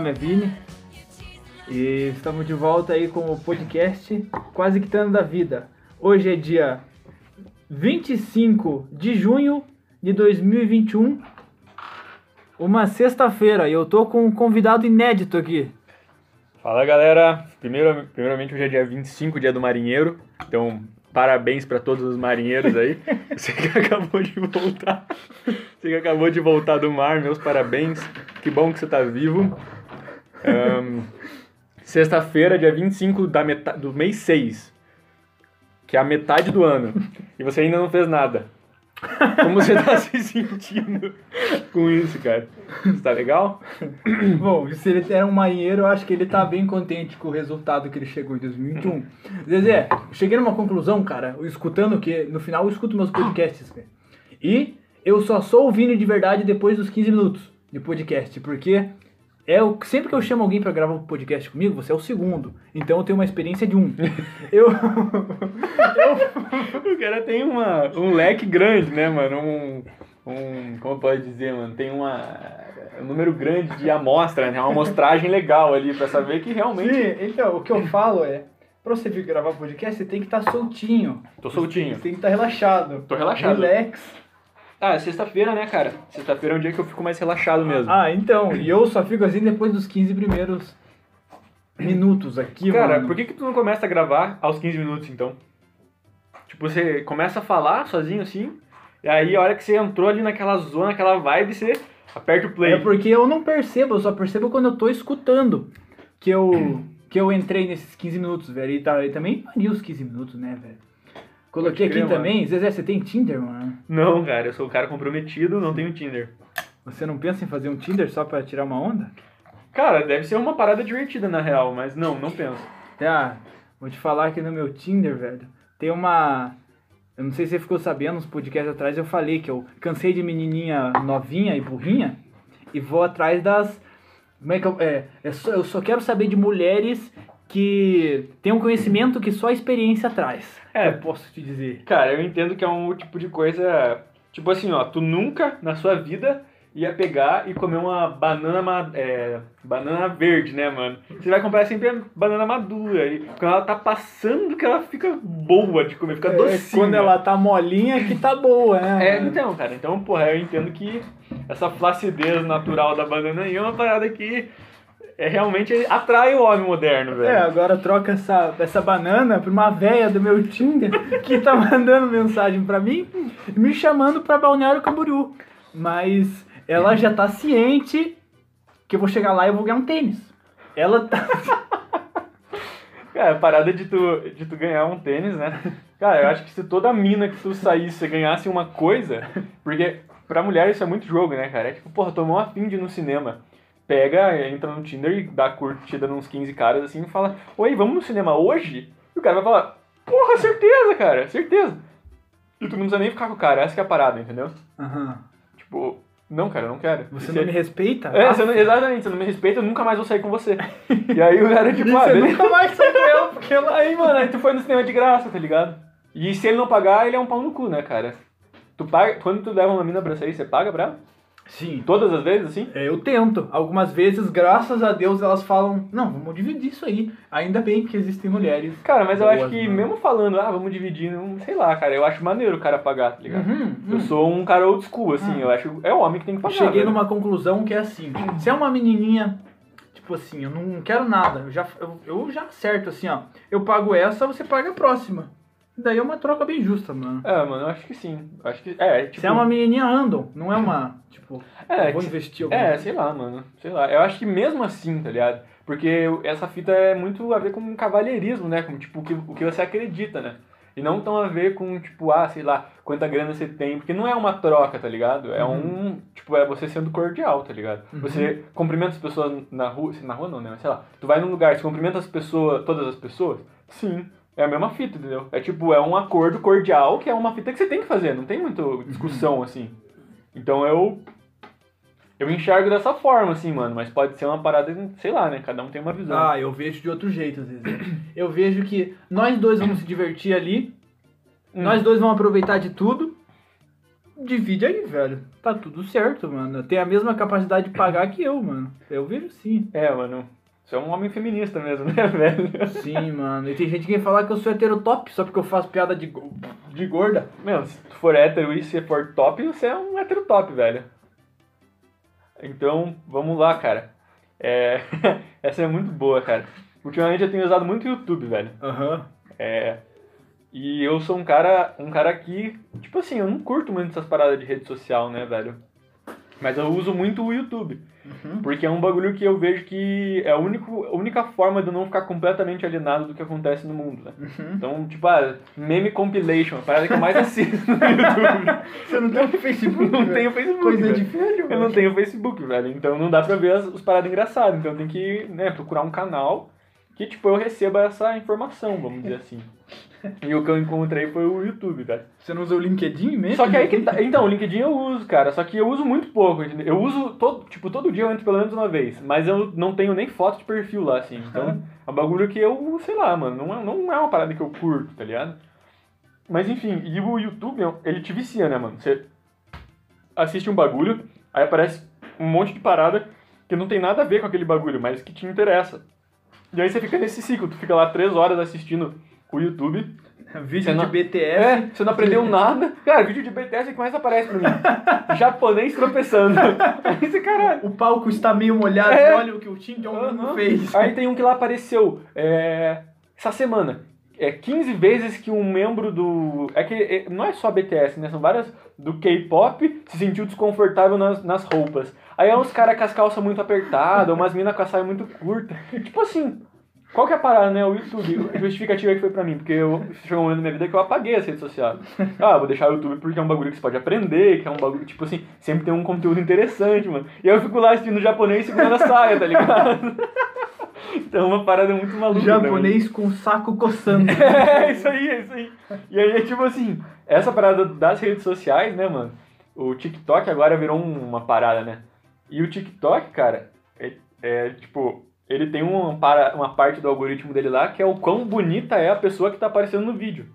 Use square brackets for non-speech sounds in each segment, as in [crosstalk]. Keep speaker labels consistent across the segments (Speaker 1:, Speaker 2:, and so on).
Speaker 1: Nome é Vini e estamos de volta aí com o podcast Quase Quitando da Vida. Hoje é dia 25 de junho de 2021, uma sexta-feira, e eu tô com um convidado inédito aqui.
Speaker 2: Fala galera, Primeiro, primeiramente hoje é dia 25, dia do marinheiro, então parabéns para todos os marinheiros aí. [laughs] Você que acabou de voltar, você que acabou de voltar do mar, meus parabéns, que bom que você tá vivo. Um, Sexta-feira, dia 25 da meta, do mês 6, que é a metade do ano, e você ainda não fez nada. Como você tá [laughs] se sentindo com isso, cara? Você tá legal?
Speaker 1: Bom, se ele era um marinheiro, eu acho que ele tá bem contente com o resultado que ele chegou em 2021. Zezé, cheguei numa conclusão, cara, escutando que no final eu escuto meus podcasts, cara. E eu só sou o Vini de verdade depois dos 15 minutos de podcast, porque é o, sempre que eu chamo alguém para gravar um podcast comigo, você é o segundo. Então eu tenho uma experiência de um. eu, [laughs]
Speaker 2: eu... O cara tem uma, um leque grande, né, mano? Um, um. Como pode dizer, mano? Tem uma, um número grande de amostra, né? Uma amostragem legal ali para saber que realmente.
Speaker 1: Sim, então, o que eu falo é. Pra você vir gravar podcast, você tem que estar tá soltinho.
Speaker 2: Tô soltinho.
Speaker 1: Você tem que estar tá relaxado.
Speaker 2: Tô relaxado.
Speaker 1: Relax.
Speaker 2: Ah, é sexta-feira, né, cara? Sexta-feira é um dia que eu fico mais relaxado mesmo.
Speaker 1: Ah, então. E eu só fico assim depois dos 15 primeiros minutos aqui,
Speaker 2: Cara,
Speaker 1: mano.
Speaker 2: por que, que tu não começa a gravar aos 15 minutos, então? Tipo, você começa a falar sozinho assim, e aí a hora que você entrou ali naquela zona, naquela vibe, você aperta o play.
Speaker 1: É porque eu não percebo, eu só percebo quando eu tô escutando que eu, que eu entrei nesses 15 minutos, velho. E, tá, e também varia os 15 minutos, né, velho? Coloquei aqui crer, também. Mano. Zezé, você tem Tinder, mano?
Speaker 2: Não, cara, eu sou um cara comprometido, não tenho Tinder.
Speaker 1: Você não pensa em fazer um Tinder só pra tirar uma onda?
Speaker 2: Cara, deve ser uma parada divertida na real, mas não, não penso.
Speaker 1: Ah, vou te falar que no meu Tinder, velho, tem uma. Eu não sei se você ficou sabendo, uns podcasts atrás eu falei que eu cansei de menininha novinha e burrinha e vou atrás das. Como é que eu. É, é só, eu só quero saber de mulheres que tem um conhecimento que só a experiência traz.
Speaker 2: É, eu posso te dizer. Cara, eu entendo que é um tipo de coisa. Tipo assim, ó, tu nunca na sua vida ia pegar e comer uma banana, é, banana verde, né, mano? Você vai comprar sempre a banana madura. E quando ela tá passando, que ela fica boa de comer, fica é, docinha.
Speaker 1: Quando ela tá molinha, que tá boa, né?
Speaker 2: É, então, cara. Então, porra, eu entendo que essa flacidez natural da banana aí é uma parada que é, realmente atrai o homem moderno, velho.
Speaker 1: É, agora troca essa, essa banana pra uma véia do meu Tinder que tá [laughs] mandando mensagem pra mim, me chamando pra Balneário Camboriú. Mas ela já tá ciente que eu vou chegar lá e eu vou ganhar um tênis. Ela tá. [laughs]
Speaker 2: Cara, a parada de tu, de tu ganhar um tênis, né? Cara, eu acho que se toda mina que tu saísse ganhasse uma coisa, porque pra mulher isso é muito jogo, né, cara? É tipo, porra, tomou uma de ir no cinema pega, entra no Tinder e dá curtida nos 15 caras assim e fala: Oi, vamos no cinema hoje? E o cara vai falar: Porra, certeza, cara, certeza. E tu não precisa nem ficar com o cara, essa é a parada, entendeu?
Speaker 1: Uhum.
Speaker 2: Tipo, não, cara, eu não quero.
Speaker 1: Você não me respeita?
Speaker 2: É, você não, exatamente, você não me respeita, eu nunca mais vou sair com você. [laughs] e aí o cara, tipo, ah,
Speaker 1: você nunca mais sai com ela, porque ela.
Speaker 2: Aí, mano, aí tu foi no cinema de graça, tá ligado? E se ele não pagar, ele é um pau no cu, né, cara? Tu paga, quando tu leva uma mina pra sair, você paga pra ela?
Speaker 1: Sim.
Speaker 2: Todas as vezes, assim?
Speaker 1: É, eu tento. Algumas vezes, graças a Deus, elas falam, não, vamos dividir isso aí. Ainda bem que existem mulheres.
Speaker 2: Cara, mas eu acho que né? mesmo falando, ah, vamos dividir, não, sei lá, cara, eu acho maneiro o cara pagar, tá ligado? Uhum, eu uhum. sou um cara old school, assim, uhum. eu acho é o homem que tem que pagar.
Speaker 1: Cheguei velho. numa conclusão que é assim, se é uma menininha, tipo assim, eu não quero nada, eu já, eu, eu já acerto assim, ó, eu pago essa, você paga a próxima. Daí é uma troca bem justa, mano.
Speaker 2: É, mano, eu acho que sim. Acho que. É,
Speaker 1: tipo... Se é uma menininha random, não é uma. Tipo, é, vou investir
Speaker 2: alguma É, sei lá, mano. Sei lá. Eu acho que mesmo assim, tá ligado? Porque essa fita é muito a ver com cavalheirismo, né? Com, tipo, o que, o que você acredita, né? E não tão a ver com, tipo, ah, sei lá, quanta grana você tem. Porque não é uma troca, tá ligado? É uhum. um. Tipo, é você sendo cordial, tá ligado? Uhum. Você cumprimenta as pessoas na rua. Na rua não, né? Mas sei lá. Tu vai num lugar, você cumprimenta as pessoas, todas as pessoas? Sim. É a mesma fita, entendeu? É tipo, é um acordo cordial que é uma fita que você tem que fazer, não tem muita discussão uhum. assim. Então eu. Eu enxergo dessa forma, assim, mano, mas pode ser uma parada, sei lá, né? Cada um tem uma visão.
Speaker 1: Ah, eu vejo de outro jeito, às vezes. eu vejo que nós dois vamos se divertir ali, hum. nós dois vamos aproveitar de tudo, divide aí, velho. Tá tudo certo, mano. Tem a mesma capacidade de pagar que eu, mano. Eu vejo sim.
Speaker 2: É, mano. Você é um homem feminista mesmo, [laughs] né, velho?
Speaker 1: Sim, mano. E tem gente que vem falar que eu sou hétero top só porque eu faço piada de, go- de gorda.
Speaker 2: Meu, se tu for hétero e se for top, você é um hétero top, velho. Então, vamos lá, cara. É... [laughs] Essa é muito boa, cara. Ultimamente eu tenho usado muito o YouTube, velho.
Speaker 1: Aham.
Speaker 2: É... E eu sou um cara, um cara que, tipo assim, eu não curto muito essas paradas de rede social, né, velho? Mas eu uso muito o YouTube.
Speaker 1: Uhum.
Speaker 2: Porque é um bagulho que eu vejo que é a, único, a única forma de eu não ficar completamente alienado do que acontece no mundo, né?
Speaker 1: Uhum.
Speaker 2: Então, tipo, ah, meme compilation, a parada que eu mais assisto no [laughs] YouTube.
Speaker 1: Você não tem um Facebook?
Speaker 2: não
Speaker 1: velho?
Speaker 2: tenho Facebook,
Speaker 1: Coisa
Speaker 2: velho.
Speaker 1: de velho,
Speaker 2: Eu
Speaker 1: velho.
Speaker 2: não tenho Facebook, velho. Então não dá pra ver as, os paradas engraçadas. Então tem que, né, procurar um canal que, tipo, eu receba essa informação, vamos dizer assim. [laughs] E o que eu encontrei foi o YouTube, velho.
Speaker 1: Você não usa o LinkedIn mesmo?
Speaker 2: Só que aí que tá. Então, o LinkedIn eu uso, cara. Só que eu uso muito pouco. entendeu? Eu uso todo. Tipo, todo dia eu entro pelo menos uma vez. Mas eu não tenho nem foto de perfil lá, assim. Então, [laughs] é um bagulho que eu, sei lá, mano. Não é, não é uma parada que eu curto, tá ligado? Mas enfim, e o YouTube, ele te vicia, né, mano? Você assiste um bagulho, aí aparece um monte de parada que não tem nada a ver com aquele bagulho, mas que te interessa. E aí você fica nesse ciclo, tu fica lá três horas assistindo o YouTube. [laughs]
Speaker 1: Vídeo
Speaker 2: não-
Speaker 1: de BTS.
Speaker 2: É, você não aprendeu [laughs] nada. Cara, vídeo de BTS é que mais aparece pra mim. [laughs] Japonês tropeçando. Aí você, caralho.
Speaker 1: O palco está meio molhado,
Speaker 2: É.
Speaker 1: olha o que o Tim Jong-un
Speaker 2: Aham.
Speaker 1: fez.
Speaker 2: Aí tem um que lá apareceu é, essa semana. É 15 vezes que um membro do. É que é, não é só BTS, né? São várias do K-pop se sentiu desconfortável nas, nas roupas. Aí é uns caras com as calças muito apertadas, umas minas com a saia muito curta. Tipo assim, qual que é a parada, né? O YouTube, a justificativa que foi pra mim, porque eu, chegou um momento na minha vida que eu apaguei as redes sociais. Ah, vou deixar o YouTube porque é um bagulho que você pode aprender, que é um bagulho, tipo assim, sempre tem um conteúdo interessante, mano. E aí eu fico lá assistindo japonês segurando a [laughs] saia, tá ligado? Então é uma parada muito maluca.
Speaker 1: Japonês com saco coçando. [laughs]
Speaker 2: É, isso aí, é isso aí. E aí é tipo assim, essa parada das redes sociais, né, mano? O TikTok agora virou um- uma parada, né? E o TikTok, cara, é, é, tipo, ele tem uma, para, uma parte do algoritmo dele lá que é o quão bonita é a pessoa que tá aparecendo no vídeo.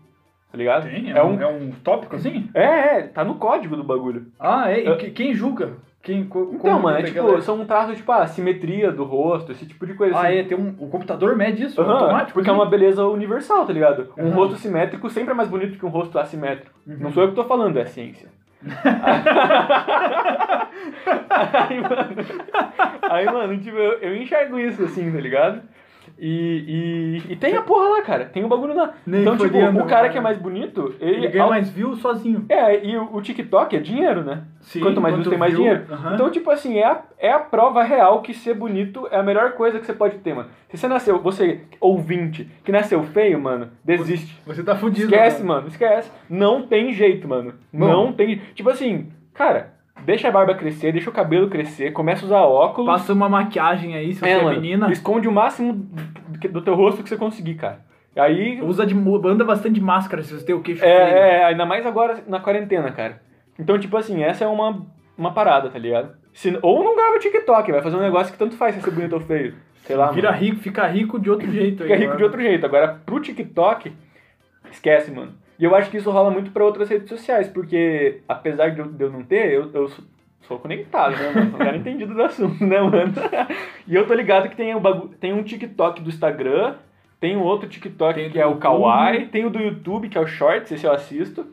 Speaker 2: Tá ligado?
Speaker 1: Tem?
Speaker 2: É um,
Speaker 1: é um tópico assim?
Speaker 2: é, é, tá no código do bagulho.
Speaker 1: Ah, é? E
Speaker 2: Eu-
Speaker 1: que- quem julga? Quem,
Speaker 2: Então, mano, é tipo, são traços, tipo, a simetria do rosto, esse tipo de coisa
Speaker 1: Ah,
Speaker 2: assim.
Speaker 1: é, tem um. O computador mede isso?
Speaker 2: Aham,
Speaker 1: automático?
Speaker 2: porque é
Speaker 1: assim?
Speaker 2: uma beleza universal, tá ligado? Um
Speaker 1: Aham.
Speaker 2: rosto simétrico sempre é mais bonito que um rosto assimétrico.
Speaker 1: Uhum.
Speaker 2: Não sou eu que tô falando, é ciência. Aí, mano, aí, mano, tipo, eu, eu enxergo isso assim, tá ligado? E, e, e tem a porra lá, cara. Tem o bagulho lá.
Speaker 1: Nem
Speaker 2: então, tipo, o cara
Speaker 1: cara.
Speaker 2: que é mais bonito, ele.
Speaker 1: Ele ganha
Speaker 2: ao-
Speaker 1: mais views sozinho.
Speaker 2: É, e o, o TikTok é dinheiro, né?
Speaker 1: Sim,
Speaker 2: quanto mais views tem mais
Speaker 1: view,
Speaker 2: dinheiro.
Speaker 1: aham.
Speaker 2: Então, tipo assim, é a, é a prova real que ser bonito é a melhor coisa que você pode ter, mano. Se você nasceu, você, ouvinte, que nasceu feio, mano, desiste.
Speaker 1: Você tá fudido.
Speaker 2: Esquece,
Speaker 1: mano.
Speaker 2: mano, esquece. Não tem jeito, mano.
Speaker 1: Bom.
Speaker 2: Não tem. Tipo assim, cara, deixa a barba crescer, deixa o cabelo crescer, começa a usar óculos.
Speaker 1: Passa uma maquiagem aí, se você
Speaker 2: é,
Speaker 1: é,
Speaker 2: mano,
Speaker 1: menina.
Speaker 2: esconde o máximo do teu rosto que você conseguir, cara. Aí.
Speaker 1: Usa de, anda bastante máscara se você tem o queixo
Speaker 2: É,
Speaker 1: feio.
Speaker 2: é, ainda mais agora na quarentena, cara. Então, tipo assim, essa é uma, uma parada, tá ligado? Se, ou não grava TikTok, vai fazer um negócio que tanto faz se é ser bonito ou feio. Sei lá,
Speaker 1: Vira
Speaker 2: mano.
Speaker 1: rico, fica rico de outro jeito.
Speaker 2: Fica
Speaker 1: aí,
Speaker 2: rico
Speaker 1: mano.
Speaker 2: de outro jeito. Agora, pro TikTok, esquece, mano. E eu acho que isso rola muito pra outras redes sociais, porque apesar de eu, de eu não ter, eu, eu sou, conectado, né, mano? Sou um cara [laughs] entendido do assunto, né, mano? [laughs] E eu tô ligado que tem um, bagu... tem um TikTok do Instagram, tem um outro TikTok
Speaker 1: Tem
Speaker 2: que é o. Kawaii, tem o do YouTube, que é o Shorts, esse eu assisto.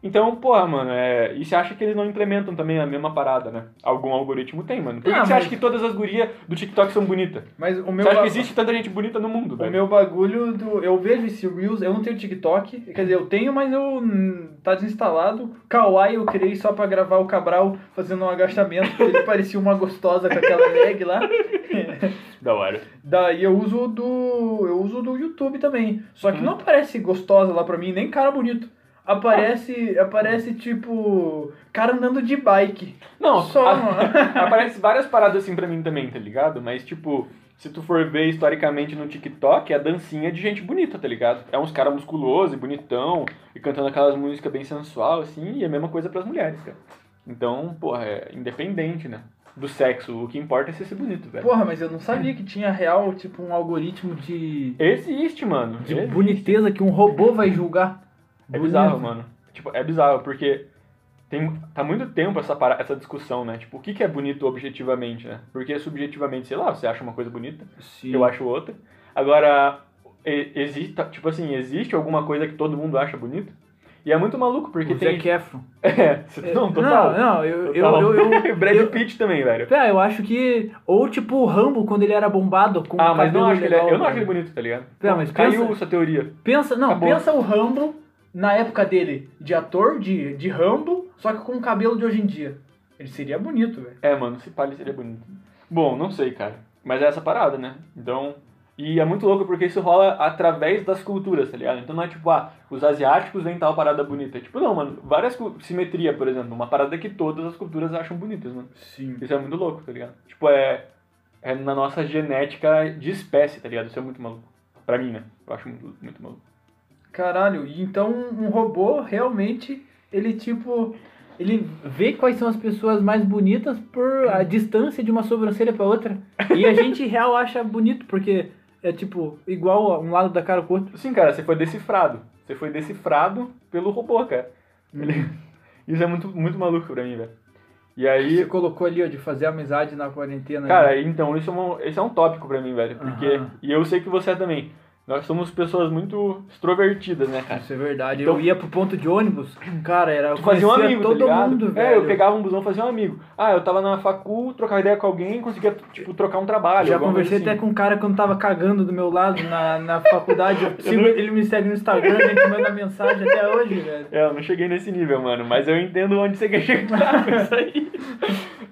Speaker 2: Então, porra, mano, é... e você acha que eles não implementam também a mesma parada, né? Algum algoritmo tem, mano. Por que,
Speaker 1: Ah,
Speaker 2: que você
Speaker 1: mas-
Speaker 2: acha que todas as gurias do TikTok são bonitas?
Speaker 1: Mas o meu,
Speaker 2: Você acha que existe tanta gente bonita no mundo,
Speaker 1: o
Speaker 2: velho?
Speaker 1: meu bagulho do. Eu vejo esse Reels, eu não tenho TikTok. Quer dizer, eu tenho, mas eu. hum, tá desinstalado. Kawaii eu criei só pra gravar o Cabral fazendo um agachamento, porque ele parecia uma gostosa com aquela leg lá. [laughs]
Speaker 2: Da hora.
Speaker 1: Daí eu uso do. Eu uso do YouTube também. Só que
Speaker 2: Uhum.
Speaker 1: não aparece gostosa lá pra mim, nem cara bonito. Aparece. Aparece tipo. Cara andando de bike.
Speaker 2: Não,
Speaker 1: Só,
Speaker 2: a- [laughs] aparece várias paradas assim pra mim também, tá ligado? Mas, tipo, se tu for ver historicamente no TikTok, é a dancinha de gente bonita, tá ligado? É uns caras musculosos e bonitão, e cantando aquelas músicas bem sensual, assim, e é a mesma coisa pras mulheres, cara. Então, porra, é independente, né? Do sexo, o que importa é ser ser bonito, velho.
Speaker 1: Porra, mas eu não sabia que tinha real, tipo, um algoritmo de.
Speaker 2: Existe, mano.
Speaker 1: De
Speaker 2: Existe.
Speaker 1: boniteza que um robô vai julgar.
Speaker 2: É
Speaker 1: Bonito.
Speaker 2: bizarro, mano. Tipo, é bizarro, porque tem, tá muito tempo essa, essa discussão, né? Tipo, o que, que é bonito objetivamente, né? Porque subjetivamente, sei lá, você acha uma coisa bonita,
Speaker 1: Sim.
Speaker 2: eu acho outra. Agora, existe, tipo assim, existe alguma coisa que todo mundo acha bonita? E é muito maluco, porque
Speaker 1: o
Speaker 2: tem.
Speaker 1: Zac Efron. [laughs]
Speaker 2: É, não, total.
Speaker 1: Não, não, eu,
Speaker 2: total.
Speaker 1: eu, eu, [laughs]
Speaker 2: Brad
Speaker 1: eu-
Speaker 2: Pitt também, velho.
Speaker 1: É, eu acho que. Ou tipo o Rambo quando ele era bombado com
Speaker 2: Ah, mas não acho que ele é,
Speaker 1: legal,
Speaker 2: Eu não acho
Speaker 1: velho.
Speaker 2: ele bonito, tá ligado?
Speaker 1: É, mas
Speaker 2: Caiu
Speaker 1: pensa-
Speaker 2: essa teoria.
Speaker 1: Pensa, não,
Speaker 2: Acabou.
Speaker 1: pensa o Rambo na época dele de ator, de, de Rambo, só que com o cabelo de hoje em dia. Ele seria bonito, velho.
Speaker 2: É, mano, se pá, ele seria bonito. Bom, não sei, cara. Mas é essa parada, né? Então. E é muito louco porque isso rola através das culturas, tá ligado? Então não é tipo, ah, os asiáticos veem tal parada bonita. Tipo, não, mano, várias. Simetria, por exemplo, uma parada que todas as culturas acham bonitas, mano.
Speaker 1: Sim.
Speaker 2: Isso é muito louco, tá ligado? Tipo, é. É na nossa genética de espécie, tá ligado? Isso é muito maluco. Pra mim, né? Eu acho muito, muito maluco.
Speaker 1: Caralho, e então um robô realmente, ele tipo. Ele vê quais são as pessoas mais bonitas por a distância de uma sobrancelha pra outra. E a gente real acha bonito, porque é tipo, igual um lado da cara com o outro.
Speaker 2: Sim, cara, você foi decifrado. Você foi decifrado pelo robô, cara. Ele- [laughs] Isso é muito, muito maluco pra mim, velho. E aí.
Speaker 1: Você colocou ali, ó, de fazer amizade na quarentena. né?
Speaker 2: Cara, então, isso é, um, esse é um tópico pra mim, velho. Porque. E eu sei que você é também. Nós somos pessoas muito extrovertidas, né, cara?
Speaker 1: Isso é verdade.
Speaker 2: Então-
Speaker 1: eu ia pro ponto de ônibus, cara, era.
Speaker 2: Tu fazia um amigo,
Speaker 1: todo
Speaker 2: tá
Speaker 1: mundo,
Speaker 2: é,
Speaker 1: velho.
Speaker 2: eu pegava um busão e fazia um amigo. Ah, eu tava na facu, trocava ideia com alguém, conseguia, tipo, trocar um trabalho.
Speaker 1: Já conversei
Speaker 2: assim.
Speaker 1: até com um cara quando tava cagando do meu lado na, na faculdade. Eu [laughs] sigo, ele me segue no Instagram, a gente manda mensagem até hoje, velho.
Speaker 2: É, eu não cheguei nesse nível, mano, mas eu entendo onde você quer chegar [laughs] com isso aí.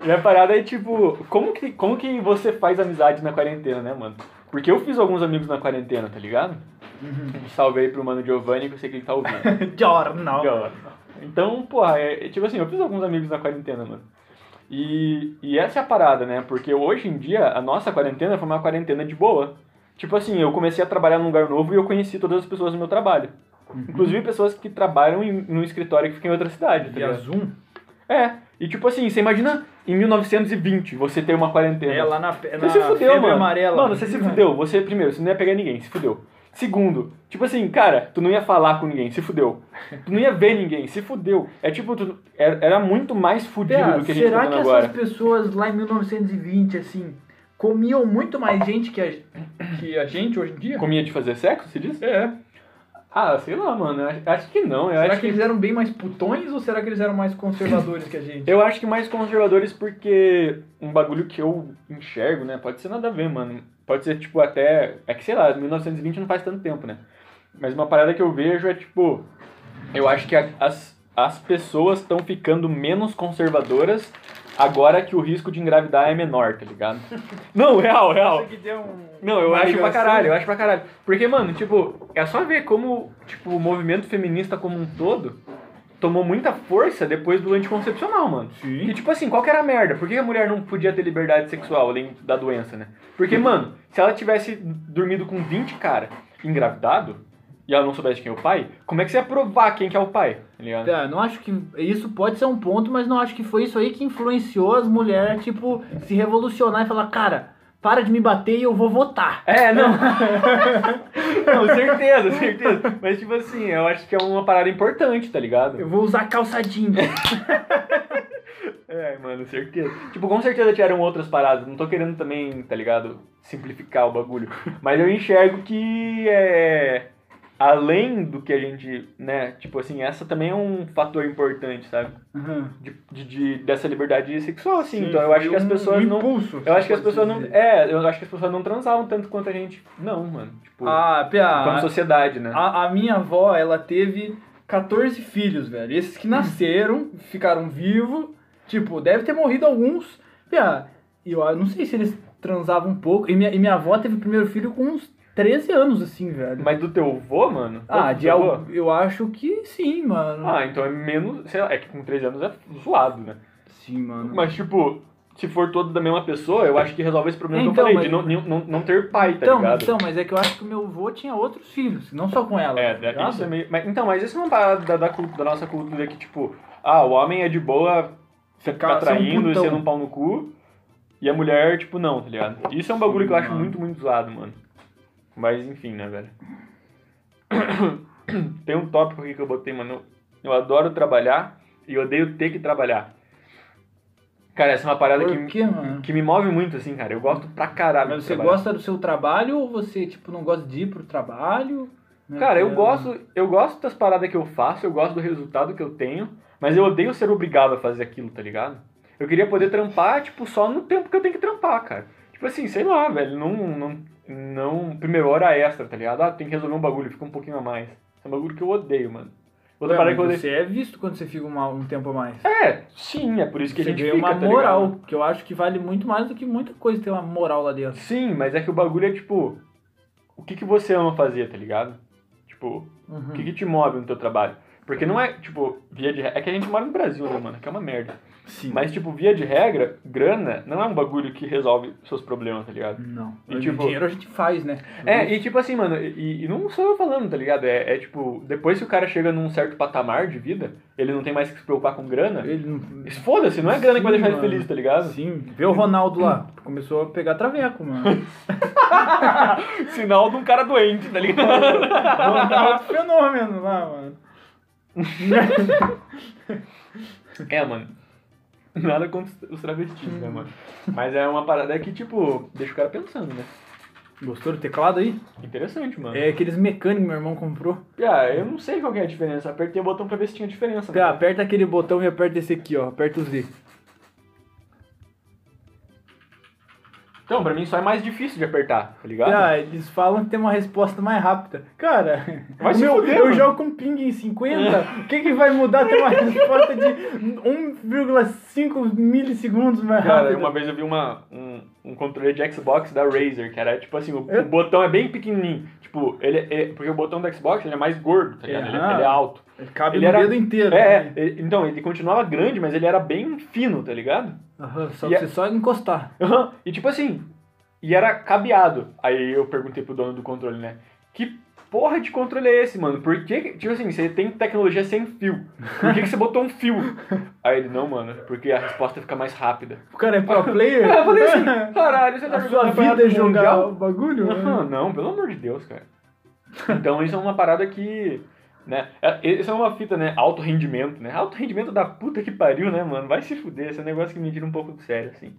Speaker 2: Minha parada é tipo, como que, como que você faz amizade na quarentena, né, mano? Porque eu fiz alguns amigos na quarentena, tá ligado? Um salve aí pro mano Giovanni, que eu sei que ele tá ouvindo. [laughs]
Speaker 1: Jornal.
Speaker 2: Então, porra, é, é tipo assim, eu fiz alguns amigos na quarentena, mano. E, e essa é a parada, né? Porque hoje em dia, a nossa quarentena foi uma quarentena de boa. Tipo assim, eu comecei a trabalhar num lugar novo e eu conheci todas as pessoas do meu trabalho. Inclusive pessoas que trabalham em, num escritório que fica em outra cidade, tá
Speaker 1: Via
Speaker 2: ligado?
Speaker 1: Zoom?
Speaker 2: É, e tipo assim, você imagina em 1920 você ter uma quarentena.
Speaker 1: É, lá na, pe-
Speaker 2: Você
Speaker 1: na
Speaker 2: se fudeu, mano.
Speaker 1: amarela.
Speaker 2: Mano, você se fudeu. Você, primeiro, você não ia pegar ninguém, se fudeu. Segundo, tipo assim, cara, tu não ia falar com ninguém, se fudeu. Tu não ia ver ninguém, se fudeu. É tipo, tu, era, era muito mais fudido
Speaker 1: Pera,
Speaker 2: do que a gente tá
Speaker 1: será
Speaker 2: fazendo
Speaker 1: que
Speaker 2: agora.
Speaker 1: essas pessoas lá em 1920, assim, comiam muito mais gente que a, que a gente hoje em dia?
Speaker 2: Comia de fazer sexo, se diz?
Speaker 1: É.
Speaker 2: Ah, sei lá, mano. Acho, que não. Eu
Speaker 1: Será
Speaker 2: acho
Speaker 1: que
Speaker 2: que,
Speaker 1: eles eram bem mais putões ou será que eles eram mais conservadores que a gente?
Speaker 2: eu acho que mais conservadores porque um bagulho que eu enxergo, né? Pode ser nada a ver, mano. Pode ser, tipo, até. É que sei lá, 1920 não faz tanto tempo, né? Mas uma parada que eu vejo é, tipo. Eu acho que a- as, as pessoas estão ficando menos conservadoras agora que o risco de engravidar é menor, tá ligado? [laughs] Não, real, real.
Speaker 1: que deu um...
Speaker 2: Não, eu acho pra
Speaker 1: ligação.
Speaker 2: caralho, eu acho pra caralho. Porque, mano, tipo, é só ver como, tipo, o movimento feminista como um todo tomou muita força depois do anticoncepcional, mano.
Speaker 1: Sim.
Speaker 2: E tipo assim, qual que era a merda? Por que a mulher não podia ter liberdade sexual além da doença, né? Porque, mano, se ela tivesse dormido com 20 cara engravidado e ela não soubesse quem é o pai, como é que você ia provar quem que é o pai? Tá ligado?
Speaker 1: É, não acho que. Isso pode ser um ponto, mas não acho que foi isso aí que influenciou as mulheres, tipo, se revolucionar e falar, cara, para de me bater e eu vou votar.
Speaker 2: É, não. [laughs] não, certeza, certeza. Mas, tipo assim, eu acho que é uma parada importante, tá ligado?
Speaker 1: Eu vou usar calça jeans. [laughs]
Speaker 2: É, mano, certeza. Tipo, com certeza tiveram outras paradas. Não tô querendo também, tá ligado? Simplificar o bagulho. Mas eu enxergo que é. Além do que a gente, né? Tipo assim, essa também é um fator importante, sabe?
Speaker 1: Uhum.
Speaker 2: De, de, de- dessa liberdade sexual, assim.
Speaker 1: Sim,
Speaker 2: então eu acho que as pessoas
Speaker 1: um
Speaker 2: não.
Speaker 1: impulso,
Speaker 2: Eu acho que as pessoas não.
Speaker 1: dizer.
Speaker 2: É, eu acho que as pessoas não transavam tanto quanto a gente. Não, mano. Tipo,
Speaker 1: Ah, Pia,
Speaker 2: como sociedade, né?
Speaker 1: a, a minha avó, ela teve 14 filhos, velho. Esses que nasceram, [laughs] ficaram vivos. Tipo, deve ter morrido alguns. Pia, eu não sei se eles transavam um pouco. E minha, e minha avó teve o primeiro filho com uns 13 anos, assim, velho.
Speaker 2: Mas do teu avô, mano?
Speaker 1: Ah, de
Speaker 2: avô?
Speaker 1: eu acho que sim, mano.
Speaker 2: Ah, então é menos. Sei lá, é que com 13 anos é zoado, né?
Speaker 1: Sim, mano.
Speaker 2: Mas, tipo, se for todo da mesma pessoa, eu acho que resolve esse problema que
Speaker 1: Então,
Speaker 2: eu falei,
Speaker 1: mas-
Speaker 2: de não, não, não ter pai, tá
Speaker 1: então,
Speaker 2: ligado?
Speaker 1: então, mas é que eu acho que o meu avô tinha outros filhos, não só com ela.
Speaker 2: É,
Speaker 1: tá
Speaker 2: é, isso é meio. Mas, então, mas isso não tá da, da, da nossa cultura que, tipo, ah, o homem é de boa ficar
Speaker 1: Ficar- ser um
Speaker 2: traindo e sendo um pau no cu, e a mulher, tipo, não, tá ligado? Isso é um bagulho
Speaker 1: Sim,
Speaker 2: que eu acho
Speaker 1: mano.
Speaker 2: muito, muito zoado, mano. Mas, enfim, né, velho? [coughs] Tem um tópico aqui que eu botei, mano. Eu, adoro trabalhar, e odeio ter que trabalhar. Cara, essa é uma parada
Speaker 1: Por
Speaker 2: que,
Speaker 1: quê, mano?
Speaker 2: que me move muito, assim, cara. Eu gosto pra caralho
Speaker 1: Mas você gosta do seu trabalho ou você, tipo, não gosta de ir pro trabalho? Né?
Speaker 2: Cara, eu
Speaker 1: É,
Speaker 2: gosto, eu gosto das paradas que eu faço, eu gosto do resultado que eu tenho, mas eu odeio ser obrigado a fazer aquilo, tá ligado? Eu queria poder trampar, tipo, só no tempo que eu tenho que trampar, cara. Tipo assim, sei lá, velho, não, não, não primeiro hora extra, tá ligado? Ah, tem que resolver um bagulho, fica um pouquinho a mais. É um bagulho que eu odeio, mano. Outra
Speaker 1: Ué,
Speaker 2: parada que eu
Speaker 1: mas
Speaker 2: odeio.
Speaker 1: você é visto quando você fica uma- um tempo a mais.
Speaker 2: É, sim, é por isso que
Speaker 1: você
Speaker 2: a gente
Speaker 1: ganha
Speaker 2: fica,
Speaker 1: uma
Speaker 2: tá
Speaker 1: moral,
Speaker 2: ligado?
Speaker 1: que eu acho que vale muito mais do que muita coisa ter uma moral lá dentro.
Speaker 2: Sim, mas é que o bagulho é tipo, o que, que você ama fazer, tá ligado? Tipo,
Speaker 1: Uhum.
Speaker 2: o que, que te move no teu trabalho? Porque não é, tipo, via de. É que a gente mora no Brasil, né, mano? Que é uma merda.
Speaker 1: Sim.
Speaker 2: Mas, tipo, via de regra, grana não é um bagulho que resolve seus problemas, tá ligado?
Speaker 1: Não.
Speaker 2: E, tipo-
Speaker 1: dinheiro a gente faz, né?
Speaker 2: É, e tipo assim, mano, e, e não sou eu falando, tá ligado? É, é tipo, depois que o cara chega num certo patamar de vida, ele não tem mais que se preocupar com grana.
Speaker 1: Ele não...
Speaker 2: Foda-se, não é grana que vai
Speaker 1: Sim,
Speaker 2: deixar ele
Speaker 1: mano.
Speaker 2: feliz, tá ligado?
Speaker 1: Sim, vê o Ronaldo lá. [laughs] Começou a pegar traveco, mano. [laughs]
Speaker 2: Sinal de um cara doente, tá ligado?
Speaker 1: Ronaldo fenômeno lá, mano. [laughs]
Speaker 2: É, mano. [laughs] Nada contra os travestis, né, mano? Mas é uma parada que, tipo, deixa o cara pensando, né?
Speaker 1: Gostou do teclado aí?
Speaker 2: Interessante, mano.
Speaker 1: É aqueles mecânicos que meu irmão comprou.
Speaker 2: Ah, eu não sei qual que é a diferença. Apertei o botão pra ver se tinha diferença. Né?
Speaker 1: aperta aquele botão e aperta esse aqui, ó. Aperta o Z.
Speaker 2: Então, pra mim só é mais difícil de apertar, tá ligado?
Speaker 1: Ah, eles falam que tem uma resposta mais rápida. Cara,
Speaker 2: Vai se
Speaker 1: meu,
Speaker 2: fuder,
Speaker 1: eu
Speaker 2: mano.
Speaker 1: jogo com ping em 50. O que, que vai mudar ter uma resposta de 1,5 milissegundos mais
Speaker 2: Cara,
Speaker 1: rápida?
Speaker 2: uma vez eu vi uma, um, um controle de Xbox da Razer, que era tipo assim, o,
Speaker 1: É?
Speaker 2: o botão é bem pequenininho. Tipo, ele é, porque o botão do Xbox ele é mais gordo, tá ligado? Ele,
Speaker 1: Aham.
Speaker 2: ele é alto.
Speaker 1: Cabe
Speaker 2: ele
Speaker 1: no
Speaker 2: era-
Speaker 1: dedo inteiro.
Speaker 2: É,
Speaker 1: né?
Speaker 2: é, ele- então, ele continuava grande, mas ele era bem fino, tá ligado?
Speaker 1: Aham, só
Speaker 2: E é-
Speaker 1: só encostar.
Speaker 2: Aham, E tipo assim, e era cabeado. Aí eu perguntei pro dono do controle, né? Que porra de controle é esse, mano? Por que, tipo assim, você tem tecnologia sem fio. Por que, que você botou um fio? Aí ele, não, mano, porque a resposta fica mais rápida.
Speaker 1: O cara é pro player? [laughs]
Speaker 2: Eu falei assim, caralho, você tá
Speaker 1: A sua vida é jogar
Speaker 2: mundial?
Speaker 1: o bagulho?
Speaker 2: Aham, não, pelo amor de Deus, cara. Então isso é uma parada que. Né? é- Isso é uma fita, né? Alto rendimento, né? Alto rendimento da puta que pariu, né, mano? Vai se fuder. Esse é um negócio que me tira um pouco do sério, assim.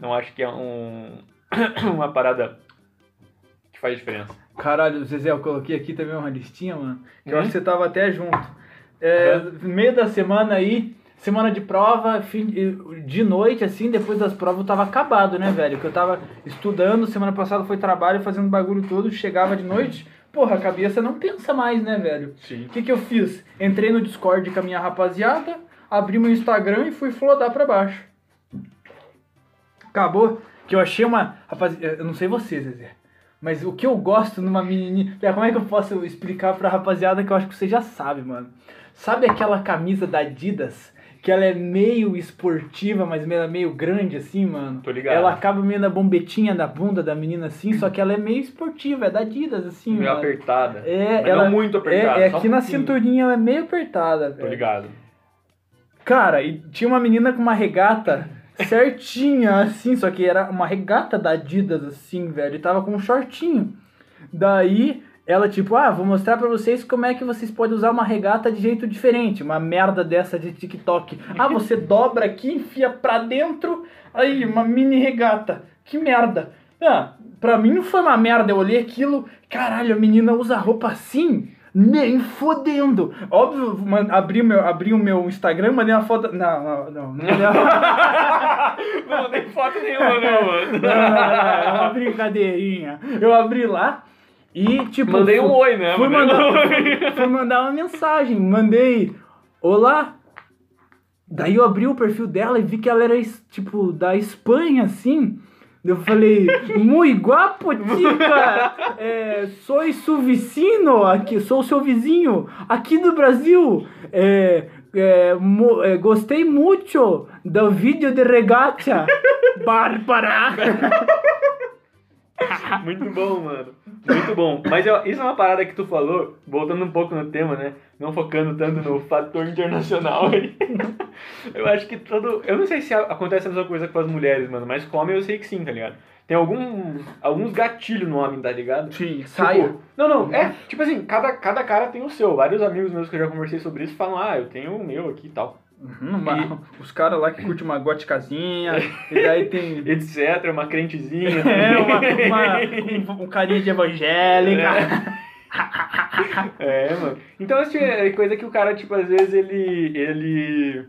Speaker 2: Não acho que é um. [coughs] uma parada que faz diferença.
Speaker 1: Caralho, Zezé, eu coloquei aqui também uma listinha, mano. Que eu
Speaker 2: Uhum.
Speaker 1: acho que você tava até junto. É, no meio da semana aí, semana de prova, fim de- noite, assim, depois das provas eu tava acabado, né, velho? Que eu tava estudando, semana passada foi trabalho, fazendo bagulho todo, chegava de noite, porra, a cabeça não pensa mais, né, velho?
Speaker 2: Sim.
Speaker 1: O que que eu fiz? Entrei no Discord com a minha rapaziada, abri meu Instagram e fui flodar pra baixo. Acabou que eu achei uma. Rapaziada, eu não sei você, Zezé. Mas o que eu gosto numa menininha. Como é que eu posso explicar pra rapaziada que eu acho que você já sabe, mano? Sabe aquela camisa da Adidas? Que ela é meio esportiva, mas meio, meio grande assim, mano?
Speaker 2: Tô ligado.
Speaker 1: Ela acaba meio na bombetinha da bunda da menina assim, só que ela é meio esportiva, é da Adidas, assim,
Speaker 2: Meio
Speaker 1: mano.
Speaker 2: apertada.
Speaker 1: É,
Speaker 2: Mas
Speaker 1: ela
Speaker 2: não muito apertada.
Speaker 1: É, é aqui
Speaker 2: um
Speaker 1: na cinturinha ela é meio apertada,
Speaker 2: Tô
Speaker 1: velho.
Speaker 2: ligado.
Speaker 1: Cara, e tinha uma menina com uma regata certinha, assim, só que era uma regata da Adidas, assim, velho, e tava com um shortinho. Daí, ela, tipo, ah, vou mostrar pra vocês como é que vocês podem usar uma regata de jeito diferente, uma merda dessa de TikTok. Ah, você [laughs] dobra aqui, enfia pra dentro, aí, uma mini regata. Que merda. Ah, pra mim não foi uma merda, eu olhei aquilo, caralho, a menina usa roupa assim? Nem fodendo. Óbvio, man, abri, meu, abri o meu Instagram, mandei uma foto. Não, não, não. Não, uma- [laughs]
Speaker 2: não, nem foto nenhuma, né, mano?
Speaker 1: não, não, não, é uma brincadeirinha. Eu abri lá e, tipo.
Speaker 2: Mandei um oi, né?
Speaker 1: Fui
Speaker 2: um
Speaker 1: mandar,
Speaker 2: oi. [laughs]
Speaker 1: fui mandar uma mensagem. Mandei. Olá. Daí eu abri o perfil dela e vi que ela era, tipo, da Espanha, assim. Eu falei, muito guapo, tica! É, sou su vicino, aqui, sou seu vizinho, aqui do Brasil. É, é, mo- é, gostei muito do vídeo de regata. [laughs] Bárbara! [laughs] [laughs]
Speaker 2: Muito bom, mano. Muito bom. Mas eu- isso é uma parada que tu falou, voltando um pouco no tema, né? Não focando tanto no fator internacional aí. [laughs] Eu acho que todo. Eu não sei se acontece a mesma coisa com as mulheres, mano, mas com homem eu sei que sim, tá ligado? Tem algum, alguns gatilhos no homem, tá ligado?
Speaker 1: Sim,
Speaker 2: Tipo, não, não, é, tipo assim, cada, cada cara tem o seu. Vários amigos meus que eu já conversei sobre isso falam, ah, eu tenho o meu aqui e tal.
Speaker 1: Uhum, uma- [laughs] Os caras lá que curtem uma goticazinha, e daí tem. [laughs]
Speaker 2: etc, uma crentezinha. [laughs]
Speaker 1: É, uma, uma- um, um carinha de evangélica.
Speaker 2: É, mano. Então, assim, é coisa que o cara, tipo, às vezes ele. ele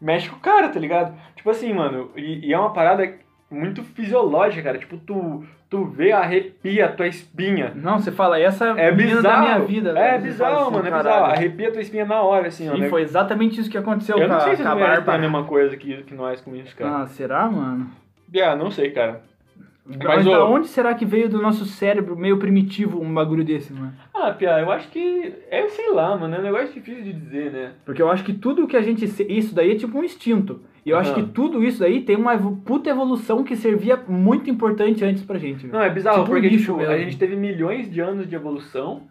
Speaker 2: mexe com o cara, tá ligado? Tipo assim, mano, e, e é uma parada muito fisiológica, cara. Tipo, tu, tu vê, arrepia a tua espinha.
Speaker 1: Não, você fala, essa
Speaker 2: É bizarro.
Speaker 1: da minha vida,
Speaker 2: É
Speaker 1: velho.
Speaker 2: Bizarro,
Speaker 1: assim,
Speaker 2: mano, é bizarro. Arrepia a tua espinha na hora, assim, ó.
Speaker 1: Sim,
Speaker 2: né?
Speaker 1: foi exatamente isso que aconteceu
Speaker 2: Eu
Speaker 1: com
Speaker 2: não
Speaker 1: a,
Speaker 2: sei se
Speaker 1: a
Speaker 2: têm a mesma coisa que, que nós com isso, cara.
Speaker 1: Ah, será, mano?
Speaker 2: Ah, não sei, cara.
Speaker 1: Mas
Speaker 2: Mas,
Speaker 1: da onde será que veio do nosso cérebro meio primitivo um bagulho desse, mano?
Speaker 2: Ah, Pia, eu acho que. É, sei lá, mano. É um negócio difícil de dizer, né?
Speaker 1: Porque eu acho que tudo que a gente. Isso daí é tipo um instinto. E eu acho
Speaker 2: Aham.
Speaker 1: que tudo isso daí tem uma puta evolução que servia muito importante antes pra gente.
Speaker 2: Não, é bizarro,
Speaker 1: Tipo
Speaker 2: porque tipo, a gente teve milhões de anos de evolução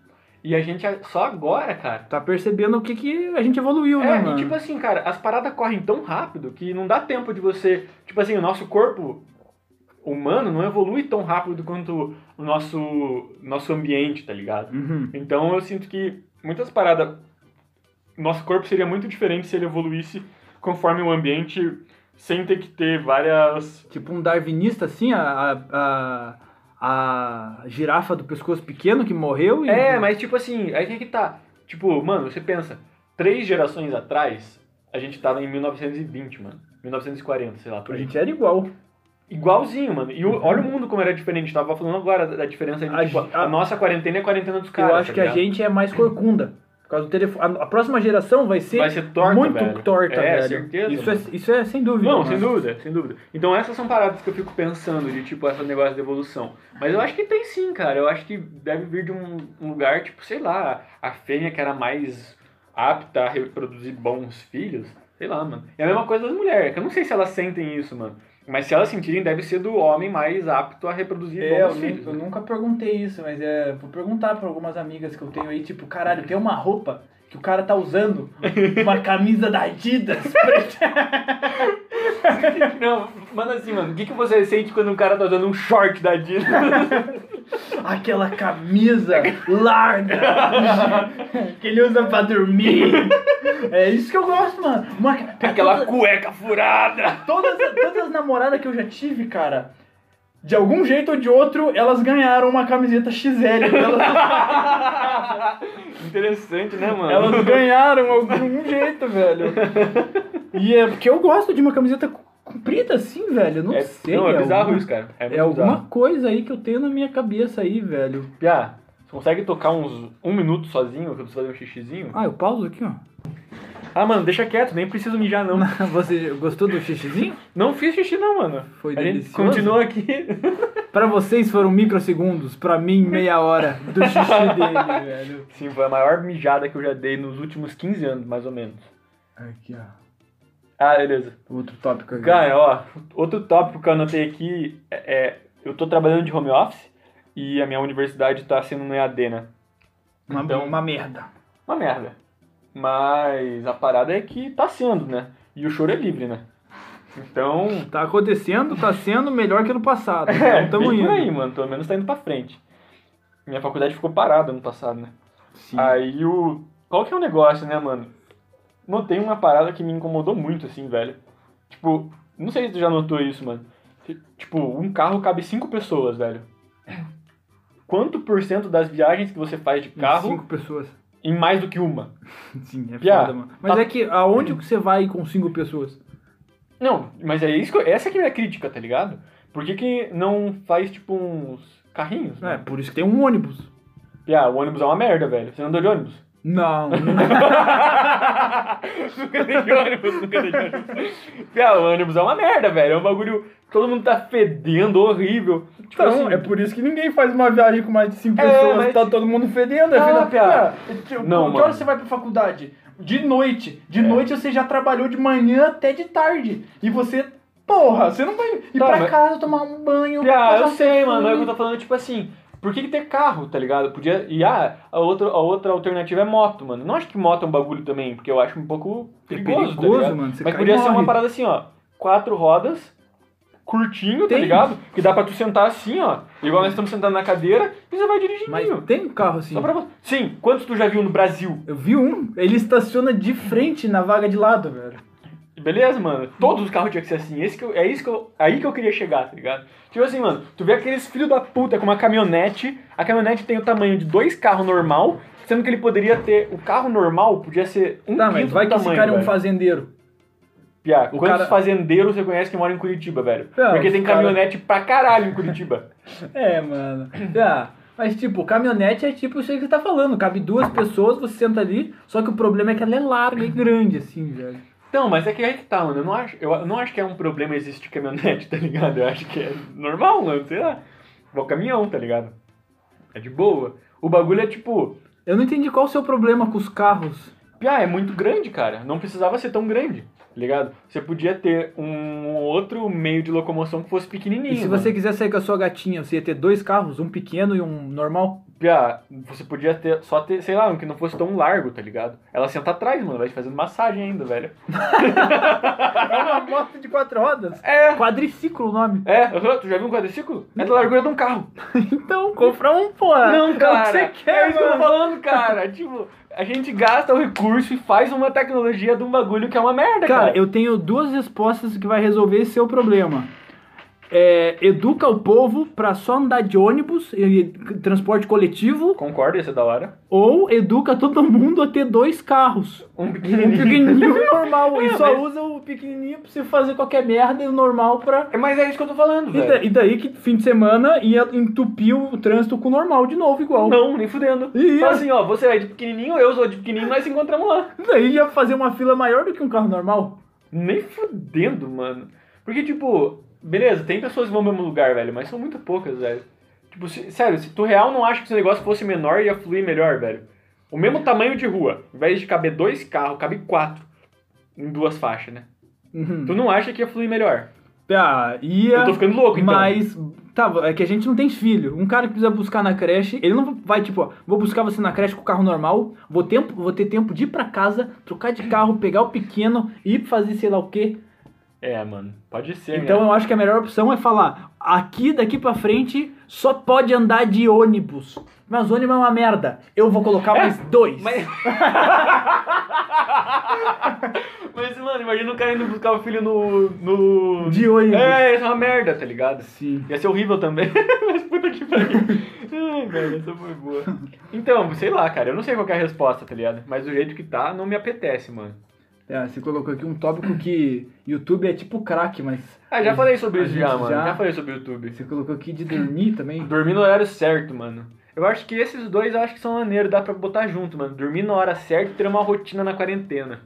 Speaker 2: e a gente só agora, cara.
Speaker 1: Tá percebendo o que, que a gente evoluiu, né,
Speaker 2: É,
Speaker 1: mano?
Speaker 2: e tipo assim, cara, as paradas correm tão rápido que não dá tempo de você. Tipo assim, o nosso corpo humano não evolui tão rápido quanto o nosso, nosso ambiente, tá ligado?
Speaker 1: Uhum.
Speaker 2: Então eu sinto que muitas paradas. Nosso corpo seria muito diferente se ele evoluísse conforme o ambiente, sem ter que ter várias.
Speaker 1: Tipo um darwinista, assim, a, a, a, a girafa do pescoço pequeno que morreu e...
Speaker 2: É, mas tipo assim, aí que que tá. Tipo, mano, você pensa, três gerações atrás, a gente tava em 1920, mano. 1940, sei lá, por
Speaker 1: A
Speaker 2: aí.
Speaker 1: gente era igual.
Speaker 2: Igualzinho, mano. E o- olha o mundo como era diferente. Tava falando agora da, da diferença entre
Speaker 1: A
Speaker 2: tipo, a,
Speaker 1: a-
Speaker 2: nossa quarentena e a quarentena dos caras.
Speaker 1: eu acho
Speaker 2: tá
Speaker 1: que a
Speaker 2: ligado?
Speaker 1: gente é mais corcunda. Por causa do telefone. A, próxima geração vai ser,
Speaker 2: Vai ser torta,
Speaker 1: muito
Speaker 2: velho.
Speaker 1: torta,
Speaker 2: É,
Speaker 1: velho.
Speaker 2: certeza,
Speaker 1: Isso é, isso é sem dúvida.
Speaker 2: Não,
Speaker 1: mano.
Speaker 2: sem dúvida, sem dúvida. Então essas são paradas que eu fico pensando de tipo esse negócio de evolução. Mas eu acho que tem sim, cara. Eu acho que deve vir de um, um lugar, tipo, sei lá, a fêmea que era mais apta a reproduzir bons filhos. Sei lá, mano. É a mesma coisa das mulheres, que eu não sei se elas sentem isso, mano. Mas se elas sentirem, deve ser do homem mais apto a reproduzir
Speaker 1: É, eu,
Speaker 2: filhos.
Speaker 1: eu
Speaker 2: né?
Speaker 1: nunca perguntei isso, mas é, vou perguntar pra algumas amigas que eu tenho aí, tipo, caralho, tem uma roupa que o cara tá usando, uma [laughs] camisa da Adidas. [laughs]
Speaker 2: Não, mano, assim, mano, o que, que você sente quando um cara tá usando um short da Adidas? [laughs]
Speaker 1: aquela camisa larga que ele usa pra dormir. É isso que eu gosto, mano. Uma,
Speaker 2: Aquela
Speaker 1: toda-
Speaker 2: cueca furada!
Speaker 1: todas, todas as namoradas que eu já tive, cara, de algum jeito ou de outro, elas ganharam uma camiseta XL. Elas,
Speaker 2: Interessante, né, mano?
Speaker 1: elas ganharam algum jeito, velho. E é porque eu gosto de uma camiseta comprida assim, velho. Eu Não
Speaker 2: É,
Speaker 1: sei.
Speaker 2: não, é bizarro
Speaker 1: alguma-
Speaker 2: isso, cara. É,
Speaker 1: É alguma coisa aí que eu tenho na minha cabeça aí, velho.
Speaker 2: Piá, você consegue tocar uns um minuto sozinho, que eu preciso fazer um xixizinho?
Speaker 1: Ah, eu pauso aqui, ó.
Speaker 2: Ah, mano, deixa quieto, nem preciso mijar, não. [laughs]
Speaker 1: Você gostou do xixizinho?
Speaker 2: Não fiz xixi, não, mano.
Speaker 1: Foi
Speaker 2: A
Speaker 1: delicioso.
Speaker 2: continua aqui. [laughs]
Speaker 1: Pra vocês foram microsegundos, pra mim meia hora do xixi dele, [laughs] velho.
Speaker 2: Sim, foi a maior mijada que eu já dei nos últimos 15 anos, mais ou menos.
Speaker 1: Aqui, ó.
Speaker 2: Ah, beleza.
Speaker 1: Outro tópico aqui.
Speaker 2: Cara, ó, outro tópico que eu anotei aqui é, é eu tô trabalhando de home office e a minha universidade tá sendo no EAD, né?
Speaker 1: uma,
Speaker 2: então-
Speaker 1: uma merda.
Speaker 2: Uma merda. Mas a parada é que tá sendo, né? E o choro é livre, né? Então, [laughs]
Speaker 1: Tá acontecendo, tá sendo melhor que no passado. [laughs]
Speaker 2: É,
Speaker 1: Então tamo indo.
Speaker 2: por aí, mano. Pelo menos tá indo pra frente. Minha faculdade ficou parada ano passado, né?
Speaker 1: Sim.
Speaker 2: Aí o. Qual que é o negócio, né, mano? Notei uma parada que me incomodou muito, assim, velho. Tipo, não sei se tu já notou isso, mano. Tipo, um carro cabe cinco pessoas, velho. Quanto por cento das viagens que você faz de carro
Speaker 1: Cinco pessoas.
Speaker 2: em mais do que uma? [laughs]
Speaker 1: Sim, é
Speaker 2: Piá,
Speaker 1: foda, mano. Mas
Speaker 2: tá-
Speaker 1: é que aonde que você vai com cinco pessoas?
Speaker 2: Não, mas é isso que eu- essa que é a minha crítica, tá ligado? Por que, que não faz, tipo, uns carrinhos?
Speaker 1: É,
Speaker 2: né?
Speaker 1: por isso que tem um ônibus.
Speaker 2: Piá, o ônibus é uma merda, velho. Você não andou de ônibus?
Speaker 1: Não. [laughs]
Speaker 2: nunca dei de ônibus, nunca dei de ônibus. Piá, o ônibus é uma merda, velho. É um bagulho. Todo mundo tá fedendo, horrível. Tipo
Speaker 1: Então,
Speaker 2: assim.
Speaker 1: é por isso que ninguém faz uma viagem com mais de cinco
Speaker 2: É,
Speaker 1: pessoas,
Speaker 2: mas-
Speaker 1: tá todo mundo fedendo. É
Speaker 2: Ah,
Speaker 1: vida...
Speaker 2: piá.
Speaker 1: Piá,
Speaker 2: Não,
Speaker 1: que
Speaker 2: mano.
Speaker 1: hora você vai pra faculdade? De noite. De
Speaker 2: É.
Speaker 1: noite você já trabalhou de manhã até de tarde. E você, porra, você não vai ir
Speaker 2: Tá,
Speaker 1: pra
Speaker 2: mas-
Speaker 1: casa tomar um banho.
Speaker 2: Piá,
Speaker 1: passar
Speaker 2: eu sei, mano. Mas é o que eu tô falando, tipo assim. Por que, que ter carro, tá ligado? Podia. E ah, a outra, a outra alternativa é moto, mano. Não acho que moto é um bagulho também, porque eu acho um pouco
Speaker 1: É
Speaker 2: perigoso, tá
Speaker 1: perigoso,
Speaker 2: ligado?
Speaker 1: mano. Você
Speaker 2: Mas podia ser uma parada assim, ó. Quatro rodas, curtinho, tá
Speaker 1: Tem.
Speaker 2: ligado? Que dá pra tu sentar assim, ó. Igual nós estamos sentando na cadeira e você vai dirigindo.
Speaker 1: Mas tem um carro assim.
Speaker 2: Pra. Sim, quantos tu já viu no Brasil?
Speaker 1: Eu vi um, ele estaciona de frente na vaga de lado, velho.
Speaker 2: Beleza, mano. Todos os carros tinham que ser assim. Esse que eu- é isso que eu, aí que eu queria chegar, tá ligado? Tipo assim, mano, tu vê aqueles filhos da puta com uma caminhonete. A caminhonete tem o tamanho de dois carros normal, sendo que ele poderia ter. O carro normal podia ser um
Speaker 1: Tá,
Speaker 2: quinto
Speaker 1: mas vai
Speaker 2: do
Speaker 1: que esse
Speaker 2: tamanho,
Speaker 1: cara é um fazendeiro.
Speaker 2: Piá,
Speaker 1: o
Speaker 2: quantos
Speaker 1: cara-
Speaker 2: fazendeiros você conhece que moram em Curitiba, velho?
Speaker 1: Não,
Speaker 2: Porque
Speaker 1: os
Speaker 2: tem
Speaker 1: cara-
Speaker 2: caminhonete pra caralho em Curitiba. [laughs]
Speaker 1: É, mano. Ah, mas tipo, caminhonete é tipo isso aí que você tá falando. Cabe duas pessoas, você senta ali, só que o problema é que ela é larga e grande, assim, velho.
Speaker 2: Então, mas é que aí que tá, mano. Eu não acho, eu não acho que é um problema existir caminhonete, [laughs] tá ligado? Eu acho que é normal, mano. Sei lá. Vou caminhão, tá ligado? É de boa. O bagulho é tipo.
Speaker 1: Eu não entendi qual o seu problema com os carros.
Speaker 2: Piá, é muito grande, cara. Não precisava ser tão grande, tá ligado? Você podia ter um outro meio de locomoção que fosse pequenininho.
Speaker 1: E se
Speaker 2: mano.
Speaker 1: você quiser sair com a sua gatinha, você ia ter dois carros, um pequeno e um normal?
Speaker 2: Piá, você podia ter, só ter, sei lá, um que não fosse tão largo, tá ligado? Ela senta atrás, mano. Vai te fazendo massagem ainda, velho. [laughs]
Speaker 1: É uma moto de quatro rodas.
Speaker 2: É.
Speaker 1: Quadriciclo o nome.
Speaker 2: É, tu já viu um quadriciclo? É da largura de um carro. [laughs]
Speaker 1: Então, compra um, porra.
Speaker 2: Não,
Speaker 1: É o
Speaker 2: cara.
Speaker 1: que você
Speaker 2: é
Speaker 1: quer,
Speaker 2: isso que eu tô falando, cara. [laughs] tipo, a gente gasta o recurso e faz uma tecnologia de um bagulho que é uma merda, cara.
Speaker 1: Cara, eu tenho duas respostas que vai resolver esse seu problema. É, educa o povo pra só andar de ônibus e transporte coletivo
Speaker 2: Concordo, isso é da hora.
Speaker 1: ou educa todo mundo a ter dois carros.
Speaker 2: Um
Speaker 1: Um
Speaker 2: pequenininho.
Speaker 1: pequenininho e normal. [laughs]
Speaker 2: É,
Speaker 1: e só
Speaker 2: mas-
Speaker 1: usa o pequenininho pra você fazer qualquer merda e o normal pra...
Speaker 2: É, Mas é isso que eu tô falando,
Speaker 1: E, da-
Speaker 2: velho.
Speaker 1: e daí que fim de semana ia entupir o trânsito com o normal de novo igual.
Speaker 2: Não, nem fudendo.
Speaker 1: Ia.
Speaker 2: Fala assim, ó, você vai de pequenininho, eu sou de pequenininho, nós se encontramos lá.
Speaker 1: E daí ia fazer uma fila maior do que um carro normal.
Speaker 2: Nem fudendo, mano. Porque, tipo, beleza, tem pessoas que vão no mesmo lugar, velho, mas são muito poucas, velho. Tipo, se- sério, se tu real não acha que esse negócio fosse menor, ia fluir melhor, velho. O mesmo tamanho de rua, ao invés de caber dois carros, cabe quatro. Em duas faixas, né?
Speaker 1: Uhum.
Speaker 2: Tu não acha que ia fluir melhor?
Speaker 1: Ah, ia...
Speaker 2: Eu tô ficando louco, então.
Speaker 1: Mas, tá, é que a gente não tem filho. Um cara que precisa buscar na creche, ele não vai, tipo, ó, vou buscar você na creche com o carro normal, vou, tempo, vou ter tempo de ir pra casa, trocar de carro, pegar o pequeno e fazer sei lá o quê.
Speaker 2: É, mano, pode ser,
Speaker 1: Então
Speaker 2: né?
Speaker 1: eu acho que a melhor opção é falar, aqui daqui pra frente só pode andar de ônibus. Mas ônibus é uma merda. Eu vou colocar
Speaker 2: É,
Speaker 1: mais dois.
Speaker 2: Mas... [laughs] Mas, mano, imagina o cara indo buscar o filho no... no...
Speaker 1: De ônibus.
Speaker 2: É, isso é uma merda, tá ligado?
Speaker 1: Sim.
Speaker 2: Ia ser horrível também. [laughs] Mas puta que pariu. Ai, velho, essa foi boa. Então, sei lá, cara, eu não sei qual é a resposta, tá ligado? Mas do jeito que tá, não me apetece, mano.
Speaker 1: É, você colocou aqui um tópico que YouTube é tipo crack, mas...
Speaker 2: Ah, já falei sobre isso já, mano.
Speaker 1: já-
Speaker 2: Já falei sobre o YouTube.
Speaker 1: Você colocou aqui de dormir também.
Speaker 2: Dormir no horário certo, mano. Eu acho que esses dois eu acho que são maneiros, dá pra botar junto, mano. Dormir na hora certa e ter uma rotina na quarentena.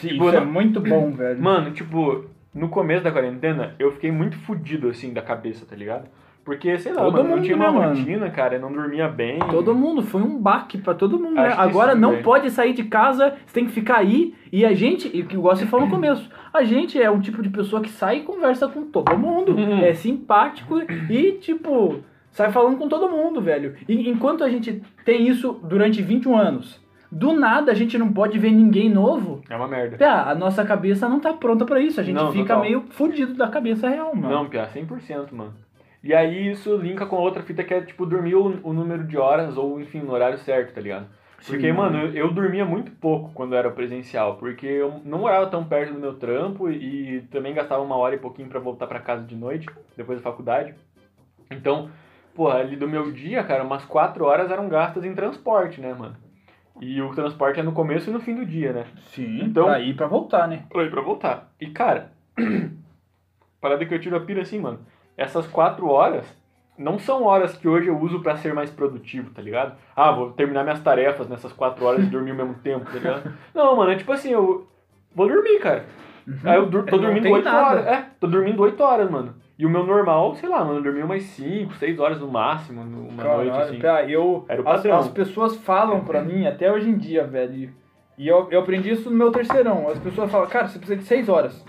Speaker 1: Sim,
Speaker 2: Tipo,
Speaker 1: isso é muito bom, velho.
Speaker 2: Mano, tipo, no começo da quarentena, eu fiquei muito fudido, assim, da cabeça, tá ligado? Porque, sei lá,
Speaker 1: Todo
Speaker 2: mano,
Speaker 1: mundo,
Speaker 2: tinha
Speaker 1: né,
Speaker 2: uma
Speaker 1: mano?
Speaker 2: rotina, cara, eu não dormia bem.
Speaker 1: Todo mundo, foi um baque pra todo mundo, né? Agora não
Speaker 2: velho.
Speaker 1: pode sair de casa, você tem que ficar aí. E a gente, e que igual você falou no começo, a gente é um tipo de pessoa que sai e conversa com todo mundo.
Speaker 2: Uhum.
Speaker 1: É simpático e, tipo, sai falando com todo mundo, velho. E enquanto a gente tem isso durante 21 anos, do nada a gente não pode ver ninguém novo.
Speaker 2: É uma merda.
Speaker 1: Pá, a nossa cabeça não tá pronta pra isso. A gente
Speaker 2: Não,
Speaker 1: fica
Speaker 2: total.
Speaker 1: meio fudido da cabeça real, mano.
Speaker 2: Não, pior, 100%, mano. E aí isso linka com a outra fita que é, tipo, dormir o, o número de horas ou, enfim, no horário certo, tá ligado? Porque,
Speaker 1: Sim,
Speaker 2: mano, eu, eu dormia muito pouco quando era presencial, porque eu não morava tão perto do meu trampo e, e também gastava uma hora e pouquinho pra voltar pra casa de noite, depois da faculdade. Então, porra, ali do meu dia, cara, umas quatro horas eram gastas em transporte, né, mano? E o transporte é no começo e no fim do dia, né?
Speaker 1: Sim,
Speaker 2: Então-
Speaker 1: pra ir pra voltar, né?
Speaker 2: Pra ir pra voltar. E, cara, [clears throat] parada que eu tiro a pira assim, mano. Essas quatro horas não são horas que hoje eu uso pra ser mais produtivo, tá ligado? Ah, vou terminar minhas tarefas nessas quatro horas e dormir ao mesmo tempo, tá ligado? [laughs] Não, mano, é tipo assim, eu vou dormir, cara. Aí eu dur- tô
Speaker 1: Não
Speaker 2: dormindo
Speaker 1: tem
Speaker 2: oito
Speaker 1: nada.
Speaker 2: horas. É, tô dormindo oito horas, mano. E o meu normal, sei lá, mano, eu dormi umas cinco, seis horas no máximo, noite,
Speaker 1: Caralho,
Speaker 2: assim.
Speaker 1: pá, eu,
Speaker 2: Era o
Speaker 1: as,
Speaker 2: padrão.
Speaker 1: as pessoas falam pra mim, até hoje em dia, velho. E eu, eu aprendi isso no meu terceirão. As pessoas falam, cara, você precisa de seis horas.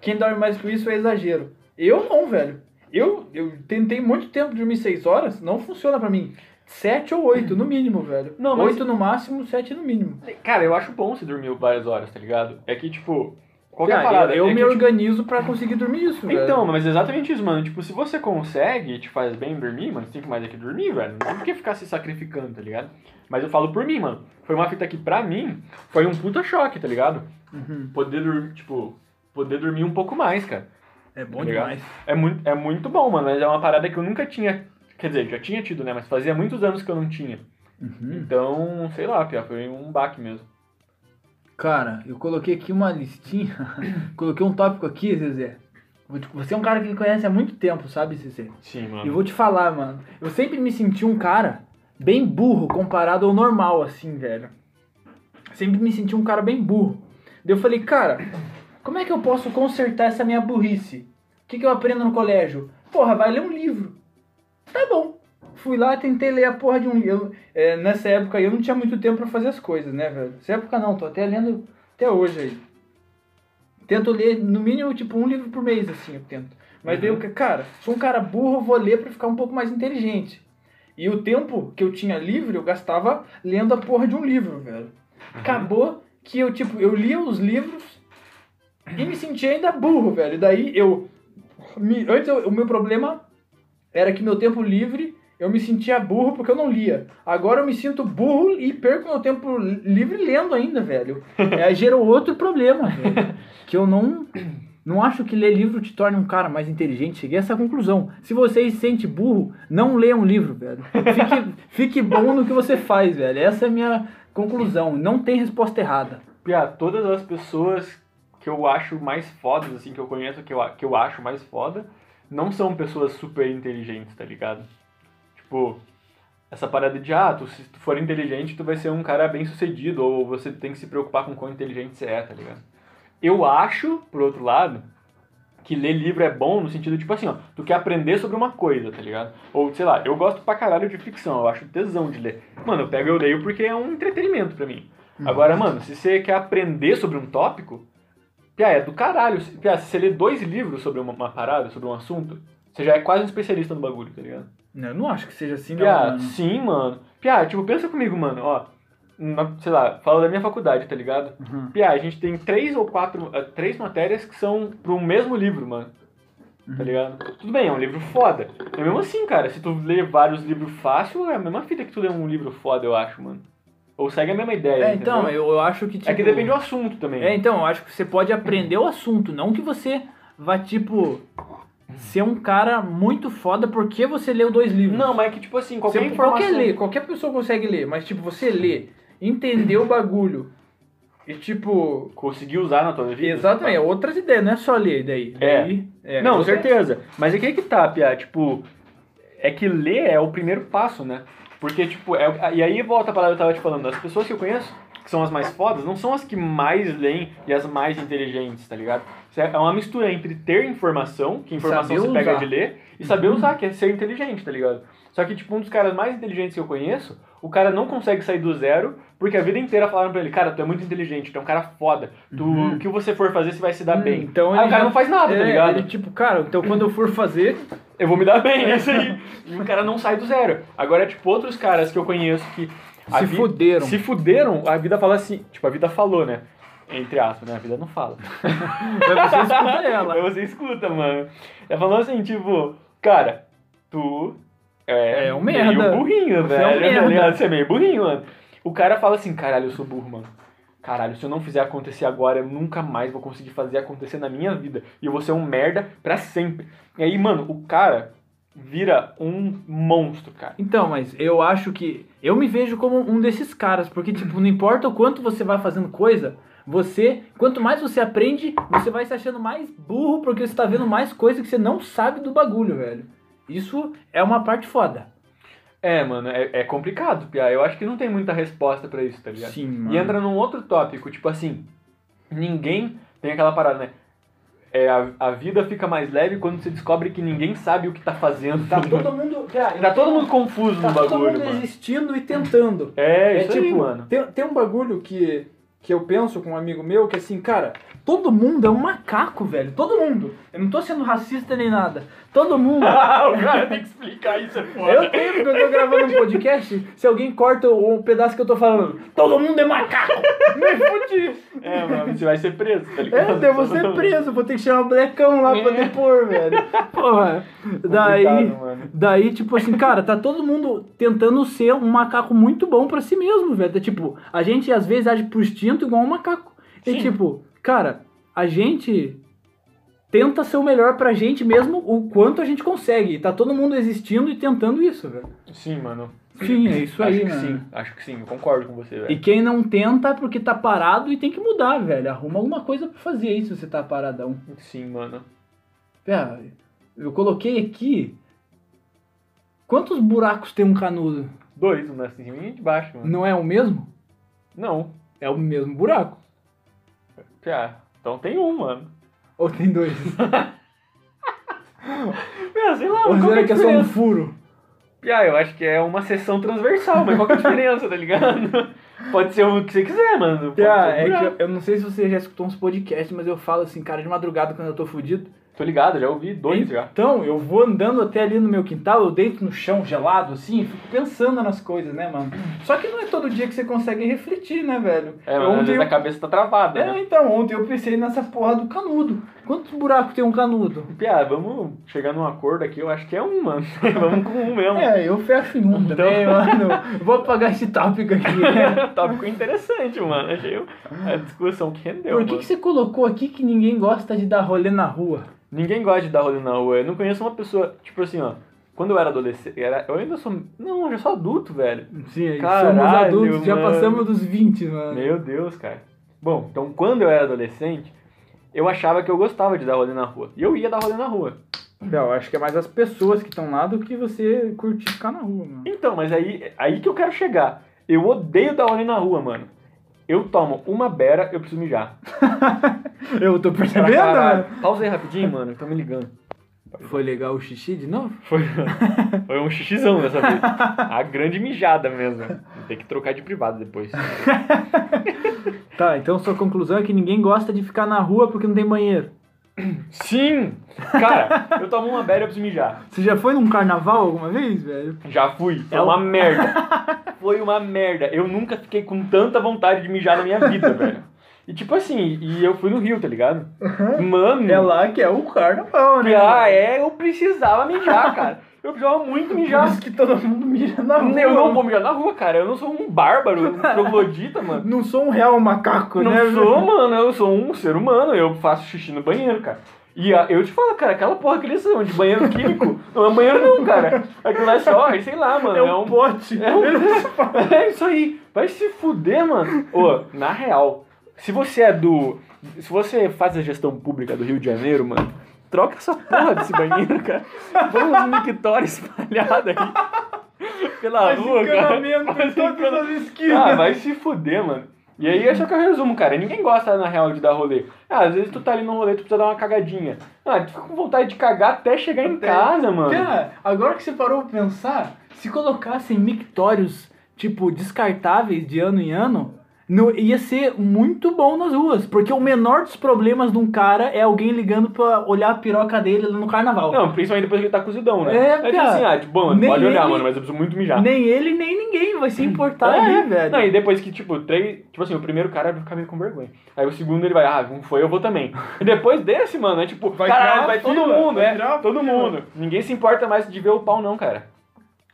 Speaker 1: Quem dorme mais que isso é exagero. Eu não, velho. Eu, eu tentei muito tempo dormir seis horas, não funciona pra mim. Sete ou oito, no mínimo, velho.
Speaker 2: Não, mas-
Speaker 1: Oito no máximo, sete no mínimo.
Speaker 2: Cara, eu acho bom você dormir várias horas, tá ligado? É que, tipo, qualquer
Speaker 1: Cara,
Speaker 2: parada.
Speaker 1: eu
Speaker 2: é
Speaker 1: me
Speaker 2: que, tipo,
Speaker 1: organizo pra conseguir dormir isso, velho.
Speaker 2: Então, mas é exatamente isso, mano. Tipo, se você consegue e te faz bem dormir, mano, você tem que mais é que dormir, velho. Não tem por que ficar se sacrificando, tá ligado? Mas eu falo por mim, mano. Foi uma fita que, pra mim, foi um puta choque, tá ligado?
Speaker 1: Uhum.
Speaker 2: Poder dormir, tipo, poder dormir um pouco mais, cara.
Speaker 1: É bom
Speaker 2: Tá
Speaker 1: demais.
Speaker 2: É muito, é muito bom, mano, mas é uma parada que eu nunca tinha. Quer dizer, já tinha tido, né? Mas fazia muitos anos que eu não tinha.
Speaker 1: Uhum.
Speaker 2: Então, sei lá, Pia, foi um baque mesmo.
Speaker 1: Cara, eu coloquei aqui uma listinha. [laughs] coloquei um tópico aqui, Zezé. Você é um cara que me conhece há muito tempo, sabe, Zezé?
Speaker 2: Sim,
Speaker 1: E
Speaker 2: mano.
Speaker 1: vou te falar, mano. Eu sempre me senti um cara bem burro comparado ao normal, assim, velho. Sempre me senti um cara bem burro. Daí eu falei, cara, como é que eu posso consertar essa minha burrice? O que, que eu aprendo no colégio? Porra, vai ler um livro. Tá bom. Fui lá, tentei ler a porra de um livro. É, nessa época eu não tinha muito tempo pra fazer as coisas, né, velho? Nessa época não, tô até lendo até hoje aí. Tento ler, no mínimo, tipo, um livro por mês, assim, eu tento. Mas daí eu, cara, sou um cara burro, vou ler pra ficar um pouco mais inteligente. E o tempo que eu tinha livre, eu gastava lendo a porra de um livro, velho. Acabou que eu, tipo, eu lia os livros e me sentia ainda burro, velho. Daí eu. me- antes eu- o meu problema era que meu tempo livre eu me sentia burro porque eu não lia. Agora eu me sinto burro e perco meu tempo li- livre lendo ainda, velho. [laughs] Aí gerou outro problema, velho. Que eu não. Não acho que ler livro te torne um cara mais inteligente. Cheguei a essa conclusão. Se você se sente burro, não leia um livro, velho. Fique, [laughs] fique bom no que você faz, velho. Essa é a minha conclusão. Não tem resposta errada.
Speaker 2: Pia, todas as pessoas que eu acho mais fodas, assim, que eu conheço, que eu, que eu acho mais foda, não são pessoas super inteligentes, tá ligado? Tipo, essa parada de, ah, tu, se tu for inteligente, tu vai ser um cara bem sucedido, ou você tem que se preocupar com quão inteligente você é, tá ligado? Eu acho, por outro lado, que ler livro é bom no sentido, tipo assim, ó, tu quer aprender sobre uma coisa, tá ligado? Ou, sei lá, eu gosto pra caralho de ficção, eu acho tesão de ler. Mano, eu pego e eu leio porque é um entretenimento pra mim. Agora, mano, se você quer aprender sobre um tópico, Pia, é do caralho. Pia, se você lê dois livros sobre uma, uma parada, sobre um assunto, você já é quase um especialista no bagulho, tá ligado?
Speaker 1: Não, Eu não acho que seja assim, não.
Speaker 2: Pia,
Speaker 1: mano.
Speaker 2: sim, mano. Pia, tipo, pensa comigo, mano, ó. uma- sei lá, fala da minha faculdade, tá ligado?
Speaker 1: Uhum.
Speaker 2: Pia, a gente tem três ou quatro, eh, três matérias que são pro mesmo livro, mano. Tá
Speaker 1: Uhum.
Speaker 2: ligado? Tudo bem, é um livro foda. Mas mesmo assim, cara, se tu lê vários livros fácil, é a mesma fita que tu lê um livro foda, eu acho, mano. Ou segue a mesma ideia.
Speaker 1: É, então, eu, eu acho que tipo.
Speaker 2: É que depende do assunto também.
Speaker 1: É, então, eu acho que você pode aprender o assunto, não que você vá, tipo, ser um cara muito foda porque você leu dois livros.
Speaker 2: Não, mas é que, tipo assim, qualquer
Speaker 1: Você-
Speaker 2: informação...
Speaker 1: Qualquer ler, qualquer pessoa consegue ler, mas tipo, você lê, entender o bagulho e tipo.
Speaker 2: Conseguir usar na tua vida.
Speaker 1: Exatamente, é outras ideias, não é só ler daí.
Speaker 2: É.
Speaker 1: Daí, é,
Speaker 2: Não, certeza. Mas é que aí que tá, Pia. Tipo, é que ler é o primeiro passo, né? Porque, tipo, é, e aí volta a palavra que eu tava te falando. As pessoas que eu conheço, que são as mais fodas, não são as que mais leem e as mais inteligentes, tá ligado? Isso É uma mistura entre ter informação, que informação
Speaker 1: Saber
Speaker 2: você pega
Speaker 1: usar.
Speaker 2: de ler, e saber usar, que é ser inteligente, tá ligado? Só que, tipo, um dos caras mais inteligentes que eu conheço, o cara não consegue sair do zero, porque a vida inteira falaram pra ele, cara, tu é muito inteligente, tu é um cara foda, tu, o que você for fazer, você vai se dar
Speaker 1: Hum,
Speaker 2: bem.
Speaker 1: Então
Speaker 2: aí o cara
Speaker 1: já-
Speaker 2: não faz nada,
Speaker 1: é,
Speaker 2: tá ligado?
Speaker 1: Ele, tipo, cara, então quando eu for fazer.
Speaker 2: eu vou me dar bem, [laughs] é isso aí. E o cara não sai do zero. Agora, tipo, outros caras que eu conheço que.
Speaker 1: Se
Speaker 2: vi-
Speaker 1: fuderam.
Speaker 2: Se fuderam, a vida fala assim. Tipo, a vida falou, né? Entre aspas, né? A vida não fala. [laughs]
Speaker 1: Mas você escuta ela.
Speaker 2: Mas você escuta, mano. Ela falou assim, tipo, cara, tu é,
Speaker 1: É um
Speaker 2: meio
Speaker 1: merda.
Speaker 2: burrinho,
Speaker 1: Você é um
Speaker 2: velho.
Speaker 1: merda.
Speaker 2: ligado? Você é meio burrinho, mano. O cara fala assim, caralho, eu sou burro, mano. Caralho, se eu não fizer acontecer agora, eu nunca mais vou conseguir fazer acontecer na minha vida. E eu vou ser um merda pra sempre. E aí, mano, o cara vira um monstro, cara.
Speaker 1: Então, mas eu acho que. Eu me vejo como um desses caras, porque, tipo, não importa o quanto você vai fazendo coisa, você. Quanto mais você aprende, você vai se achando mais burro, porque você tá vendo mais coisa que você não sabe do bagulho, velho. Isso é uma parte foda.
Speaker 2: É, mano, é, é complicado, Pia. Eu acho que não tem muita resposta pra isso, tá ligado?
Speaker 1: Sim, mano.
Speaker 2: E entra num outro tópico, tipo assim, ninguém tem aquela parada, né? É, a, a vida fica mais leve quando você descobre que ninguém sabe o que tá fazendo.
Speaker 1: Tá [laughs] todo mundo. Cara,
Speaker 2: Tá todo mundo confuso
Speaker 1: tá
Speaker 2: no
Speaker 1: todo
Speaker 2: bagulho,
Speaker 1: mundo
Speaker 2: mano.
Speaker 1: existindo e tentando.
Speaker 2: É,
Speaker 1: É
Speaker 2: isso
Speaker 1: tipo,
Speaker 2: aí, mano.
Speaker 1: Tem, tem um bagulho que, que eu penso com um amigo meu que assim, cara, todo mundo é um macaco, velho. Todo mundo. Eu não tô sendo racista nem nada. Todo mundo. [laughs]
Speaker 2: o cara tem que explicar isso, é foda.
Speaker 1: Eu tenho, porque eu tô gravando um podcast. Se alguém corta o pedaço que eu tô falando, todo mundo é macaco! [laughs] Me fudi!
Speaker 2: É, mano, você vai ser preso, tá ligado?
Speaker 1: É, eu vou ser [laughs] preso, vou ter que chamar o Blecão lá pra depor, velho. Porra. Daí,
Speaker 2: Complicado, mano.
Speaker 1: daí, tipo assim, cara, tá todo mundo tentando ser um macaco muito bom pra si mesmo, velho. Tá, tipo, a gente às vezes age por instinto igual um macaco. E
Speaker 2: Sim.
Speaker 1: tipo, cara, a gente tenta ser o melhor pra gente mesmo o quanto a gente consegue. E tá todo mundo existindo e tentando isso, velho.
Speaker 2: Sim, mano.
Speaker 1: Sim, é isso
Speaker 2: acho
Speaker 1: aí,
Speaker 2: que
Speaker 1: mano.
Speaker 2: sim, acho que sim, eu concordo com você, velho.
Speaker 1: E quem não tenta é porque tá parado e tem que mudar, velho. Arruma alguma coisa pra fazer aí se você tá paradão.
Speaker 2: Sim, mano.
Speaker 1: Pera, eu coloquei aqui. Quantos buracos tem um canudo?
Speaker 2: Dois, um na cima e um de baixo, mano.
Speaker 1: Não é o mesmo?
Speaker 2: Não.
Speaker 1: É o mesmo buraco.
Speaker 2: Já. Então tem um, mano.
Speaker 1: Ou tem dois? [laughs]
Speaker 2: Meu, sei lá,
Speaker 1: Ou
Speaker 2: qual
Speaker 1: será
Speaker 2: é
Speaker 1: que é só um furo?
Speaker 2: Ah, eu acho que é uma seção transversal, mas qual que é a diferença, tá ligado? [laughs] Pode ser o que você quiser, mano.
Speaker 1: Ah,
Speaker 2: ser
Speaker 1: é que eu, eu não sei se você já escutou uns podcasts, mas eu falo assim, cara, de madrugada quando eu tô fudido.
Speaker 2: Tô ligado, já ouvi dois já.
Speaker 1: Então, eu vou andando até ali no meu quintal, eu deito no chão gelado, assim, e fico pensando nas coisas, né, mano? Só que não é todo dia que você consegue refletir, né, velho?
Speaker 2: É, mas às
Speaker 1: ontem
Speaker 2: vezes
Speaker 1: eu...
Speaker 2: a cabeça tá travada,
Speaker 1: É,
Speaker 2: né?
Speaker 1: então, ontem eu pensei nessa porra do canudo. Quantos buracos tem um canudo?
Speaker 2: Piá, vamos chegar num acordo aqui, eu acho que é um, mano. [laughs] vamos com um mesmo.
Speaker 1: É, eu fecho em um
Speaker 2: Então-
Speaker 1: também, mano. Vou apagar esse tópico aqui, né? [laughs]
Speaker 2: Tópico interessante, mano. Achei a discussão que rendeu.
Speaker 1: Por que,
Speaker 2: mano.
Speaker 1: que você colocou aqui que ninguém gosta de dar rolê na rua?
Speaker 2: Ninguém gosta de dar rolê na rua. Eu não conheço uma pessoa, tipo assim, ó. Quando eu era adolescente, era, eu ainda sou. Não, eu já sou adulto, velho.
Speaker 1: Sim, aí
Speaker 2: Caralho,
Speaker 1: somos adultos, já
Speaker 2: mano.
Speaker 1: passamos dos 20, mano.
Speaker 2: Meu Deus, cara. Bom, então quando eu era adolescente, eu achava que eu gostava de dar rolê na rua. E eu ia dar rolê na rua.
Speaker 1: Não, acho que é mais as pessoas que estão lá do que você curtir ficar na rua, mano.
Speaker 2: Então, mas aí, aí que eu quero chegar. Eu odeio dar rolê na rua, mano. Eu tomo uma beira, eu preciso mijar. [laughs]
Speaker 1: Eu tô percebendo,
Speaker 2: caralho.
Speaker 1: mano.
Speaker 2: Pausa aí rapidinho, mano. Estão me ligando.
Speaker 1: Foi legal o xixi de novo?
Speaker 2: Foi, [laughs] foi um xixizão dessa vez. A grande mijada mesmo. Tem que trocar de privado depois. [laughs]
Speaker 1: Tá, então sua conclusão é que ninguém gosta de ficar na rua porque não tem banheiro.
Speaker 2: Sim! Cara, eu tomo uma beira, eu preciso mijar.
Speaker 1: Você já foi num carnaval alguma vez, velho?
Speaker 2: Já fui.
Speaker 1: É
Speaker 2: uma
Speaker 1: um-
Speaker 2: merda. Foi uma merda. Eu nunca fiquei com tanta vontade de mijar na minha vida, velho. E tipo assim, e eu fui no Rio, tá ligado? Mano.
Speaker 1: É lá que é o carnaval, né?
Speaker 2: Ah, é, eu precisava mijar, cara. Eu precisava muito
Speaker 1: Por
Speaker 2: mijar.
Speaker 1: isso que todo mundo mira na rua.
Speaker 2: Eu não vou mijar na rua, cara. Eu não sou um bárbaro, um troglodita, mano.
Speaker 1: Não sou um real macaco,
Speaker 2: Não
Speaker 1: né?
Speaker 2: sou, mano, eu sou um ser humano, eu faço xixi no banheiro, cara. E a- eu te falo, cara, aquela porra que eles são de banheiro químico, não é um banheiro não, cara. Aquilo é só, é, sei lá, mano.
Speaker 1: É um pote.
Speaker 2: É, um- [laughs] é isso aí. Vai se fuder, mano. Ô, na real, se você é do. Se você faz a gestão pública do Rio de Janeiro, mano, troca essa porra desse [laughs] banheiro, cara. Põe uns mictórios espalhados aí. Pela
Speaker 1: Faz
Speaker 2: rua, cara.
Speaker 1: todas as esquinas.
Speaker 2: Ah, vai se fuder, mano. E aí, é o que eu resumo, cara. Ninguém gosta, na real, de dar rolê. Ah, às vezes tu tá ali no rolê, tu precisa dar uma cagadinha. Ah, tu fica com vontade de cagar até chegar em
Speaker 1: Até-
Speaker 2: casa, mano.
Speaker 1: Cara, agora que você parou pra pensar, se colocassem mictórios, tipo, descartáveis de ano em ano, não, ia ser muito bom nas ruas. Porque o menor dos problemas de um cara é alguém ligando pra olhar a piroca dele no carnaval.
Speaker 2: Não, principalmente depois que ele tá cozidão, né?
Speaker 1: É,
Speaker 2: tipo
Speaker 1: cara.
Speaker 2: assim, ah, tipo, bom, pode olhar,
Speaker 1: ele-
Speaker 2: mano, mas eu preciso muito mijar.
Speaker 1: Nem ele, nem ninguém vai se importar [laughs]
Speaker 2: É,
Speaker 1: ali, velho.
Speaker 2: Não, e depois que, tipo, três. Tipo assim, o primeiro cara vai ficar meio com vergonha. Aí o segundo ele vai, ah, não foi, eu vou também. [laughs] E depois desse, mano, é tipo,
Speaker 1: Vai
Speaker 2: caralho, vai todo
Speaker 1: fila,
Speaker 2: mundo,
Speaker 1: vai
Speaker 2: é, todo
Speaker 1: fila.
Speaker 2: mundo. Ninguém se importa mais de ver o pau, não, cara.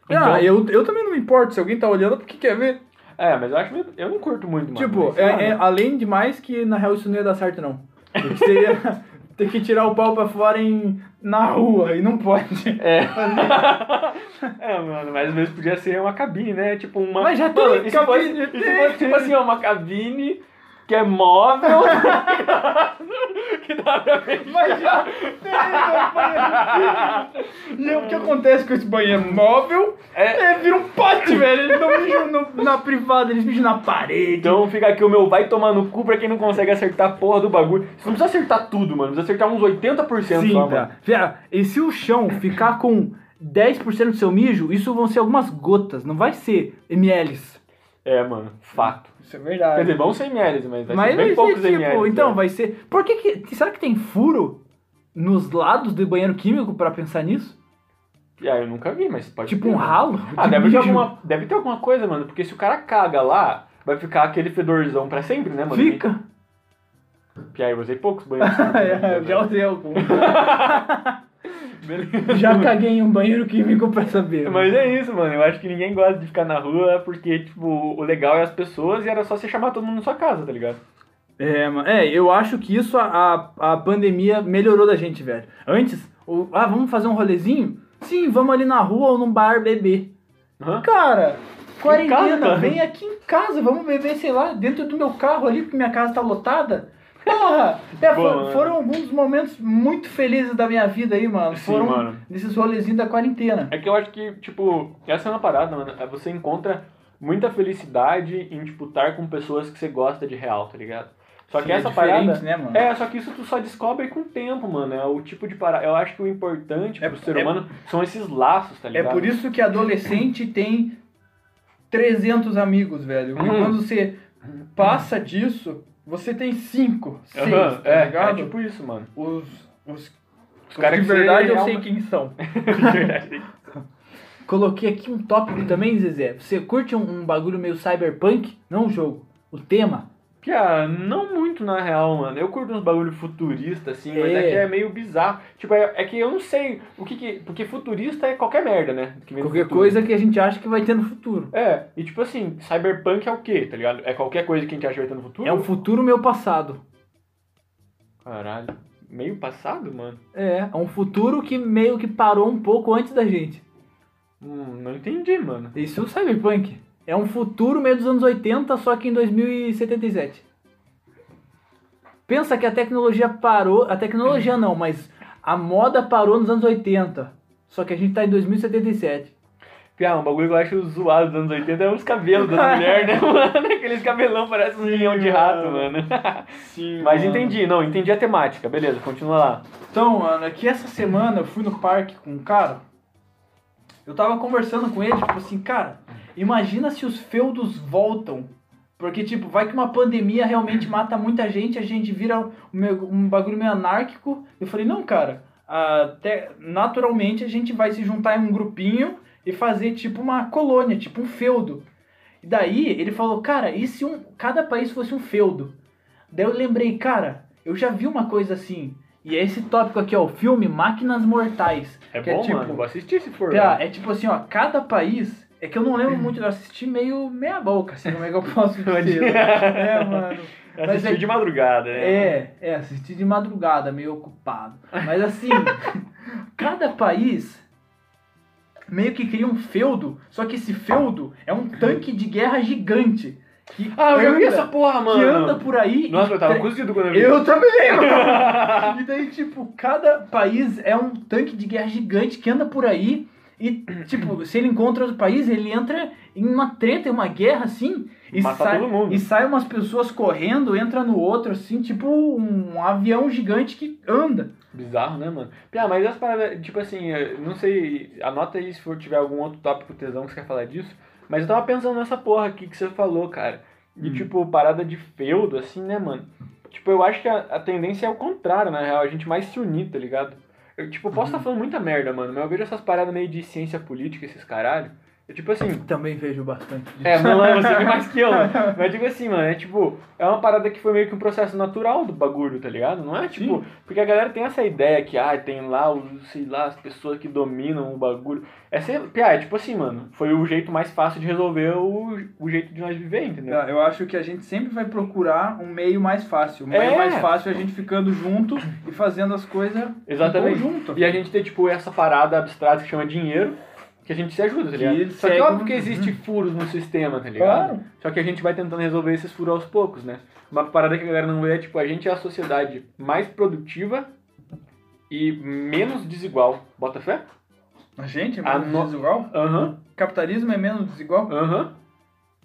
Speaker 2: Então-
Speaker 1: Ah, eu, eu também não me importo. Se alguém tá olhando, porque quer ver.
Speaker 2: É, mas eu acho meio, eu não curto muito, mano.
Speaker 1: tipo, é, é- além de mais que na real isso não ia dar certo, não. Porque você ia ter que tirar o pau pra fora em, na rua e não pode.
Speaker 2: É. [laughs] [laughs] é, mano, mas às vezes podia ser uma cabine, né? Tipo uma.
Speaker 1: Mas já tem
Speaker 2: Mano,
Speaker 1: cabine,
Speaker 2: se
Speaker 1: tem.
Speaker 2: fosse, tipo assim, uma cabine que é móvel. [laughs] que dá pra ver.
Speaker 1: Mas já tem. E [laughs] o que acontece com esse banheiro móvel?
Speaker 2: É.
Speaker 1: É, vira um pote, velho. Eles não mijam na privada, eles mijam na parede.
Speaker 2: Então fica aqui o meu vai tomar no cu pra quem não consegue acertar a porra do bagulho. Você não precisa acertar tudo, mano. Precisa acertar uns 80%
Speaker 1: Sim,
Speaker 2: só,
Speaker 1: tá.
Speaker 2: mano.
Speaker 1: E se o chão ficar com 10% do seu mijo, isso vão ser algumas gotas, não vai ser mLs.
Speaker 2: É, mano, fato.
Speaker 1: Isso é
Speaker 2: Quer
Speaker 1: verdade.
Speaker 2: dizer, vão ser ml, mas vai
Speaker 1: Mas
Speaker 2: ser bem
Speaker 1: vai
Speaker 2: poucos
Speaker 1: ser tipo,
Speaker 2: ml.
Speaker 1: então
Speaker 2: né?
Speaker 1: vai ser. Por que, que será que tem furo nos lados do banheiro químico pra pensar nisso?
Speaker 2: Ah, eu nunca vi, mas pode
Speaker 1: Tipo
Speaker 2: ter,
Speaker 1: um
Speaker 2: mano.
Speaker 1: ralo?
Speaker 2: Ah,
Speaker 1: de
Speaker 2: deve ter,
Speaker 1: mijo?
Speaker 2: alguma, deve ter alguma coisa, mano. Porque se o cara caga lá, vai ficar aquele fedorzão pra sempre, né, mano?
Speaker 1: Fica.
Speaker 2: E aí eu usei poucos banheiros. [laughs]
Speaker 1: É, eu já usei algum. [laughs]
Speaker 2: Beleza.
Speaker 1: Já caguei em um banheiro químico pra saber.
Speaker 2: Mas é isso, mano. Eu acho que ninguém gosta de ficar na rua porque, tipo, o legal é as pessoas e era só você chamar todo mundo na sua casa, tá ligado?
Speaker 1: É, é, eu acho que isso a, a, a pandemia melhorou da gente, velho. Antes, o, ah, vamos fazer um rolezinho? Sim, vamos ali na rua ou num bar beber.
Speaker 2: Hã?
Speaker 1: Cara, quarentena,
Speaker 2: casa?
Speaker 1: vem aqui em casa, vamos beber, sei lá, dentro do meu carro ali, porque minha casa tá lotada. Porra! É,
Speaker 2: Boa,
Speaker 1: for- foram alguns dos momentos muito felizes da minha vida aí, mano.
Speaker 2: Sim,
Speaker 1: foram
Speaker 2: mano.
Speaker 1: nesses rolezinhos da quarentena.
Speaker 2: É que eu acho que, tipo, essa é uma parada, mano. É Você encontra muita felicidade em, tipo, estar com pessoas que você gosta de real, tá ligado? Só que
Speaker 1: é
Speaker 2: essa parada.
Speaker 1: né, mano?
Speaker 2: É, só que isso tu só descobre com o tempo, mano. É o tipo de parada. Eu acho que o importante
Speaker 1: É-
Speaker 2: pro ser
Speaker 1: é-
Speaker 2: humano são esses laços, tá
Speaker 1: É
Speaker 2: ligado?
Speaker 1: por isso que adolescente tem 300 amigos, velho.
Speaker 2: Hum.
Speaker 1: quando você passa disso, você tem 5, 6,
Speaker 2: Aham,
Speaker 1: tá
Speaker 2: é,
Speaker 1: ligado?
Speaker 2: é tipo isso, mano.
Speaker 1: Os, os, os
Speaker 2: caras
Speaker 1: de verdade
Speaker 2: você
Speaker 1: eu sei quem são. [laughs]
Speaker 2: De verdade.
Speaker 1: Coloquei aqui um tópico também, Zezé. Você curte um, um bagulho meio cyberpunk? Não o jogo, o tema.
Speaker 2: Pia, não muito na real, mano. Eu curto uns bagulho futurista, assim, mas é
Speaker 1: É.
Speaker 2: que é meio bizarro. Tipo, é, é que eu não sei o que que... Porque futurista é qualquer merda, né?
Speaker 1: Qualquer coisa que a gente acha que vai ter no futuro.
Speaker 2: É, e tipo assim, cyberpunk é o quê, tá ligado? É qualquer coisa que a gente acha que vai ter no futuro?
Speaker 1: É um futuro meu passado.
Speaker 2: Caralho. Meio passado, mano?
Speaker 1: É, é um futuro que meio que parou um pouco antes da gente.
Speaker 2: Hum, não entendi, mano.
Speaker 1: Isso é o cyberpunk. É um futuro meio dos anos 80, só que em 2077. Pensa que a tecnologia parou. A tecnologia não, mas a moda parou nos anos 80. Só que a gente tá em 2077.
Speaker 2: Pia, um bagulho que eu acho zoado dos anos 80 é os cabelos das mulheres, né, [laughs] mano? Aqueles cabelão parecem um leão de rato, mano.
Speaker 1: Sim.
Speaker 2: Mas entendi, não, entendi a temática. Beleza, continua lá.
Speaker 1: Então, mano, aqui essa semana eu fui no parque com um cara. Eu tava conversando com ele, tipo assim, cara, imagina se os feudos voltam. Porque, tipo, vai que uma pandemia realmente mata muita gente, a gente vira um, bagulho meio anárquico. Eu falei, não, cara, até naturalmente a gente vai se juntar em um grupinho e fazer, tipo, uma colônia, tipo um feudo. E daí ele falou, cara, e se um, cada país fosse um feudo? Daí eu lembrei, cara, eu já vi uma coisa assim. E é esse tópico aqui, ó, o filme Máquinas Mortais.
Speaker 2: É
Speaker 1: que
Speaker 2: bom,
Speaker 1: é tipo,
Speaker 2: mano. Vou assistir se for. Mano.
Speaker 1: é tipo assim, ó, cada país. É que eu não lembro [clears throat] muito, eu assisti meio meia boca, assim, como é que eu posso [laughs] dizer. é, mano. [laughs] Mas
Speaker 2: Assistiu
Speaker 1: é,
Speaker 2: de madrugada, né?
Speaker 1: é, é, assisti de madrugada, meio ocupado. Mas assim, [laughs] cada país meio que cria um feudo, só que esse feudo é um tanque de guerra gigante. Que
Speaker 2: Ah, eu vi essa porra, mano.
Speaker 1: Que anda por aí.
Speaker 2: Nossa, eu tava
Speaker 1: tre-
Speaker 2: cozido quando eu vi.
Speaker 1: eu também, mano. E daí, tipo, cada país é um tanque de guerra gigante que anda por aí. E, tipo, se ele encontra outro país, ele entra em uma treta, em uma guerra, assim. E
Speaker 2: Matar
Speaker 1: sai,
Speaker 2: todo mundo.
Speaker 1: E sai umas pessoas correndo, entra no outro, assim, tipo um avião gigante que anda.
Speaker 2: Bizarro, né, mano? Pia, mas as paradas, tipo assim, não sei, anota aí se for tiver algum outro tópico tesão que você quer falar disso. Mas eu tava pensando nessa porra aqui que você falou, cara. De
Speaker 1: Hum.
Speaker 2: tipo, parada de feudo, assim, né, mano? Tipo, eu acho que a, a tendência é o contrário, na real, a gente mais se unir, tá ligado? Eu, tipo, posso estar
Speaker 1: Uhum.
Speaker 2: falando muita merda, mano, mas eu vejo essas paradas meio de ciência política, esses caralho. Eu, tipo assim,
Speaker 1: Também vejo bastante. disso.
Speaker 2: é, não, não, você vê [laughs] mais que eu, mano. Mas eu digo assim, mano, é tipo, é uma parada que foi meio que um processo natural do bagulho, tá ligado? Não é tipo,
Speaker 1: Sim.
Speaker 2: porque a galera tem essa ideia que, ah, tem lá, os, sei lá, as pessoas que dominam o bagulho. É, ser, piá, é tipo assim, mano, foi o jeito mais fácil de resolver o, o jeito de nós viver, entendeu?
Speaker 1: Eu acho que a gente sempre vai procurar um meio mais fácil. Um
Speaker 2: É.
Speaker 1: meio mais fácil é a gente ficando junto e fazendo as coisas
Speaker 2: Exatamente.
Speaker 1: em conjunto.
Speaker 2: E a gente tem, tipo, essa parada abstrata que chama dinheiro, que a gente se ajuda, tá ligado?
Speaker 1: Que
Speaker 2: Só que óbvio que existe furos no sistema, tá ligado?
Speaker 1: Claro.
Speaker 2: Só que a gente vai tentando resolver esses furos aos poucos, né? Uma parada que a galera não vê é, tipo, a gente é a sociedade mais produtiva e menos desigual. Bota fé?
Speaker 1: A gente é menos
Speaker 2: no-
Speaker 1: desigual?
Speaker 2: Aham,
Speaker 1: Capitalismo é menos desigual?
Speaker 2: aham.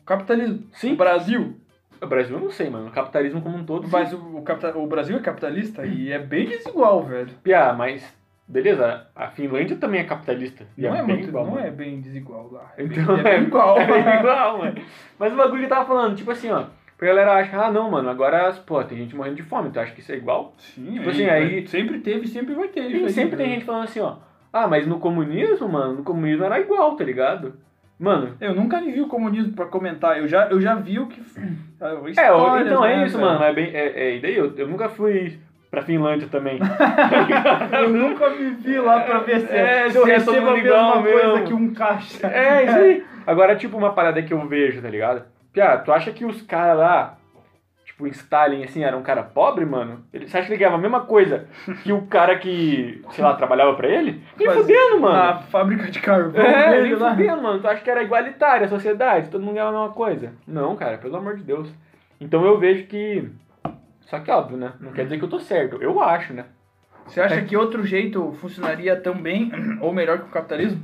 Speaker 1: Capitalismo.
Speaker 2: Sim.
Speaker 1: O Brasil.
Speaker 2: O Brasil eu não sei, mano. O capitalismo como um todo.
Speaker 1: Mas o, o, o Brasil é capitalista e é bem desigual, velho.
Speaker 2: Piá, mas. Beleza, a Finlândia também é capitalista.
Speaker 1: Não é,
Speaker 2: bem
Speaker 1: muito,
Speaker 2: igual,
Speaker 1: não
Speaker 2: mano.
Speaker 1: é bem desigual lá. É bem,
Speaker 2: Então,
Speaker 1: é bem [laughs] igual.
Speaker 2: É bem igual, mano. Mas o bagulho que tava falando, tipo assim, ó. Porque a galera acha, ah, não, mano, agora, pô, tem gente morrendo de fome, tu acha que isso é igual?
Speaker 1: Sim,
Speaker 2: Tipo assim, aí-
Speaker 1: Sempre teve sempre vai ter. isso aí,
Speaker 2: sempre tem
Speaker 1: velho.
Speaker 2: gente falando assim, ó. Ah, mas no comunismo, mano, no comunismo era igual, tá ligado? Mano,
Speaker 1: Eu nunca vi o comunismo pra comentar. Eu já, eu já vi o que. [clears throat]
Speaker 2: é, então é
Speaker 1: né,
Speaker 2: isso,
Speaker 1: velho?
Speaker 2: mano. É bem. É, é, e daí eu, eu nunca fui pra Finlândia também. [laughs]
Speaker 1: Eu nunca me vi lá pra ver se
Speaker 2: É,
Speaker 1: se eu
Speaker 2: é
Speaker 1: recebo a mesma coisa
Speaker 2: mesmo.
Speaker 1: que um caixa.
Speaker 2: É, isso aí. Agora, tipo, uma parada que eu vejo, tá ligado? Piá, tu acha que os caras lá, tipo, em Stalin, assim, era um cara pobre, mano, ele, você acha que ele ganhava a mesma coisa que o cara que, sei lá, trabalhava pra ele? Nem
Speaker 1: Mas
Speaker 2: fudendo, mano.
Speaker 1: Na fábrica de carvão
Speaker 2: É,
Speaker 1: dele lá.
Speaker 2: fudendo, mano. Tu acha que era igualitária a sociedade? Todo mundo ganhava a mesma coisa? Não, cara, pelo amor de Deus. Então eu vejo que. Só que óbvio, né? Não quer dizer que eu tô certo. Eu acho, né?
Speaker 3: Você acha que outro jeito funcionaria tão bem [clears throat] ou melhor que o capitalismo?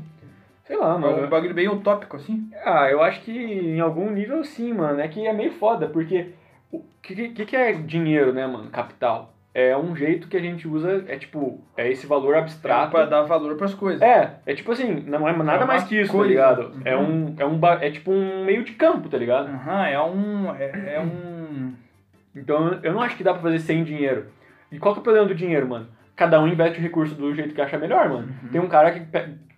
Speaker 2: Sei lá,
Speaker 3: É um
Speaker 2: mano.
Speaker 3: bagulho bem utópico, assim?
Speaker 2: Ah, eu acho que em algum nível sim, mano. É que é meio foda, porque o que, que, que é dinheiro, né, mano? Capital. É um jeito que a gente usa, é tipo, é esse valor abstrato.
Speaker 3: Pra dar valor pras coisas.
Speaker 2: É, é tipo assim, não é nada
Speaker 3: É
Speaker 2: mais que isso,
Speaker 3: coisa.
Speaker 2: tá ligado?
Speaker 3: Uhum.
Speaker 2: É um, é um, é tipo um meio de campo, tá ligado?
Speaker 3: Aham, é um. É, é um.
Speaker 2: Então eu não acho que dá pra fazer sem dinheiro. E qual que é o problema do dinheiro, mano? Cada um investe o recurso do jeito que acha melhor, mano. Tem um cara que,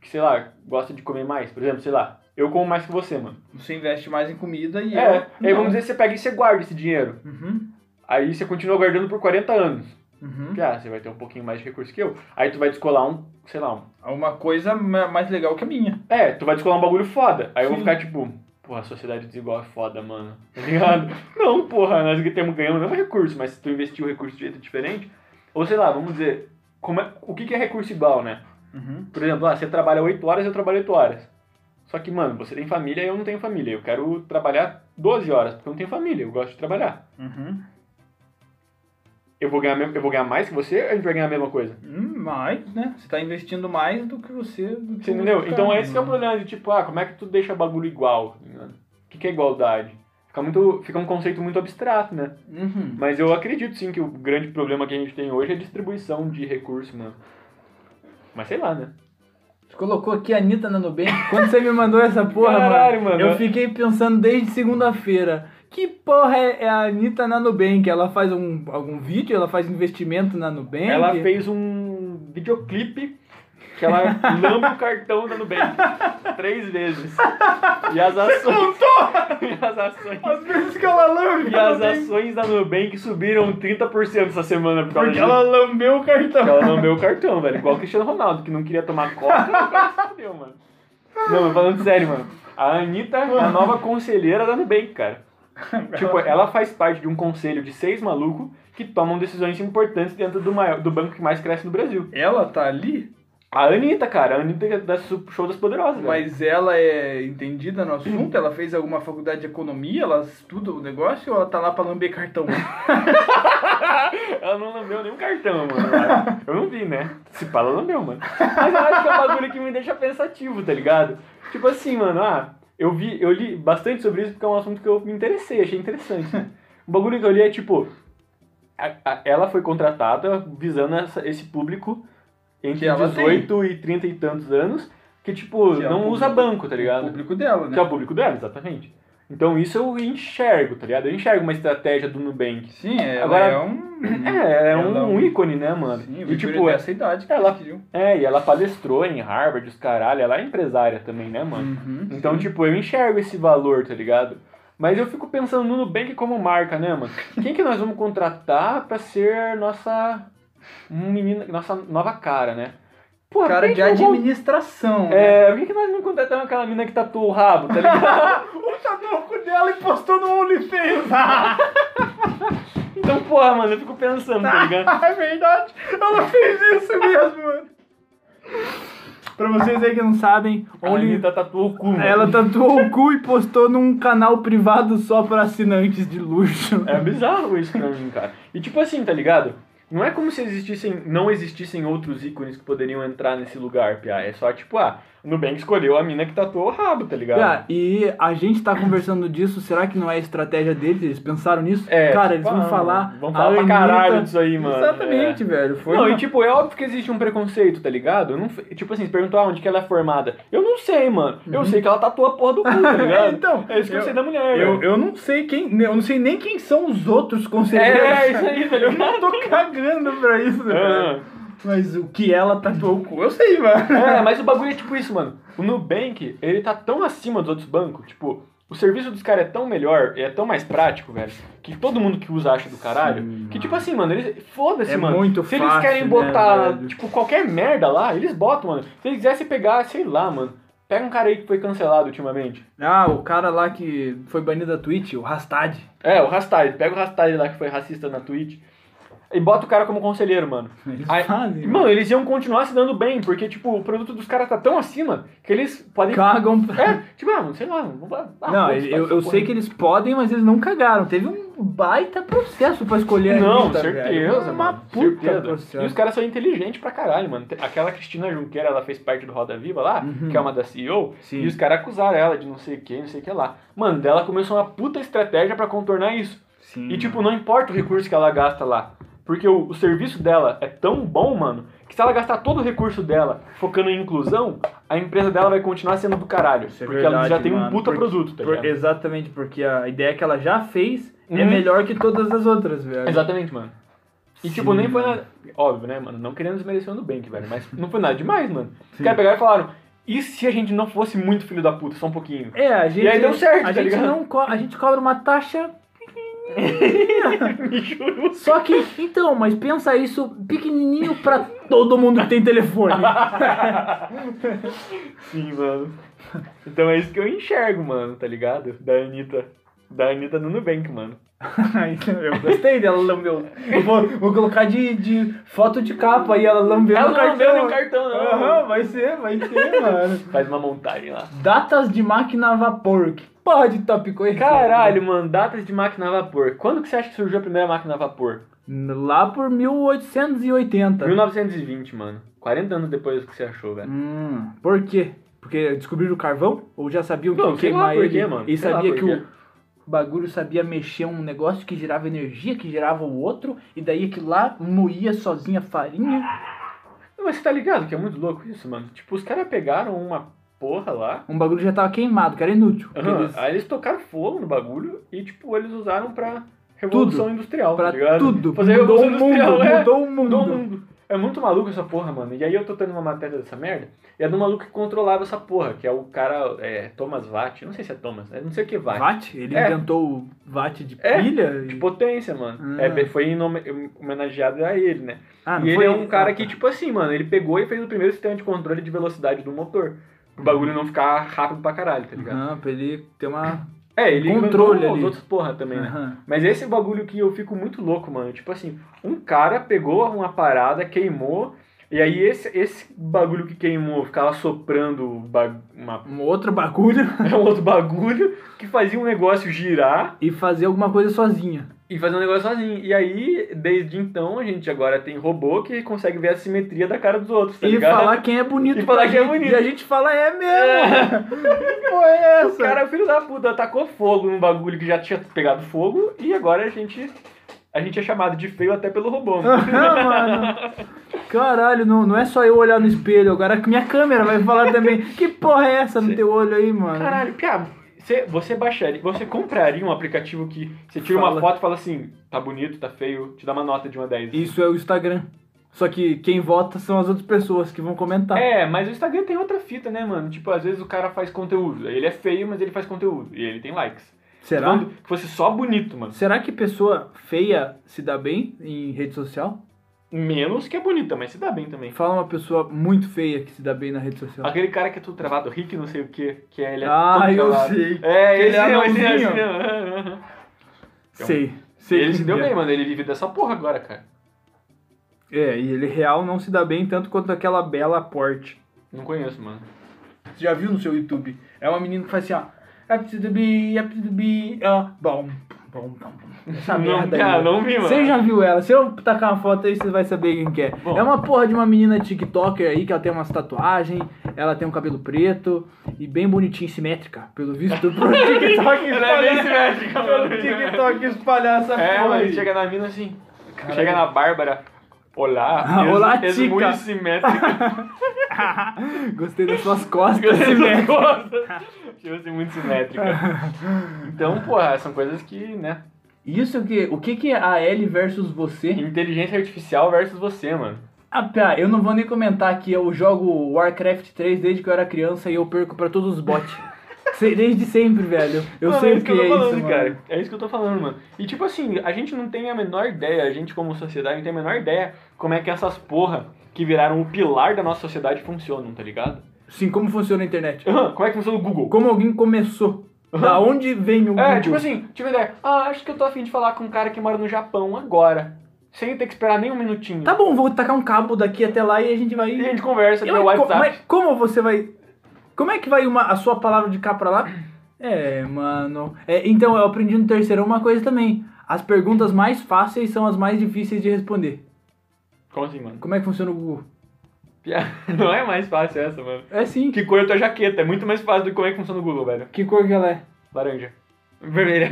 Speaker 2: que, sei lá, gosta de comer mais. Por exemplo, sei lá, eu como mais que você, mano.
Speaker 3: Você investe mais em comida e.
Speaker 2: É,
Speaker 3: eu-
Speaker 2: aí
Speaker 3: não.
Speaker 2: vamos dizer que você pega e você guarda esse dinheiro.
Speaker 3: Uhum.
Speaker 2: Aí você continua guardando por 40 anos.
Speaker 3: Uhum.
Speaker 2: Que, ah, você vai ter um pouquinho mais de recurso que eu. Aí tu vai descolar um, sei lá, um.
Speaker 3: Uma coisa ma- mais legal que a minha.
Speaker 2: É, tu vai descolar um bagulho foda. Aí eu vou
Speaker 3: Sim.
Speaker 2: ficar tipo, porra, a sociedade desigual é foda, mano. Tá ligado? [laughs] não, porra, nós que temos ganhando o mesmo recurso, mas se tu investir o recurso de jeito diferente. Ou sei lá, vamos dizer, como é, o que que é recurso igual, né?
Speaker 3: Uhum.
Speaker 2: Por exemplo, ah, você trabalha 8 horas, eu trabalho 8 horas. Só que, mano, você tem família e eu não tenho família. Eu quero trabalhar 12 horas, porque eu não tenho família, eu gosto de trabalhar.
Speaker 3: Uhum.
Speaker 2: Eu vou ganhar, eu vou ganhar mais que você ou a gente vai ganhar a mesma coisa?
Speaker 3: Hum, mais, né? Você tá investindo mais do que você. Do que
Speaker 2: Você
Speaker 3: o
Speaker 2: entendeu? Então esse que é o problema de tipo, ah, como é que tu deixa bagulho igual? Que, que é igualdade? Fica, muito, fica um conceito muito abstrato, né?
Speaker 3: Uhum.
Speaker 2: Mas eu acredito sim que o grande problema que a gente tem hoje é a distribuição de recursos, mano. Mas sei lá, né?
Speaker 1: Você colocou aqui a Anitta na Nubank. Quando você me mandou essa [laughs] porra,
Speaker 2: Caralho,
Speaker 1: mano,
Speaker 2: mano.
Speaker 1: eu fiquei pensando desde segunda-feira. Que porra é, é a Anitta na Nubank? Ela faz um, algum vídeo? Ela faz investimento na Nubank?
Speaker 2: Ela fez um videoclipe que ela lambe o cartão da Nubank três vezes. E as ações. [laughs] e as ações.
Speaker 3: Às vezes que ela lambe.
Speaker 2: E as ações da Nubank subiram 30% essa semana por causa
Speaker 3: Porque
Speaker 2: disso.
Speaker 3: ela lambeu o cartão.
Speaker 2: Ela lambeu o cartão, velho. Igual o Cristiano Ronaldo, que não queria tomar coca, se fudeu, mano. Não, mas falando sério, mano. A Anitta é a nova conselheira da Nubank, cara. Tipo, ela faz parte de um conselho de seis malucos que tomam decisões importantes dentro do, maior, do banco que mais cresce no Brasil.
Speaker 3: Ela tá ali,
Speaker 2: A Anitta, cara. A Anitta é da Show das Poderosas, velho.
Speaker 3: mas ela é entendida no assunto? Ela fez alguma faculdade de economia? Ela estuda o negócio ou ela tá lá pra lamber cartão? [laughs]
Speaker 2: ela não lambeu nenhum cartão, mano. Eu não vi, né? Se pá, ela lambeu, mano. Mas eu acho que é um bagulho que me deixa pensativo, tá ligado? Tipo assim, mano, ah, eu vi, eu li bastante sobre isso porque é um assunto que eu me interessei, achei interessante. né? O bagulho que eu li é tipo. a- a- ela foi contratada visando essa- esse público entre
Speaker 3: ela
Speaker 2: 18 e 30 e tantos anos, que, tipo,
Speaker 3: Que é o
Speaker 2: não usa
Speaker 3: público-
Speaker 2: banco, tá
Speaker 3: O
Speaker 2: ligado?
Speaker 3: público dela, né?
Speaker 2: Que é o público dela, exatamente. Então isso eu enxergo, tá ligado? Eu enxergo uma estratégia do Nubank.
Speaker 3: Sim, ela
Speaker 2: Agora-
Speaker 3: é um. [clears throat]
Speaker 2: É, é
Speaker 3: Ela
Speaker 2: um,
Speaker 3: é um-
Speaker 2: ícone, né, mano?
Speaker 3: Sim,
Speaker 2: e
Speaker 3: o
Speaker 2: tipo, é,
Speaker 3: dessa idade que
Speaker 2: ela-
Speaker 3: queriam.
Speaker 2: é, e ela palestrou em Harvard, os caralho, ela é empresária também, né, mano?
Speaker 3: Uhum,
Speaker 2: Então,
Speaker 3: sim.
Speaker 2: tipo, eu enxergo esse valor, tá ligado? Mas eu fico pensando no Nubank como marca, né, mano? Quem que nós vamos contratar pra ser nossa um menina, nossa nova cara, né? Porra,
Speaker 3: Cara de
Speaker 2: não
Speaker 3: administração. né?
Speaker 2: É, por que, que nós não contratamos aquela menina que tatuou o rabo, tá ligado? [laughs]
Speaker 3: O tabuco dela e postou no OnlyFans. [laughs]
Speaker 2: então, porra, mano, eu fico pensando, tá ligado? [laughs]
Speaker 3: é verdade. Ela fez isso mesmo, mano.
Speaker 1: Pra vocês aí que não sabem,
Speaker 2: A
Speaker 1: Only...
Speaker 2: Anitta tatuou o cu, mano.
Speaker 1: ela tatuou o cu e postou num canal privado só pra assinantes de luxo.
Speaker 2: É bizarro isso pra mim, cara. E tipo assim, tá ligado? Não é como se existissem, não existissem outros ícones que poderiam entrar nesse lugar, Pia. É só tipo, ah, o Nubank escolheu a mina que tatuou o rabo, tá ligado?
Speaker 1: Cara, e a gente tá conversando disso, será que não é a estratégia deles? Eles pensaram nisso?
Speaker 2: É,
Speaker 1: Cara, eles
Speaker 2: tipo,
Speaker 1: vão
Speaker 2: ah,
Speaker 1: falar.
Speaker 2: Vão falar pra
Speaker 1: Anitta-
Speaker 2: caralho disso aí, mano.
Speaker 1: Exatamente,
Speaker 2: é.
Speaker 1: velho. Foi
Speaker 2: não,
Speaker 1: uma-
Speaker 2: e tipo, é óbvio que existe um preconceito, tá ligado? Não, tipo assim, se perguntar onde que ela é formada. Eu não sei, mano. Eu sei que ela tatua a porra do cu, tá [laughs] ligado?
Speaker 1: então,
Speaker 2: é isso que eu,
Speaker 1: eu-
Speaker 2: sei da mulher,
Speaker 1: Eu,
Speaker 2: velho.
Speaker 1: eu não sei quem. Eu não sei nem quem são os outros conselheiros.
Speaker 2: É, isso aí, tá [laughs]
Speaker 1: Eu não tô cagando pra isso, velho.
Speaker 2: Ah.
Speaker 1: Mas o que ela tatuou o cu, eu sei, mano.
Speaker 2: É, mas o bagulho é tipo isso, mano. O Nubank, ele tá tão acima dos outros bancos, tipo, o serviço dos caras é tão melhor, é tão mais prático, velho, que todo mundo que usa acha do caralho,
Speaker 1: Sim,
Speaker 2: que tipo assim, mano, eles. Foda-se,
Speaker 1: É
Speaker 2: mano.
Speaker 1: muito
Speaker 2: Se eles
Speaker 1: fácil,
Speaker 2: querem
Speaker 1: né,
Speaker 2: botar,
Speaker 1: velho?
Speaker 2: tipo, qualquer merda lá, eles botam, mano. Se eles quisessem pegar, sei lá, mano. Pega um cara aí que foi cancelado ultimamente.
Speaker 1: Ah, o cara lá que foi banido da Twitch, o Rastad.
Speaker 2: É, o Rastad. Pega o Rastad lá que foi racista na Twitch. E bota o cara como conselheiro, mano. [laughs]
Speaker 1: Eles
Speaker 2: Aí-
Speaker 1: fazem.
Speaker 2: Mano, eles iam continuar se dando bem, porque, tipo, o produto dos caras tá tão acima que eles podem.
Speaker 1: Cagam.
Speaker 2: É, tipo, ah, sei lá. Ah,
Speaker 1: Não, eu, eu
Speaker 2: essa
Speaker 1: sei que eles podem, mas eles não cagaram. Teve um baita processo pra escolher
Speaker 2: Não, certeza,
Speaker 1: velho. Uma
Speaker 2: mano,
Speaker 1: puta
Speaker 2: certeza.
Speaker 1: processo.
Speaker 2: E os caras são inteligentes pra caralho, mano. Aquela Cristina Junqueira, ela fez parte do Roda Viva lá,
Speaker 1: Uhum.
Speaker 2: que é uma da CEO,
Speaker 1: Sim.
Speaker 2: e os caras acusaram ela de não sei o que, não sei o que lá. Mano, dela começou uma puta estratégia pra contornar isso.
Speaker 1: Sim,
Speaker 2: E, tipo, não importa o recurso que ela gasta lá. Porque o, o serviço dela é tão bom, mano, que se ela gastar todo o recurso dela focando em inclusão, a empresa dela vai continuar sendo do caralho.
Speaker 1: Isso é
Speaker 2: porque ela
Speaker 1: verdade,
Speaker 2: já tem um
Speaker 1: mano,
Speaker 2: puta
Speaker 1: porque-
Speaker 2: produto, tá
Speaker 1: Por-
Speaker 2: ligado?
Speaker 1: exatamente, porque a ideia que ela já fez é
Speaker 2: Uhum.
Speaker 1: melhor que todas as outras, velho.
Speaker 2: Exatamente, mano. E
Speaker 1: Sim,
Speaker 2: tipo, nem foi
Speaker 1: mano.
Speaker 2: nada. Óbvio, né, mano? Não querendo desmerecer o Nubank, velho. Mas [laughs] não foi nada demais, mano. Os caras pegaram e falaram: e se a gente não fosse muito filho da puta, só um pouquinho?
Speaker 1: É, a gente.
Speaker 2: aí deu certo,
Speaker 1: a
Speaker 2: tá
Speaker 1: gente
Speaker 2: ligado?
Speaker 1: não A gente cobra uma taxa. [laughs] Só que, então, mas pensa isso pequenininho pra todo mundo que tem telefone. [laughs]
Speaker 2: Sim, mano. Então é isso que eu enxergo, mano, tá ligado? Da Anitta. Da Anitta no Nubank, mano. [laughs]
Speaker 1: eu gostei dela lambeu. Eu vou, vou colocar de, de foto de capa aí, ela lambeu
Speaker 2: Ela
Speaker 1: no cartão.
Speaker 2: lambeu no cartão, não.
Speaker 1: Aham, vai ser, vai ser, mano.
Speaker 2: Faz uma montagem lá.
Speaker 1: Datas de máquina a vapor. Que porra de tópico é esse?
Speaker 2: Caralho, mano, datas de máquina a vapor. Quando que você acha que surgiu a primeira máquina a vapor?
Speaker 1: Lá por 1880.
Speaker 2: 1920, mano. 40 anos depois do que você achou, velho.
Speaker 1: Hum, por quê? Porque descobriram o carvão? Ou já sabiam que
Speaker 2: Não, sei
Speaker 1: queimar
Speaker 2: lá por
Speaker 1: ele?
Speaker 2: quê, mano.
Speaker 1: E
Speaker 2: Sei lá
Speaker 1: sabia
Speaker 2: por
Speaker 1: que
Speaker 2: quê.
Speaker 1: o bagulho sabia mexer um negócio que gerava energia, que gerava o outro, e daí aquilo lá moía sozinha a farinha.
Speaker 2: Não, Mas você tá ligado que é muito louco isso, mano? Tipo, os caras pegaram uma porra lá.
Speaker 1: Um bagulho já tava queimado, que era inútil.
Speaker 2: aham,
Speaker 1: eles-
Speaker 2: Aí eles tocaram fogo no bagulho e, tipo, eles usaram pra revolução industrial,
Speaker 1: pra
Speaker 2: tá ligado?
Speaker 1: tudo.
Speaker 2: Fazer
Speaker 1: mudou o
Speaker 2: revolução
Speaker 1: mundo,
Speaker 2: industrial, é.
Speaker 1: mudou o mundo.
Speaker 2: Mudou o mundo. É muito maluco essa porra, mano. E aí eu tô tendo uma matéria dessa merda. E é do maluco que controlava essa porra, que é o cara é, Thomas Watt. Não sei se é Thomas, é, não sei o que Watt.
Speaker 1: Watt? Ele
Speaker 2: É.
Speaker 1: inventou o watt de
Speaker 2: É,
Speaker 1: pilha?
Speaker 2: De potência, mano.
Speaker 1: Ah.
Speaker 2: É, foi homenageado a ele, né?
Speaker 1: Ah, não
Speaker 2: e ele
Speaker 1: foi
Speaker 2: é um cara
Speaker 1: Ah,
Speaker 2: que,
Speaker 1: tá.
Speaker 2: tipo assim, mano, ele pegou e fez o primeiro sistema de controle de velocidade do motor. Pro bagulho não ficar rápido pra caralho, tá ligado?
Speaker 1: Aham, pra ele ter uma...
Speaker 2: É, ele
Speaker 1: Controle ali.
Speaker 2: os outros porra também, né?
Speaker 1: Aham.
Speaker 2: Mas esse bagulho que eu fico muito louco, mano. Tipo assim, um cara pegou uma parada, queimou, e aí esse, esse bagulho que queimou ficava soprando ba- uma,
Speaker 1: Um outro bagulho [laughs]
Speaker 2: um outro bagulho que fazia um negócio girar
Speaker 1: e fazer alguma coisa sozinha.
Speaker 2: e fazer um negócio sozinho. E aí, desde então, a gente agora tem robô que consegue ver a simetria da cara dos outros, tá
Speaker 1: e
Speaker 2: ligado?
Speaker 1: falar quem é bonito.
Speaker 2: E falar quem é bonito.
Speaker 1: E a gente fala, é mesmo. [laughs] Que porra é
Speaker 2: O
Speaker 1: essa?
Speaker 2: cara, filho da puta, tacou fogo num bagulho que já tinha pegado fogo e agora a gente. A gente é chamado de feio até pelo robô. [laughs]
Speaker 1: Ah, mano. Caralho, não, não é só eu olhar no espelho, agora que minha câmera vai falar também. [laughs] Que porra é essa no teu olho aí, mano?
Speaker 2: Caralho, Pia, você, você baixaria, você compraria um aplicativo que você tira
Speaker 1: Fala.
Speaker 2: uma foto e fala assim, tá bonito, tá feio, te dá uma nota de uma 10.
Speaker 1: Isso é o Instagram. Só que quem vota são as outras pessoas que vão comentar.
Speaker 2: É, mas o Instagram tem outra fita, né, mano? Tipo, às vezes o cara faz conteúdo. Ele é feio, mas ele faz conteúdo. E ele tem likes.
Speaker 1: Será?
Speaker 2: Falando que fosse só bonito, mano.
Speaker 1: Será que pessoa feia se dá bem em rede social?
Speaker 2: Menos que é bonita, mas se dá bem também.
Speaker 1: Fala uma pessoa muito feia que se dá bem na rede social.
Speaker 2: Aquele cara que é tudo travado, Rick não sei o que, que é, ele é
Speaker 1: Ah,
Speaker 2: todo
Speaker 1: eu
Speaker 2: travado.
Speaker 1: sei.
Speaker 2: É, esse mesmo, esse
Speaker 1: anãozinho.
Speaker 2: esse mesmo.
Speaker 1: Sei. sei
Speaker 2: Ele se deu
Speaker 1: é.
Speaker 2: bem, mano. Ele vive dessa porra agora, cara.
Speaker 1: É, e ele real não se dá bem tanto quanto aquela bela porte.
Speaker 2: Não conheço, mano.
Speaker 1: Você já viu no seu YouTube? É uma menina que faz assim, ó. Up to the be, up to the be, ó. Bom, bom, bom. Essa
Speaker 2: Não,
Speaker 1: merda
Speaker 2: cara,
Speaker 1: aí.
Speaker 2: não vi, mano.
Speaker 1: Você já viu ela? Se eu tacar uma foto aí, você vai saber quem que é.
Speaker 2: Bom.
Speaker 1: É uma porra de uma menina TikToker aí, que ela tem umas tatuagens, ela tem um cabelo preto e bem bonitinha e simétrica. Pelo visto, pro [laughs] TikTok
Speaker 2: é
Speaker 1: espalhar.
Speaker 2: simétrica,
Speaker 1: Pelo. TikTok espalhar essa
Speaker 2: É,
Speaker 1: porra aí.
Speaker 2: chega na mina assim. Chega na Bárbara. Olá,
Speaker 1: Ah,
Speaker 2: es-
Speaker 1: olá,
Speaker 2: es
Speaker 1: chica.
Speaker 2: muito simétrica. [laughs]
Speaker 1: Gostei das suas costas simétricas.
Speaker 2: Tipo assim, muito simétrica. Então, porra, são coisas que, né?
Speaker 1: Isso que, o que que é a L versus você?
Speaker 2: Inteligência artificial versus você, mano.
Speaker 1: Ah, pá, eu não vou nem comentar que eu jogo Warcraft 3 desde que eu era criança e eu perco pra todos os bots. [laughs] Desde sempre, velho. Eu
Speaker 2: Mano,
Speaker 1: sei
Speaker 2: é
Speaker 1: o
Speaker 2: isso
Speaker 1: que é
Speaker 2: tô
Speaker 1: isso,
Speaker 2: falando,
Speaker 1: mano.
Speaker 2: cara. É isso que eu tô falando, mano. E tipo assim, a gente não tem a menor ideia, a gente como sociedade não tem a menor ideia como é que essas porra que viraram o pilar da nossa sociedade funcionam, tá ligado?
Speaker 1: Sim, como funciona a internet?
Speaker 2: Aham, Como é que funciona o Google?
Speaker 1: Como alguém começou? Da onde vem o
Speaker 2: É,
Speaker 1: Google?
Speaker 2: tipo assim, tive uma ideia. Ah, acho que eu tô afim de falar com um cara que mora no Japão agora. Sem ter que esperar nem um minutinho.
Speaker 1: Tá bom, vou tacar um cabo daqui até lá e a gente vai...
Speaker 2: E a gente conversa pelo WhatsApp.
Speaker 1: Mas como você vai... Como é que vai uma, a sua palavra de cá pra lá? É, mano... É, então, eu aprendi no terceiro uma coisa também. As perguntas mais fáceis são as mais difíceis de responder.
Speaker 2: Como assim, mano?
Speaker 1: Como é que funciona o Google? [laughs]
Speaker 2: Não é mais fácil essa, mano.
Speaker 1: É sim.
Speaker 2: Que cor é tua jaqueta? É muito mais fácil do que como é que funciona o Google, velho.
Speaker 1: Que cor que ela é?
Speaker 2: Laranja. Vermelha. [laughs]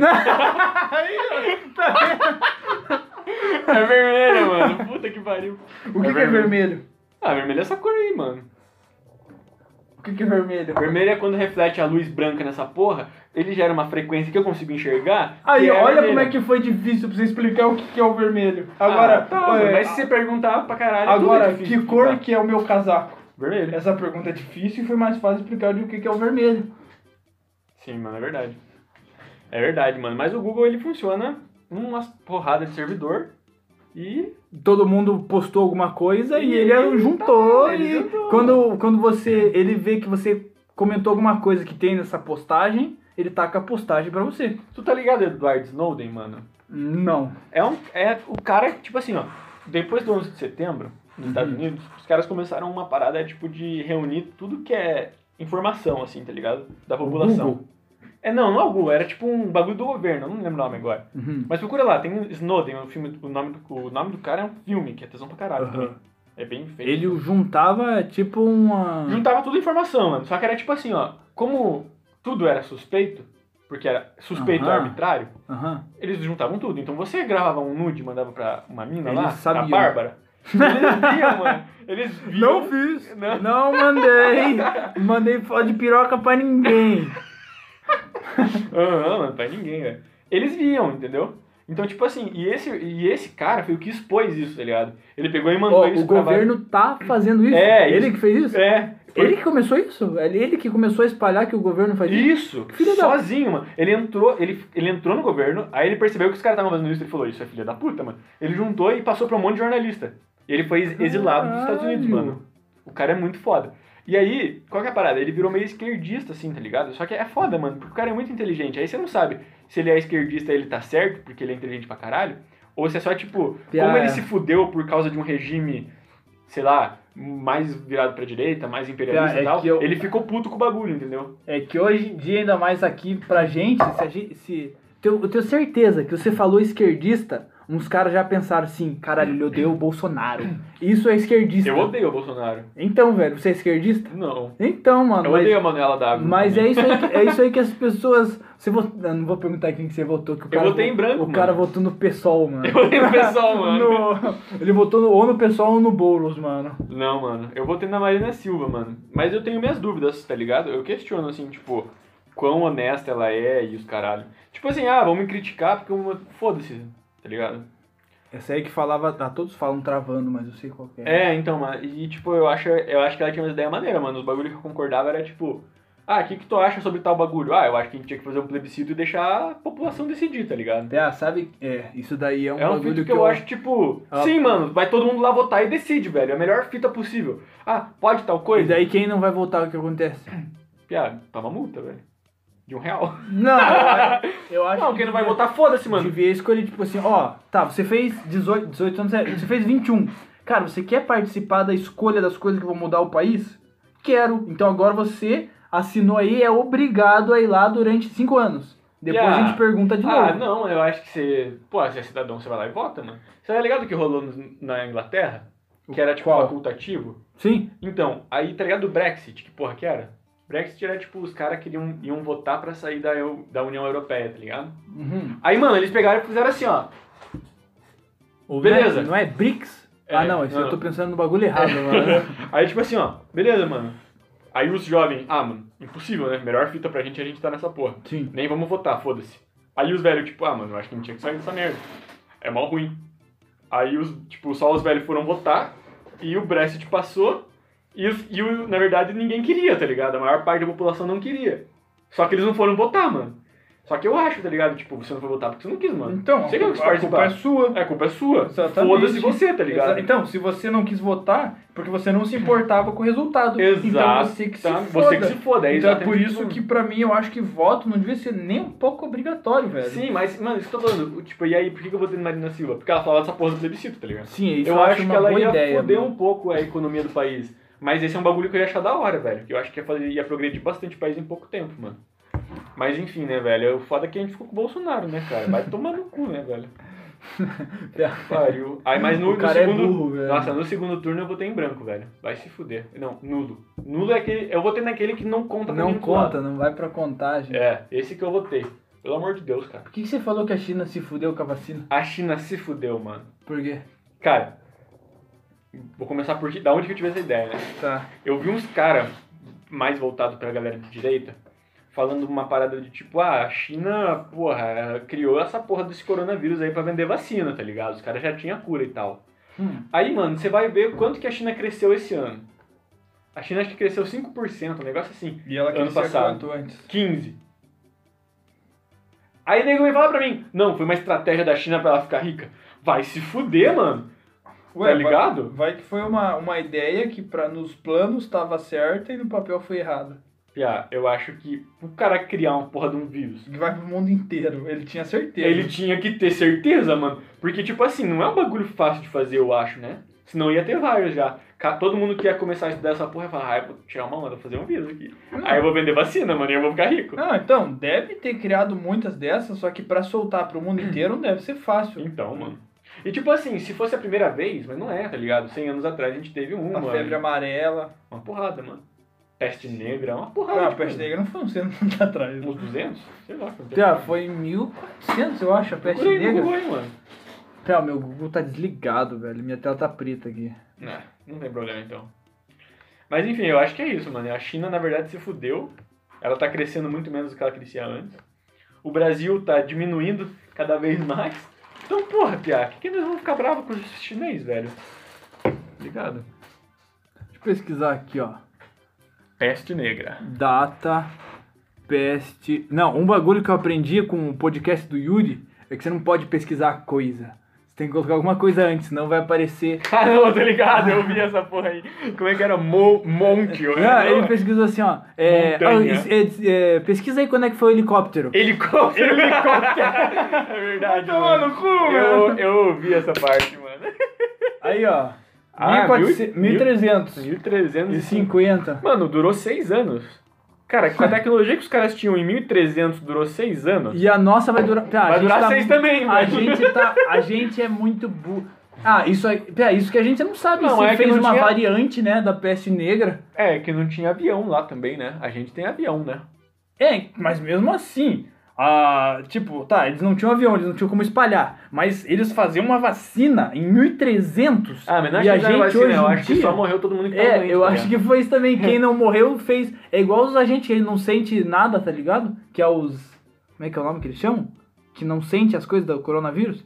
Speaker 2: é vermelha, mano. Puta que pariu.
Speaker 1: O que, que é vermelho?
Speaker 2: Ah, vermelho é essa cor aí, mano.
Speaker 1: O que, que é vermelho?
Speaker 2: Vermelho é quando reflete a luz branca nessa porra, ele gera uma frequência que eu consigo enxergar.
Speaker 1: Aí,
Speaker 2: é
Speaker 1: olha
Speaker 2: vermelha.
Speaker 1: como é que foi difícil pra você explicar o que, que é o vermelho. Agora,
Speaker 2: Ah, tá,
Speaker 1: olha,
Speaker 2: mas se você perguntar pra caralho, tudo
Speaker 1: agora
Speaker 2: é
Speaker 1: que cor
Speaker 2: explicar.
Speaker 1: que é o meu casaco?
Speaker 2: Vermelho.
Speaker 1: Essa pergunta é difícil e foi mais fácil explicar o que, que é o vermelho.
Speaker 2: Sim, mano, é verdade. É verdade, mano. Mas o Google ele funciona numa porrada de servidor e.
Speaker 1: Todo mundo postou alguma coisa e,
Speaker 2: E
Speaker 1: ele
Speaker 2: ele
Speaker 1: juntou
Speaker 2: tá, ele
Speaker 1: e
Speaker 2: juntou.
Speaker 1: quando, quando você ele vê que você comentou alguma coisa que tem nessa postagem, ele taca a postagem pra você.
Speaker 2: Tu tá ligado, Edward Snowden, mano?
Speaker 1: Não.
Speaker 2: É, um, é o cara, tipo assim, ó. Depois do 11 de setembro, nos Estados Unidos, os caras começaram uma parada, tipo, de reunir tudo que é informação, assim, tá ligado? Da população.
Speaker 1: Google.
Speaker 2: É, não, não é o Google, era tipo um bagulho do governo, eu não lembro o nome agora.
Speaker 1: Uhum.
Speaker 2: Mas procura lá, tem Snowden, um filme, o nome, do, o nome do cara é um filme, que é tesão pra caralho
Speaker 1: Aham.
Speaker 2: também. É bem feito.
Speaker 1: Ele o juntava tipo uma.
Speaker 2: Juntava tudo informação, mano. Só que era tipo assim, ó. Como tudo era suspeito, porque era suspeito
Speaker 1: Aham.
Speaker 2: arbitrário,
Speaker 1: Aham.
Speaker 2: eles juntavam tudo. Então você gravava um nude e mandava pra uma mina
Speaker 1: Eles
Speaker 2: lá,
Speaker 1: sabiam.
Speaker 2: a Bárbara. [laughs] Eles viam, mano. Eles viam.
Speaker 1: Não fiz.
Speaker 2: Não.
Speaker 1: Não mandei. mandei foto de piroca pra ninguém. [laughs]
Speaker 2: Aham, mano, pra ninguém, velho. Eles viam, entendeu? Então, tipo assim, e esse, e esse cara foi o que expôs isso, tá ligado? Ele pegou e mandou
Speaker 1: Ó,
Speaker 2: isso
Speaker 1: o governo tá fazendo isso?
Speaker 2: É,
Speaker 1: Ele
Speaker 2: isso.
Speaker 1: que fez isso?
Speaker 2: É. foi-
Speaker 1: Ele que começou isso? É Ele que começou a espalhar que o governo faz isso?
Speaker 2: Isso,
Speaker 1: Filho da-
Speaker 2: sozinho, mano. Ele entrou, ele, ele entrou no governo, aí ele percebeu que os caras estavam fazendo isso, ele falou, isso é filha da puta, mano. Ele juntou e passou pra um monte de jornalista. E ele foi exilado dos Estados Unidos,
Speaker 1: Caralho.
Speaker 2: mano. O cara é muito foda. E aí, qual que é a parada? Ele virou meio esquerdista, assim, tá ligado? Só que é foda, mano, porque o cara é muito inteligente. Aí você não sabe se ele é esquerdista e ele tá certo, porque ele é inteligente pra caralho, ou se é só, tipo,
Speaker 1: Piá,
Speaker 2: como ele
Speaker 1: é.
Speaker 2: se fudeu por causa de um regime, sei lá, mais virado pra direita, mais imperialista
Speaker 1: é
Speaker 2: e tal,
Speaker 1: que eu-
Speaker 2: ele ficou puto com o bagulho, entendeu?
Speaker 1: É que hoje em dia, ainda mais aqui pra gente, se a gente. Se, eu tenho certeza que você falou esquerdista, uns caras já pensaram assim, caralho, ele odeia o Bolsonaro. Isso é esquerdista.
Speaker 2: Eu odeio o Bolsonaro.
Speaker 1: Então, velho, você é esquerdista?
Speaker 2: Não.
Speaker 1: Então, mano.
Speaker 2: Eu
Speaker 1: mas-
Speaker 2: odeio a Manuela Dávila.
Speaker 1: Mas
Speaker 2: também.
Speaker 1: é isso, aí que, é isso aí que as [laughs] pessoas. Você vot... eu não vou perguntar quem que você votou. Que o
Speaker 2: Eu
Speaker 1: cara
Speaker 2: votei
Speaker 1: vo-
Speaker 2: em branco,
Speaker 1: O
Speaker 2: mano.
Speaker 1: cara votou no PSOL, [laughs] mano.
Speaker 2: Eu odeio o pessoal, mano.
Speaker 1: No- Ele votou no- ou no PSOL ou no Boulos, mano.
Speaker 2: Não, mano. Eu votei na Marina Silva, mano. Mas eu tenho minhas dúvidas, tá ligado? Eu questiono, assim, tipo, quão honesta ela é e os caralho. Tipo assim, ah, vão me criticar porque eu... Foda-se, tá ligado?
Speaker 1: Essa aí que falava. Ah, todos falam travando, mas eu sei qual que é.
Speaker 2: É, então, mano. E, tipo, eu acho, eu acho que ela tinha umas ideias maneiras, mano. Os bagulhos que eu concordava era, tipo... Ah, o que, que tu acha sobre tal bagulho? Ah, eu acho que a gente tinha que fazer um plebiscito e deixar a população decidir, tá ligado?
Speaker 1: Ah, sabe? É, isso daí é um
Speaker 2: É um
Speaker 1: bagulho
Speaker 2: fito que eu acho, tipo,
Speaker 1: Ah.
Speaker 2: sim, mano, vai todo mundo lá votar e decide, velho. É a melhor fita possível. Ah, pode tal
Speaker 1: E
Speaker 2: coisa?
Speaker 1: daí quem não vai votar, o que acontece?
Speaker 2: Piada, toma multa, velho. De um real.
Speaker 1: Não, eu- acho [laughs]
Speaker 2: Não,
Speaker 1: que
Speaker 2: quem não vai votar, foda-se, mano.
Speaker 1: Devia escolher, tipo assim, ó, tá, você fez 18, 18 anos, é, você fez 21. Cara, você quer participar da escolha das coisas que vão mudar o país? Quero. Então agora você assinou aí, é obrigado a ir lá durante 5 anos. Depois
Speaker 2: Ah,
Speaker 1: a gente pergunta de
Speaker 2: Ah,
Speaker 1: novo.
Speaker 2: não, eu acho que você. Pô, se é cidadão, você vai lá e vota, mano. Você tá ligado o que rolou na Inglaterra? Que era tipo
Speaker 1: Qual?
Speaker 2: facultativo?
Speaker 1: Sim.
Speaker 2: Então, aí tá ligado o Brexit? Que porra que era? Brexit era tipo os caras que iam, votar pra sair da, Eu- da União Europeia, tá ligado?
Speaker 1: Uhum.
Speaker 2: Aí, mano, eles pegaram e fizeram assim, ó.
Speaker 1: O-
Speaker 2: Beleza.
Speaker 1: Não é BRICS?
Speaker 2: É,
Speaker 1: ah, não, isso eu tô pensando no bagulho errado, mano. [laughs]
Speaker 2: Aí, tipo assim, ó, beleza, mano. Aí os jovens, ah, mano, impossível, né? Melhor fita pra gente é a gente tá nessa porra.
Speaker 1: Sim.
Speaker 2: Nem vamos votar, foda-se. Aí os velhos, tipo, ah, mano, eu acho que não tinha que sair dessa merda. É mal ruim. Aí, os, tipo, só os velhos foram votar e o Brexit passou e, e na verdade, ninguém queria, tá ligado? A maior parte da população não queria. Só que eles não foram votar, mano. Só que eu acho, tá ligado? Tipo, você não foi votar porque você não quis, mano.
Speaker 3: Então,
Speaker 2: você que não quis
Speaker 3: a culpa é sua.
Speaker 2: É, a culpa é sua. Foda-se você, tá ligado?
Speaker 3: Exa- Então, se você não quis votar, porque você não se importava com o resultado.
Speaker 2: Exato.
Speaker 3: Então você que se foda.
Speaker 2: Você que se foda. É
Speaker 3: então é por isso que pra mim eu acho que voto não devia ser nem um pouco obrigatório, velho.
Speaker 2: Sim, mas, mano, isso que eu tô falando. Tipo, e aí, por que eu votei no Marina Silva? Porque ela falava dessa porra do plebiscito, tá ligado?
Speaker 1: Sim, isso
Speaker 2: eu acho que ela ia
Speaker 1: ideia.
Speaker 2: foder
Speaker 1: mano.
Speaker 2: um pouco a economia do país. Mas esse é um bagulho que eu ia achar da hora, velho. Que eu acho que ia, fazer, ia progredir bastante o país em pouco tempo, mano. Mas enfim, né, velho? O foda é que a gente ficou com o Bolsonaro, né, cara? Vai tomar no cu, né, velho? [laughs] Pariu. Aí, mas no,
Speaker 1: O
Speaker 2: no
Speaker 1: é
Speaker 2: segundo.
Speaker 1: burro, velho.
Speaker 2: Nossa, no segundo turno eu votei em branco, velho. Vai se fuder. Não, nulo. Nulo é aquele. Eu votei naquele que não conta pra
Speaker 1: Não conta,
Speaker 2: lado.
Speaker 1: não vai pra contagem.
Speaker 2: É, esse que eu votei. Pelo amor de Deus, cara.
Speaker 1: Por que que você falou que a China se fudeu com a vacina?
Speaker 2: A China se fudeu, mano.
Speaker 1: Por quê?
Speaker 2: Cara, vou começar por da onde que eu tive essa ideia, né?
Speaker 1: Tá.
Speaker 2: Eu vi uns caras mais voltados pra galera de direita falando uma parada de tipo, ah, a China, porra, criou essa porra desse coronavírus aí pra vender vacina, tá ligado? Os caras já tinham cura e tal.
Speaker 1: Hum.
Speaker 2: Aí, mano, você vai ver quanto que a China cresceu esse ano. A China acho que cresceu 5%, um negócio assim.
Speaker 3: E ela
Speaker 2: Ano passado.
Speaker 3: quanto antes?
Speaker 2: 15. Aí nego vem falar pra mim, não, foi uma estratégia da China pra ela ficar rica. Vai se fuder, mano. Tá ligado?
Speaker 3: Vai, vai que foi uma, uma ideia que pra, nos planos tava certa e no papel foi errada.
Speaker 2: Piá, eu acho que o cara criar uma porra de um vírus,
Speaker 3: Que vai pro mundo inteiro. Ele tinha certeza.
Speaker 2: ele tinha que ter certeza, mano. Porque, tipo assim, não é um bagulho fácil de fazer, eu acho, né? Senão ia ter vários já. Todo mundo que ia começar a estudar essa porra ia falar, ah, eu vou tirar uma onda, vou fazer um vírus aqui.
Speaker 3: Não.
Speaker 2: Aí eu vou vender vacina, mano, e eu vou ficar rico.
Speaker 3: Ah, então, deve ter criado muitas dessas, só que pra soltar pro mundo [clears throat] inteiro não deve ser fácil.
Speaker 2: Então, mano. E tipo assim, se fosse a primeira vez, mas não é, tá ligado? 100 anos atrás a gente teve uma,
Speaker 3: A febre amarela.
Speaker 2: uma porrada, mano. Peste negra, uma porrada.
Speaker 3: Ah, a
Speaker 2: de
Speaker 3: peste negra não foi uns 100 anos [laughs] atrás.
Speaker 2: Uns 200? Sei lá.
Speaker 1: Tá, foi em 1400, eu acho, a peste
Speaker 2: no
Speaker 1: negra.
Speaker 2: Google aí, mano.
Speaker 1: Tá, meu Google tá desligado, velho. Minha tela tá preta aqui.
Speaker 2: Não, não tem problema então. Mas enfim, eu acho que é isso, mano. A China, na verdade, se fudeu. Ela tá crescendo muito menos do que ela crescia antes. O Brasil tá diminuindo cada vez mais. Então, porra, Pia, que, que nós vamos ficar bravos com os chinês, velho? Ligado?
Speaker 1: Deixa eu pesquisar aqui, ó.
Speaker 2: Peste negra.
Speaker 1: Data, peste. Não, um bagulho que eu aprendi com o podcast do Yuri é que você não pode pesquisar coisa. Você tem que colocar alguma coisa antes, senão vai aparecer. [laughs]
Speaker 2: Ah, não, tô ligado, eu vi essa porra aí. Como é que era? Mo monte, eu
Speaker 1: Ah, ele pesquisou assim, ó. É, ah, é, é, pesquisa aí quando é que foi o helicóptero.
Speaker 2: Helicóptero, [laughs] helicóptero. é verdade,
Speaker 3: Toma
Speaker 2: mano.
Speaker 3: no cu,
Speaker 2: Eu,
Speaker 3: mano.
Speaker 2: eu ouvi essa parte, mano.
Speaker 1: Aí, ó.
Speaker 2: Ah,
Speaker 1: 1400,
Speaker 2: mil-
Speaker 1: 1300
Speaker 2: 1350.
Speaker 1: e 50.
Speaker 2: Mano, durou seis anos. Cara, com a tecnologia que os caras tinham em 1300 durou seis anos.
Speaker 1: E a nossa vai durar. Tá,
Speaker 2: Vai durar
Speaker 1: tá-
Speaker 2: seis também,
Speaker 1: A gente tá. A gente é muito burro. Ah, isso aí. Pera, isso que a gente não sabe
Speaker 2: Não,
Speaker 1: se
Speaker 2: é
Speaker 1: fez
Speaker 2: não
Speaker 1: uma
Speaker 2: tinha-
Speaker 1: variante, né, da peste negra.
Speaker 2: É, que não tinha avião lá também, né? A gente tem avião, né?
Speaker 1: É, mas mesmo assim, ah, tipo, tá, eles não tinham avião, eles não tinham como espalhar, mas eles faziam uma vacina em 1300.
Speaker 2: Ah, mas não
Speaker 1: e a
Speaker 2: acho que
Speaker 1: gente
Speaker 2: vacina,
Speaker 1: hoje
Speaker 2: eu acho que
Speaker 1: dia-
Speaker 2: só morreu todo mundo que tava
Speaker 1: É,
Speaker 2: doente,
Speaker 1: eu
Speaker 2: tá
Speaker 1: acho que foi isso também. Quem [laughs] não morreu fez. É igual os agentes que não sente nada, tá ligado? Que é os. Como é que é o nome que eles chamam? Que não sente as coisas do coronavírus?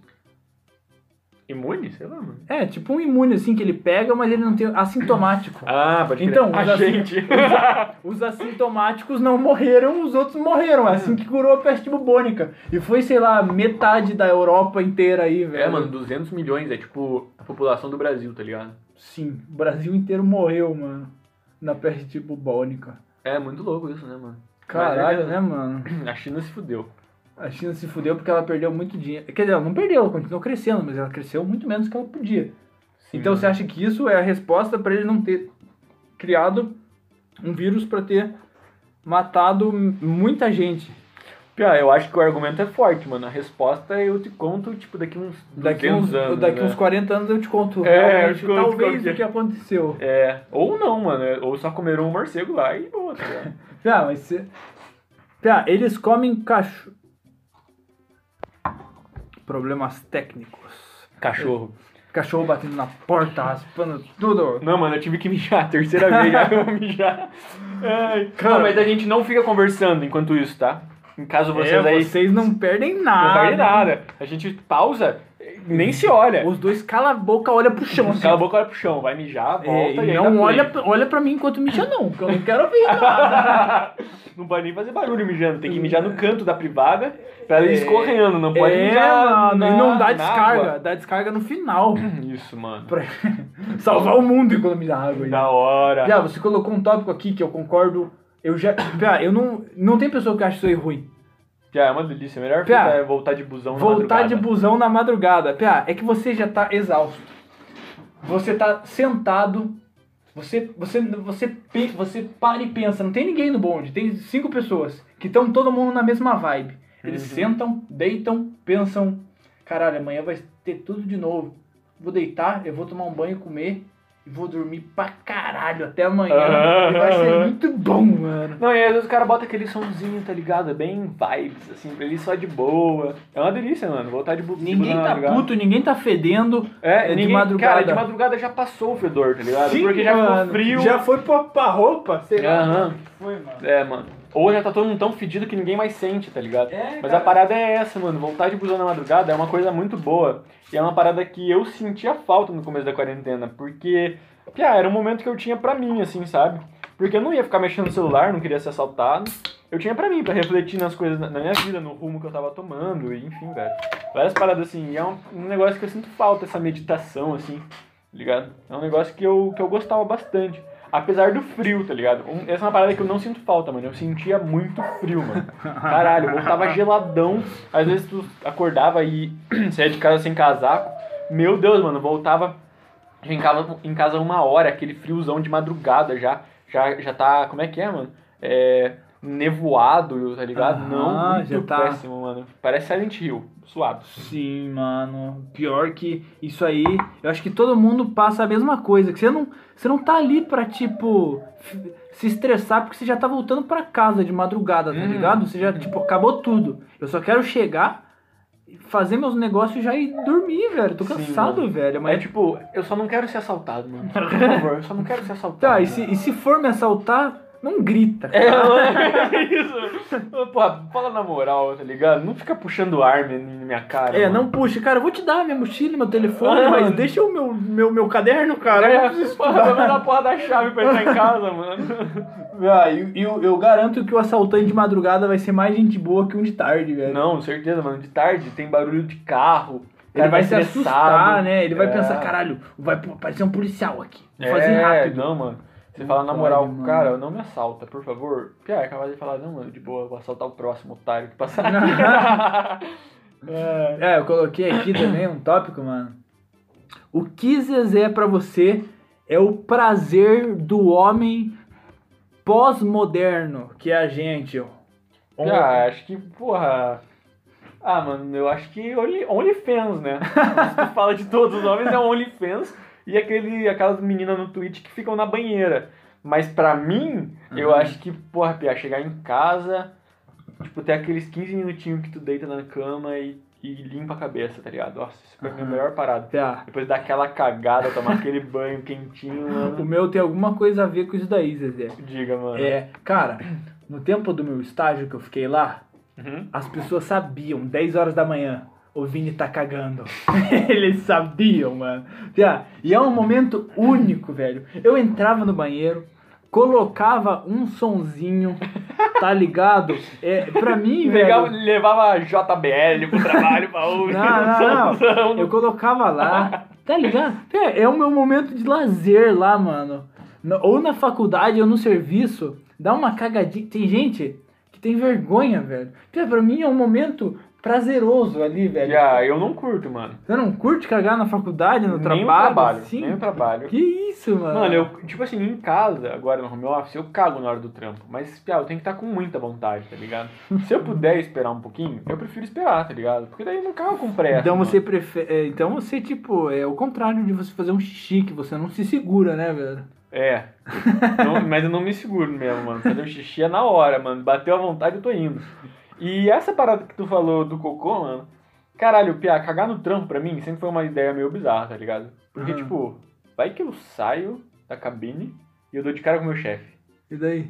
Speaker 2: Imune? Sei lá, mano.
Speaker 1: É, tipo um imune assim que ele pega, mas ele não tem assintomático. [laughs]
Speaker 2: Ah, pode crer.
Speaker 1: Então,
Speaker 2: a
Speaker 1: os assim-
Speaker 2: gente. [laughs]
Speaker 1: Os assintomáticos não morreram, os outros morreram. É assim que curou a peste bubônica. E foi, sei lá, metade da Europa inteira aí, velho.
Speaker 2: é, mano, 200 milhões é tipo a população do Brasil, tá ligado?
Speaker 1: Sim, o Brasil inteiro morreu, mano. Na peste bubônica.
Speaker 2: É muito louco isso, né, mano?
Speaker 1: Caralho,
Speaker 2: Mas é-
Speaker 1: né, mano? [clears throat]
Speaker 2: A China se fudeu.
Speaker 1: A China se fudeu porque ela perdeu muito dinheiro. Quer dizer, ela não perdeu, ela continuou crescendo, mas ela cresceu muito menos que ela podia.
Speaker 2: Sim,
Speaker 1: então você acha que isso é a resposta pra ele não ter criado um vírus pra ter matado muita gente?
Speaker 2: Pia, eu acho que o argumento é forte, mano. A resposta eu te conto, tipo, daqui uns 200
Speaker 1: Daqui uns,
Speaker 2: anos.
Speaker 1: daqui
Speaker 2: né?
Speaker 1: uns 40 anos eu te conto
Speaker 2: É, eu te conto
Speaker 1: talvez
Speaker 2: que é.
Speaker 1: o que aconteceu.
Speaker 2: É, ou não, mano. é- Ou só comeram um morcego lá e boa, tá ligado?
Speaker 1: Tá, mas você... Tá, eles comem cachorro. Problemas técnicos.
Speaker 2: Cachorro.
Speaker 1: Cachorro batendo na porta, raspando tudo.
Speaker 2: Não, mano, eu tive que mijar, terceira vez já eu vou mijar. Ai,
Speaker 1: Cara.
Speaker 2: não, mas a gente não fica conversando enquanto isso, tá? Em caso vocês
Speaker 1: é,
Speaker 2: aí
Speaker 1: vocês não perdem
Speaker 2: não
Speaker 1: nada.
Speaker 2: perdem nada. A gente pausa, nem se olha.
Speaker 1: Os dois cala a boca, olha pro chão. assim.
Speaker 2: Cala a boca, olha pro chão, vai mijar, volta
Speaker 1: É,
Speaker 2: e
Speaker 1: não olha, pra- olha pra mim enquanto mija não, porque eu não quero ouvir [laughs] nada.
Speaker 2: Não pode nem fazer barulho mijando, tem que mijar no canto da privada pra ela ir
Speaker 1: É.
Speaker 2: escorrendo, não pode
Speaker 1: é,
Speaker 2: mijar. na-
Speaker 1: e não dá descarga,
Speaker 2: água.
Speaker 1: dá descarga no final. [clears throat]
Speaker 2: Isso, mano.
Speaker 1: pra [laughs] salvar o mundo economizar água. aí.
Speaker 2: Da hora.
Speaker 1: Já, você colocou um tópico aqui que eu concordo. Eu já. Eu não. Não tem pessoa que acha isso aí ruim.
Speaker 2: Já é uma delícia. Melhor fita é voltar de busão na
Speaker 1: Voltar de
Speaker 2: madrugada.
Speaker 1: busão na madrugada. Pia, é que você já tá exausto. Você tá sentado. Você, você, você, você para e pensa, não tem ninguém no bonde, tem cinco pessoas que estão todo mundo na mesma vibe. Eles
Speaker 2: Uhum.
Speaker 1: sentam, deitam, pensam, caralho, amanhã vai ter tudo de novo. Vou deitar, eu vou tomar um banho, comer e vou dormir pra caralho até amanhã. E vai ser muito bom, mano.
Speaker 2: Não, e às vezes o cara bota aquele somzinho, tá ligado? Bem vibes, assim, pra ele só de boa. É uma delícia, mano. Voltar de, de
Speaker 1: Ninguém tá
Speaker 2: madrugada.
Speaker 1: puto, ninguém tá fedendo.
Speaker 2: É,
Speaker 1: É, de
Speaker 2: ninguém,
Speaker 1: madrugada.
Speaker 2: Cara, de madrugada já passou o fedor, tá ligado?
Speaker 1: Sim,
Speaker 2: Porque já
Speaker 1: mano.
Speaker 2: ficou frio.
Speaker 1: Já foi pra, pra roupa, sei lá.
Speaker 2: Aham.
Speaker 1: Foi, mano.
Speaker 2: É, mano. Ou já tá todo mundo tão fedido que ninguém mais sente, tá ligado?
Speaker 1: É,
Speaker 2: Mas
Speaker 1: cara.
Speaker 2: a parada é essa, mano. Voltar de busão na madrugada é uma coisa muito boa. E é uma parada que eu sentia falta no começo da quarentena. Porque, piá, era um momento que eu tinha pra mim, assim, sabe? Porque eu não ia ficar mexendo no celular, não queria ser assaltado. Eu tinha pra mim, pra refletir nas coisas na na minha vida, no rumo que eu tava tomando, e enfim, velho. Várias paradas assim. E é um, um negócio que eu sinto falta, essa meditação, assim, tá ligado? É um negócio que eu, que eu gostava bastante. Apesar do frio, tá ligado? Um- essa é uma parada que eu não sinto falta, mano. Eu sentia muito frio, mano. Caralho, eu voltava geladão. Às vezes tu acordava e [clears throat] saía de casa sem casaco. Meu Deus, mano, voltava em casa, em casa uma hora, aquele friozão de madrugada já. Já, já tá. Como é que é, mano? É. Nevoado, tá ligado?
Speaker 1: Aham,
Speaker 2: não, muito
Speaker 1: já tá.
Speaker 2: péssimo, mano. Parece Silent Hill, suado.
Speaker 1: Sim, mano. Pior que isso aí, eu acho que todo mundo passa a mesma coisa. Que você não, você não tá ali pra, tipo, se estressar porque você já tá voltando pra casa de madrugada, tá
Speaker 2: Hum.
Speaker 1: ligado? Você já, tipo, acabou tudo. Eu só quero chegar, fazer meus negócios e já ir dormir, velho. Tô
Speaker 2: Sim,
Speaker 1: cansado,
Speaker 2: mano.
Speaker 1: velho.
Speaker 2: Mas
Speaker 1: Mas,
Speaker 2: tipo, eu só não quero ser assaltado, mano. [laughs] Por favor, eu só não quero ser assaltado.
Speaker 1: tá, e se, e se for me assaltar, não grita.
Speaker 2: É, é isso. Porra, fala na moral, tá ligado? Não fica puxando arma na minha cara.
Speaker 1: É,
Speaker 2: mano.
Speaker 1: não puxa, cara, eu vou te dar minha mochila, meu telefone,
Speaker 2: Ah,
Speaker 1: mas
Speaker 2: mano.
Speaker 1: deixa o meu, meu, meu caderno, cara. eu
Speaker 2: É,
Speaker 1: não preciso
Speaker 2: porra, vai dar a porra da chave pra entrar em casa, mano. [laughs]
Speaker 1: Ah, e e eu, eu garanto que o assaltante de madrugada vai ser mais gente boa que um de tarde, velho.
Speaker 2: Não, certeza, mano. De tarde tem barulho de carro.
Speaker 1: Ele
Speaker 2: cara
Speaker 1: vai se assustar, né? Ele vai
Speaker 2: É.
Speaker 1: pensar, caralho, vai aparecer um policial aqui. Vou
Speaker 2: É,
Speaker 1: fazer rápido.
Speaker 2: não, mano. Você fala na moral,
Speaker 1: mano.
Speaker 2: cara, não me assalta, por favor. Piá, é capaz de falar, não, mano, de boa, eu vou assaltar o próximo otário que passar aqui. [laughs] É.
Speaker 1: É, eu coloquei aqui também um tópico, mano. O que Zezé pra você é o prazer do homem pós-moderno, que é a gente, ó.
Speaker 2: Ah, acho que, porra. Ah, mano, eu acho que Only, OnlyFans, né? [laughs] Se tu fala de todos os homens, é OnlyFans e aquele, aquelas meninas no Twitch que ficam na banheira. Mas pra mim, eu
Speaker 1: Uhum.
Speaker 2: acho que, porra, Pia, chegar em casa, tipo, ter aqueles 15 minutinhos que tu deita na cama e, e limpa a cabeça, tá ligado? Nossa, isso foi a minha
Speaker 1: Uhum.
Speaker 2: melhor parada.
Speaker 1: Tá.
Speaker 2: Depois daquela cagada, tomar aquele banho quentinho, [laughs]
Speaker 1: O
Speaker 2: mano.
Speaker 1: meu tem alguma coisa a ver com isso daí, Zezé.
Speaker 2: Diga, mano.
Speaker 1: É, cara, no tempo do meu estágio que eu fiquei lá,
Speaker 2: Uhum.
Speaker 1: As pessoas sabiam, 10 horas da manhã, o Vini tá cagando. [laughs] Eles sabiam, mano. E é um momento único, velho. Eu entrava no banheiro, colocava um sonzinho, tá ligado? É, pra mim,
Speaker 2: Levava,
Speaker 1: velho.
Speaker 2: levava JBL pro trabalho, pra. [laughs]
Speaker 1: Não, não, não. Eu colocava lá, tá ligado? É, é o meu momento de lazer lá, mano. No- Ou na faculdade ou no serviço, dá uma cagadinha. Tem gente que tem vergonha, velho. Pra mim é um momento prazeroso ali, velho.
Speaker 2: Já, eu não curto, mano.
Speaker 1: Você não curte cagar na faculdade, no
Speaker 2: nem
Speaker 1: trabalho?
Speaker 2: trabalho,
Speaker 1: assim?
Speaker 2: nem trabalho.
Speaker 1: Que isso, mano?
Speaker 2: Mano, eu, tipo assim, em casa, agora no home office, eu cago na hora do trampo. Mas, piá, eu tenho que estar com muita vontade, tá ligado? Se eu puder esperar um pouquinho, eu prefiro esperar, tá ligado? Porque daí eu não cago com pressa.
Speaker 1: Então
Speaker 2: mano.
Speaker 1: você prefere. Então você, tipo, é o contrário de você fazer um xixi, que você não se segura, né, velho?
Speaker 2: É. Não- mas eu não me seguro mesmo, mano. Fazer o xixi é na hora, mano. Bateu à vontade, eu tô indo. E essa parada que tu falou do cocô, mano. Caralho, Pia, cagar no trampo pra mim sempre foi uma ideia meio bizarra, tá ligado? Porque,
Speaker 1: Aham.
Speaker 2: tipo, vai que eu saio da cabine e eu dou de cara com o meu chefe.
Speaker 1: E daí?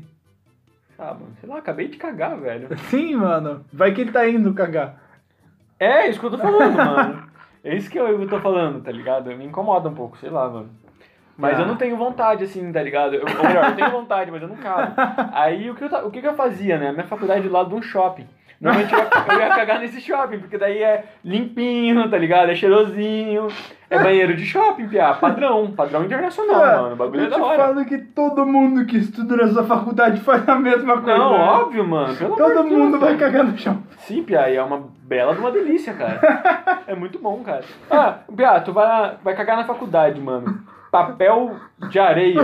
Speaker 2: Ah, mano, sei lá, acabei de cagar, velho. [laughs]
Speaker 1: Sim, mano. Vai que ele tá indo cagar.
Speaker 2: É isso que eu tô falando, mano. É isso que eu, tô falando, tá ligado? Me incomoda um pouco, sei lá, mano. Mas
Speaker 1: Ah.
Speaker 2: eu não tenho vontade, assim, tá ligado? Eu, ou melhor, eu tenho vontade, mas eu não cago. [laughs] Aí o que eu, o que, eu fazia, né? A minha faculdade do lado de um shopping. Normalmente eu ia, eu ia cagar nesse shopping, porque daí é limpinho, tá ligado? É cheirosinho. É banheiro de shopping, piá. Padrão. Padrão internacional,
Speaker 1: Ah,
Speaker 2: mano. O bagulho
Speaker 1: eu
Speaker 2: é da hora.
Speaker 1: falo que todo mundo que estuda nessa faculdade faz a mesma coisa.
Speaker 2: Não,
Speaker 1: né?
Speaker 2: óbvio, mano. Pelo
Speaker 1: Todo
Speaker 2: de Deus,
Speaker 1: mundo vai cagar no chão.
Speaker 2: Sim, Pia, e é uma bela de uma delícia, cara. É muito bom, cara. Ah, Pia, tu vai, vai cagar na faculdade, mano. Papel de areia.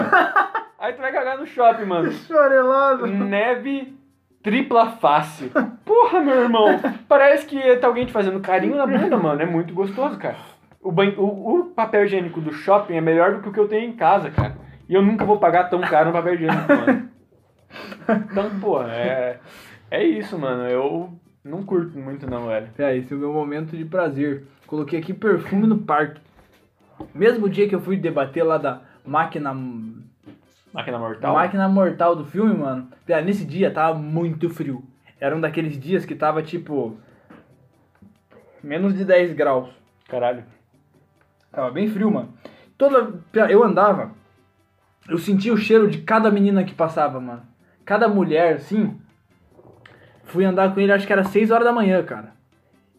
Speaker 2: Aí tu vai cagar no shopping, mano. [laughs]
Speaker 1: Chorelado.
Speaker 2: Neve tripla face. Porra, meu irmão. Parece que tá alguém te fazendo carinho na bunda, mano. É muito gostoso, cara. O, banho, o, o papel higiênico do shopping é melhor do que o que eu tenho em casa, cara. E eu nunca vou pagar tão caro no papel higiênico, mano. Então, porra, é, é isso, mano. Eu não curto muito, não, velho.
Speaker 1: É, esse é o meu momento de prazer. Coloquei aqui perfume no parque. Mesmo dia que eu fui debater lá da máquina.
Speaker 2: Máquina mortal?
Speaker 1: Máquina mortal do filme, mano. Nesse dia tava muito frio. Era um daqueles dias que tava tipo. Menos de 10 graus.
Speaker 2: Caralho.
Speaker 1: Tava bem frio, mano. Toda. Eu andava. Eu sentia o cheiro de cada menina que passava, mano. Cada mulher, assim. Fui andar com ele, acho que era 6 horas da manhã, cara.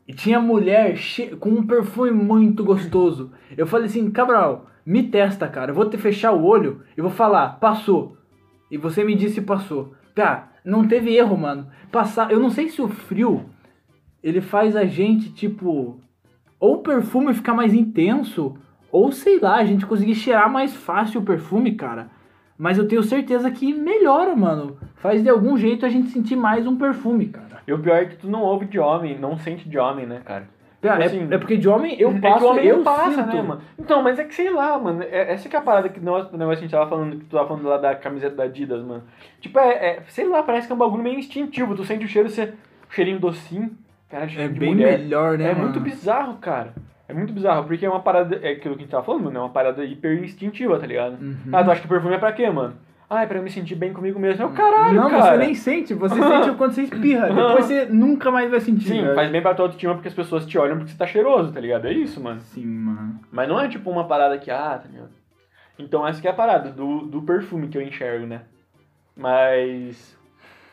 Speaker 1: E tinha mulher che... com um perfume muito gostoso. Eu falei assim, Cabral, me testa, cara. Eu vou te fechar o olho e vou falar, passou. E você me disse passou. Tá, não teve erro, mano. Passar. Eu não sei se o frio ele faz a gente, tipo. Ou o perfume ficar mais intenso, ou sei lá, a gente conseguir cheirar mais fácil o perfume, cara. Mas eu tenho certeza que melhora, mano. Faz de algum jeito a gente sentir mais um perfume, cara.
Speaker 2: E o pior é que tu não ouve de homem, não sente de homem, né, cara?
Speaker 1: Cara, é,
Speaker 2: assim,
Speaker 1: é porque de homem eu
Speaker 2: é
Speaker 1: passo,
Speaker 2: que o homem
Speaker 1: eu
Speaker 2: passa,
Speaker 1: sinto.
Speaker 2: né, mano? Então, mas é que sei lá, mano. É, essa que é a parada que nós, o negócio que a gente tava falando, que tu tava falando lá da camiseta da Adidas, mano. Tipo, é, é- sei lá, parece que é um bagulho meio instintivo. Tu sente o cheiro, você, o cheirinho docinho, cara,
Speaker 1: É
Speaker 2: cheiro
Speaker 1: bem
Speaker 2: mulher.
Speaker 1: melhor, né,
Speaker 2: É
Speaker 1: mano?
Speaker 2: muito bizarro, cara. É muito bizarro, porque é uma parada, é aquilo que a gente tava falando, mano, é uma parada hiper instintiva, tá ligado?
Speaker 1: Uhum.
Speaker 2: Ah, tu acha que perfume é pra quê, mano? Ah, é pra eu me sentir bem comigo mesmo. É o caralho,
Speaker 1: não,
Speaker 2: cara.
Speaker 1: você nem sente, você sente quando você espirra. [laughs] Depois você nunca mais vai sentir.
Speaker 2: Sim,
Speaker 1: velho.
Speaker 2: faz bem pra tua autoestima porque as pessoas te olham porque você tá cheiroso, tá ligado? É isso, mano.
Speaker 1: Sim, mano.
Speaker 2: Mas não é tipo uma parada que, ah, tá ligado? Então essa que é a parada do, do perfume que eu enxergo, né? Mas.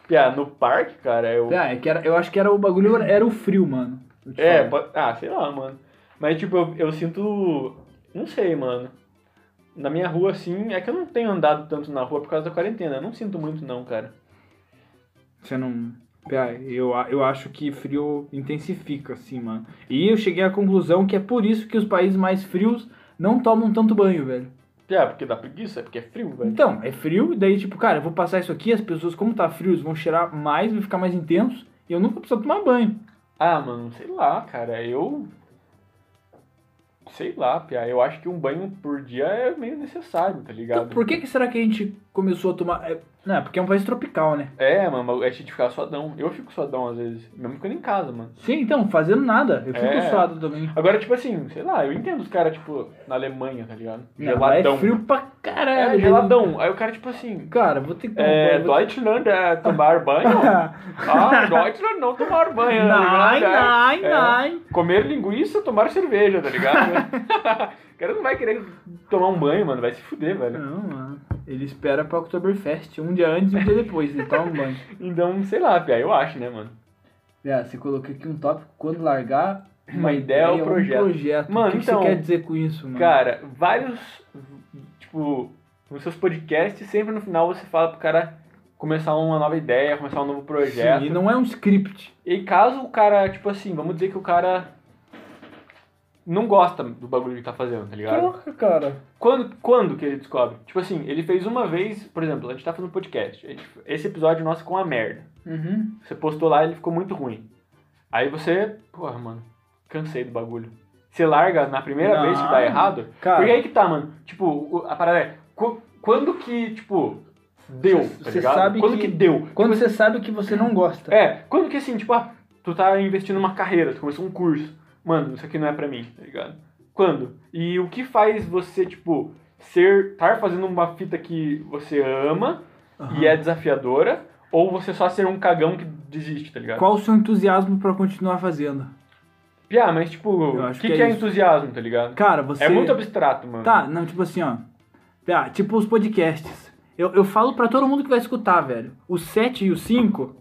Speaker 2: Piá, no parque, cara, eu.
Speaker 1: Ah, é que era, eu acho que era o bagulho, era o frio, mano. Eu
Speaker 2: É,
Speaker 1: falo.
Speaker 2: po- ah, sei lá, mano. Mas tipo, eu, eu sinto. Não sei, mano. Na minha rua, assim, é que eu não tenho andado tanto na rua por causa da quarentena. Eu não sinto muito, não, cara.
Speaker 1: Você não. Eu, eu acho que frio intensifica, assim, mano. E eu cheguei à conclusão que é por isso que os países mais frios não tomam tanto banho, velho.
Speaker 2: Piá, porque dá preguiça, é porque é frio, velho.
Speaker 1: Então, é frio, e daí, tipo, cara, eu vou passar isso aqui, as pessoas, como tá frio, eles vão cheirar mais, vai ficar mais intenso, e eu nunca preciso tomar banho.
Speaker 2: Ah, mano, sei lá, cara. Eu. Sei lá, Pia. Eu acho que um banho por dia é meio necessário, tá ligado?
Speaker 1: Então, por que, que será que a gente começou a tomar. É, não, é porque é um país tropical, né?
Speaker 2: É, mano, é de ficar suadão. Eu fico suadão às vezes, mesmo ficando em casa, mano.
Speaker 1: Sim, então, fazendo nada. Eu fico
Speaker 2: É.
Speaker 1: suado também.
Speaker 2: Agora, tipo assim, sei lá, eu entendo os caras, tipo, na Alemanha, tá ligado?
Speaker 1: Não, lá
Speaker 2: Geladão.
Speaker 1: é frio pra caralho.
Speaker 2: É, geladão. Aí o cara, tipo assim,
Speaker 1: Cara, vou ter que
Speaker 2: é,
Speaker 1: vou
Speaker 2: Deutschland é tomar banho? [laughs] Ah, Deutschland não tomar banho, tá
Speaker 1: Nein,
Speaker 2: É,
Speaker 1: nein.
Speaker 2: Comer linguiça, tomar cerveja, tá ligado? [laughs] o cara não vai querer tomar um banho, mano, vai se fuder, velho.
Speaker 1: Não, mano. Ele espera pra Oktoberfest, um dia antes e um dia depois, ele toma um banho. [laughs]
Speaker 2: Então, sei lá, Pia, eu acho, né, mano?
Speaker 1: É, você colocou aqui um tópico, quando largar,
Speaker 2: Uma ideia ou
Speaker 1: um
Speaker 2: projeto.
Speaker 1: projeto.
Speaker 2: Mano,
Speaker 1: o que, que
Speaker 2: então,
Speaker 1: você quer dizer com isso, mano?
Speaker 2: Cara, vários, tipo, nos seus podcasts, sempre no final você fala pro cara começar uma nova ideia, começar um novo projeto.
Speaker 1: Sim, e não é um script.
Speaker 2: E caso o cara, tipo assim, vamos dizer que o cara não gosta do bagulho que tá fazendo, tá ligado?
Speaker 1: Coloca, cara.
Speaker 2: Quando, quando que ele descobre? Tipo assim, ele fez uma vez, por exemplo, a gente tá fazendo podcast. a gente- Esse episódio nosso ficou uma merda.
Speaker 1: Uhum.
Speaker 2: Você postou lá e ele ficou muito ruim. Aí você, porra, mano, cansei do bagulho. Você larga na primeira
Speaker 1: Não,
Speaker 2: vez que dá errado.
Speaker 1: cara.
Speaker 2: Porque aí que tá, mano. Tipo, a parada é. qu- Quando que, tipo, deu,
Speaker 1: Cê-
Speaker 2: tá
Speaker 1: sabe
Speaker 2: quando
Speaker 1: que-
Speaker 2: que, deu?
Speaker 1: Quando você sabe que você não gosta.
Speaker 2: É, quando que assim, tipo, ah, tu tá investindo numa carreira, tu começou um curso. Mano, isso aqui não é pra mim, tá ligado? Quando? E o que faz você, tipo, ser. estar fazendo uma fita que você ama e é desafiadora, ou você só ser um cagão que desiste, tá ligado?
Speaker 1: Qual o seu entusiasmo pra continuar fazendo?
Speaker 2: Piá, mas tipo, o que,
Speaker 1: que
Speaker 2: que,
Speaker 1: é
Speaker 2: é,
Speaker 1: isso.
Speaker 2: entusiasmo, tá ligado?
Speaker 1: Cara, você.
Speaker 2: É muito abstrato, mano.
Speaker 1: Tá, não, tipo assim, ó. Ah, tipo os podcasts. Eu, eu falo pra todo mundo que vai escutar, velho. O 7 e o 5.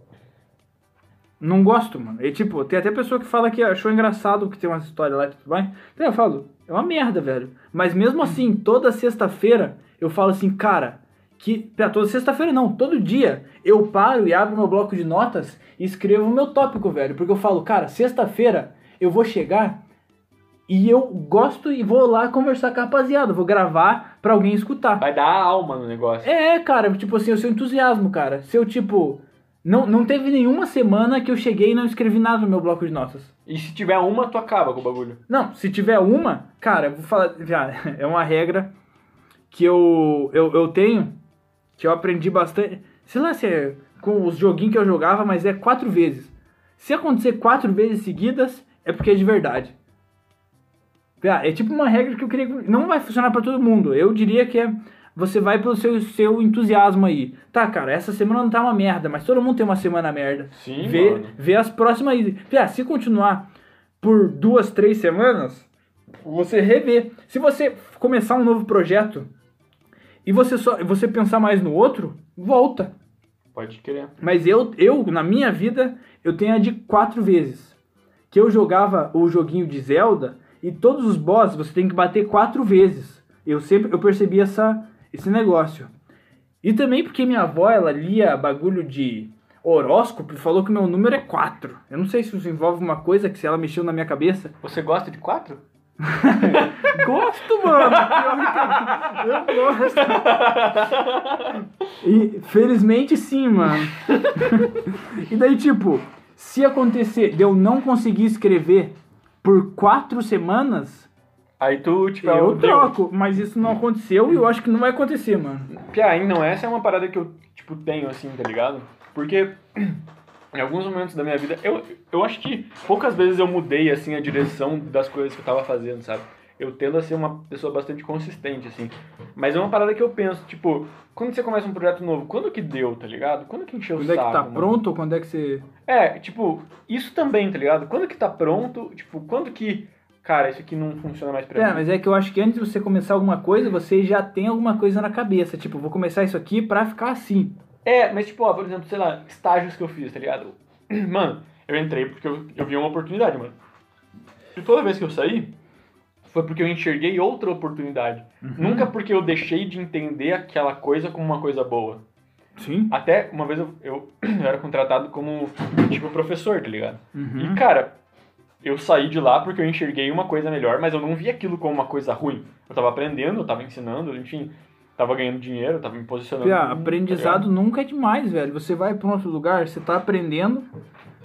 Speaker 1: Não gosto, mano. E tipo, tem até pessoa que fala que achou engraçado que tem umas histórias lá e tudo mais. Então eu falo, é uma merda, velho. Mas mesmo assim, toda sexta-feira, eu falo assim, cara, que. Pera, toda sexta-feira não, todo dia eu paro e abro meu bloco de notas e escrevo o meu tópico, velho. Porque eu falo, cara, sexta-feira eu vou chegar e eu gosto e vou lá conversar com a rapaziada, vou gravar pra alguém escutar.
Speaker 2: Vai dar alma no negócio.
Speaker 1: É, cara, tipo assim, o seu entusiasmo, cara. Se eu, tipo. Não, não teve nenhuma semana que eu cheguei e não escrevi nada no meu bloco de notas.
Speaker 2: E se tiver uma, tu acaba com o bagulho.
Speaker 1: Não, se tiver uma, cara, eu vou falar. Já, [laughs] é uma regra que eu, eu, eu tenho, que eu aprendi bastante. Sei lá se é com os joguinhos que eu jogava, mas é quatro vezes. Se acontecer quatro vezes seguidas, é porque é de verdade. Ah, É tipo uma regra que eu queria. que Não vai funcionar pra todo mundo. Eu diria que é. Você vai pelo seu, seu entusiasmo aí. Tá, cara, essa semana não tá uma merda, mas todo mundo tem uma semana merda.
Speaker 2: Sim,
Speaker 1: vê,
Speaker 2: mano.
Speaker 1: vê as próximas aí. Pia, se continuar por duas, três semanas, você revê. Se você começar um novo projeto e você só você pensar mais no outro, volta.
Speaker 2: Pode crer.
Speaker 1: Mas eu, eu, na minha vida, eu tenho a de quatro vezes. Que eu jogava o joguinho de Zelda e todos os bosses você tem que bater quatro vezes. Eu sempre eu percebi essa, esse negócio. E também porque minha avó, ela lia bagulho de horóscopo e falou que meu número é 4. Eu não sei se isso envolve uma coisa que se ela mexeu na minha cabeça.
Speaker 2: Você gosta de quatro? [laughs]
Speaker 1: Gosto, mano! Pior que eu, eu gosto. E felizmente sim, mano. E daí, tipo, se acontecer de eu não conseguir escrever por quatro semanas,
Speaker 2: Aí tu, tipo,
Speaker 1: eu
Speaker 2: deu.
Speaker 1: troco. Mas isso não aconteceu e eu acho que não vai acontecer, mano.
Speaker 2: Aí não, essa é uma parada que eu, tipo, tenho, assim, tá ligado? Porque [clears throat] em alguns momentos da minha vida, eu, eu acho que poucas vezes eu mudei, assim, a direção das coisas que eu tava fazendo, sabe? Eu tendo a ser uma pessoa bastante consistente, assim. Mas é uma parada que eu penso, tipo, quando você começa um projeto novo, quando que deu, tá ligado? Quando que encheu
Speaker 1: Quando
Speaker 2: o
Speaker 1: é
Speaker 2: saco?
Speaker 1: que tá
Speaker 2: mano?
Speaker 1: pronto ou quando é que você.
Speaker 2: É, tipo, isso também, tá ligado? Quando que tá pronto, tipo, quando que, cara, isso aqui não funciona mais pra
Speaker 1: É,
Speaker 2: mim?
Speaker 1: mas é que eu acho que antes de você começar alguma coisa, você já tem alguma coisa na cabeça. Tipo, vou começar isso aqui pra ficar assim.
Speaker 2: É, mas tipo, ó, por exemplo, sei lá, estágios que eu fiz, tá ligado? [clears throat] Mano, eu entrei porque eu, eu vi uma oportunidade, mano. E toda vez que eu saí, foi porque eu enxerguei outra oportunidade. Nunca porque eu deixei de entender aquela coisa como uma coisa boa.
Speaker 1: Sim.
Speaker 2: Até uma vez eu, eu, [clears throat] eu era contratado como, tipo, professor, tá ligado?
Speaker 1: Uhum.
Speaker 2: E, cara, eu saí de lá porque eu enxerguei uma coisa melhor, mas eu não vi aquilo como uma coisa ruim. Eu tava aprendendo, eu tava ensinando, enfim, tava ganhando dinheiro, tava me posicionando.
Speaker 1: Pia,
Speaker 2: tá
Speaker 1: aprendizado
Speaker 2: ligado?
Speaker 1: nunca é demais, velho. Você vai pra um outro lugar, você tá aprendendo.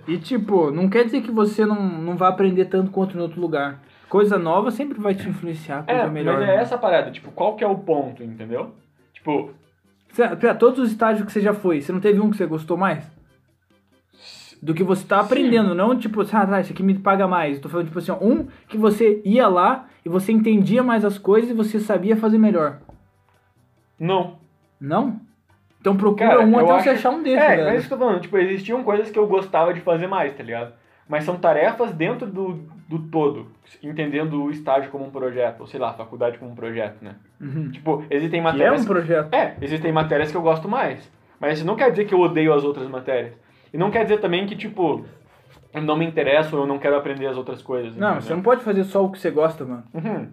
Speaker 1: E, tipo, não quer dizer que você não, não vai aprender tanto quanto em outro lugar. Coisa nova sempre vai te influenciar, coisa
Speaker 2: É,
Speaker 1: melhor.
Speaker 2: mas
Speaker 1: né?
Speaker 2: é essa a parada, tipo, qual que é o ponto, entendeu? Tipo,
Speaker 1: Pia, todos os estágios que você já foi, você não teve um que você gostou mais? Do que você tá aprendendo, não tipo, ah, tá, isso aqui me paga mais. Eu tô falando, tipo assim, ó, um que você ia lá e você entendia mais as coisas e você sabia fazer melhor.
Speaker 2: não.
Speaker 1: Não? Então procura
Speaker 2: Cara,
Speaker 1: um até
Speaker 2: acho-
Speaker 1: você achar um desses,
Speaker 2: É,
Speaker 1: velho.
Speaker 2: mas isso que eu tô falando, tipo, existiam coisas que eu gostava de fazer mais, tá ligado? Mas são tarefas dentro do, do todo, entendendo o estágio como um projeto, ou sei lá, a faculdade como um projeto, né?
Speaker 1: Uhum.
Speaker 2: Tipo, existem
Speaker 1: Que é
Speaker 2: matérias...
Speaker 1: um projeto.
Speaker 2: É, existem matérias que eu gosto mais. Mas isso não quer dizer que eu odeio as outras matérias. E não quer dizer também que, tipo, não me interesso ou eu não quero aprender as outras coisas.
Speaker 1: Não,
Speaker 2: entendeu?
Speaker 1: você não pode fazer só o que você gosta, mano.
Speaker 2: Uhum.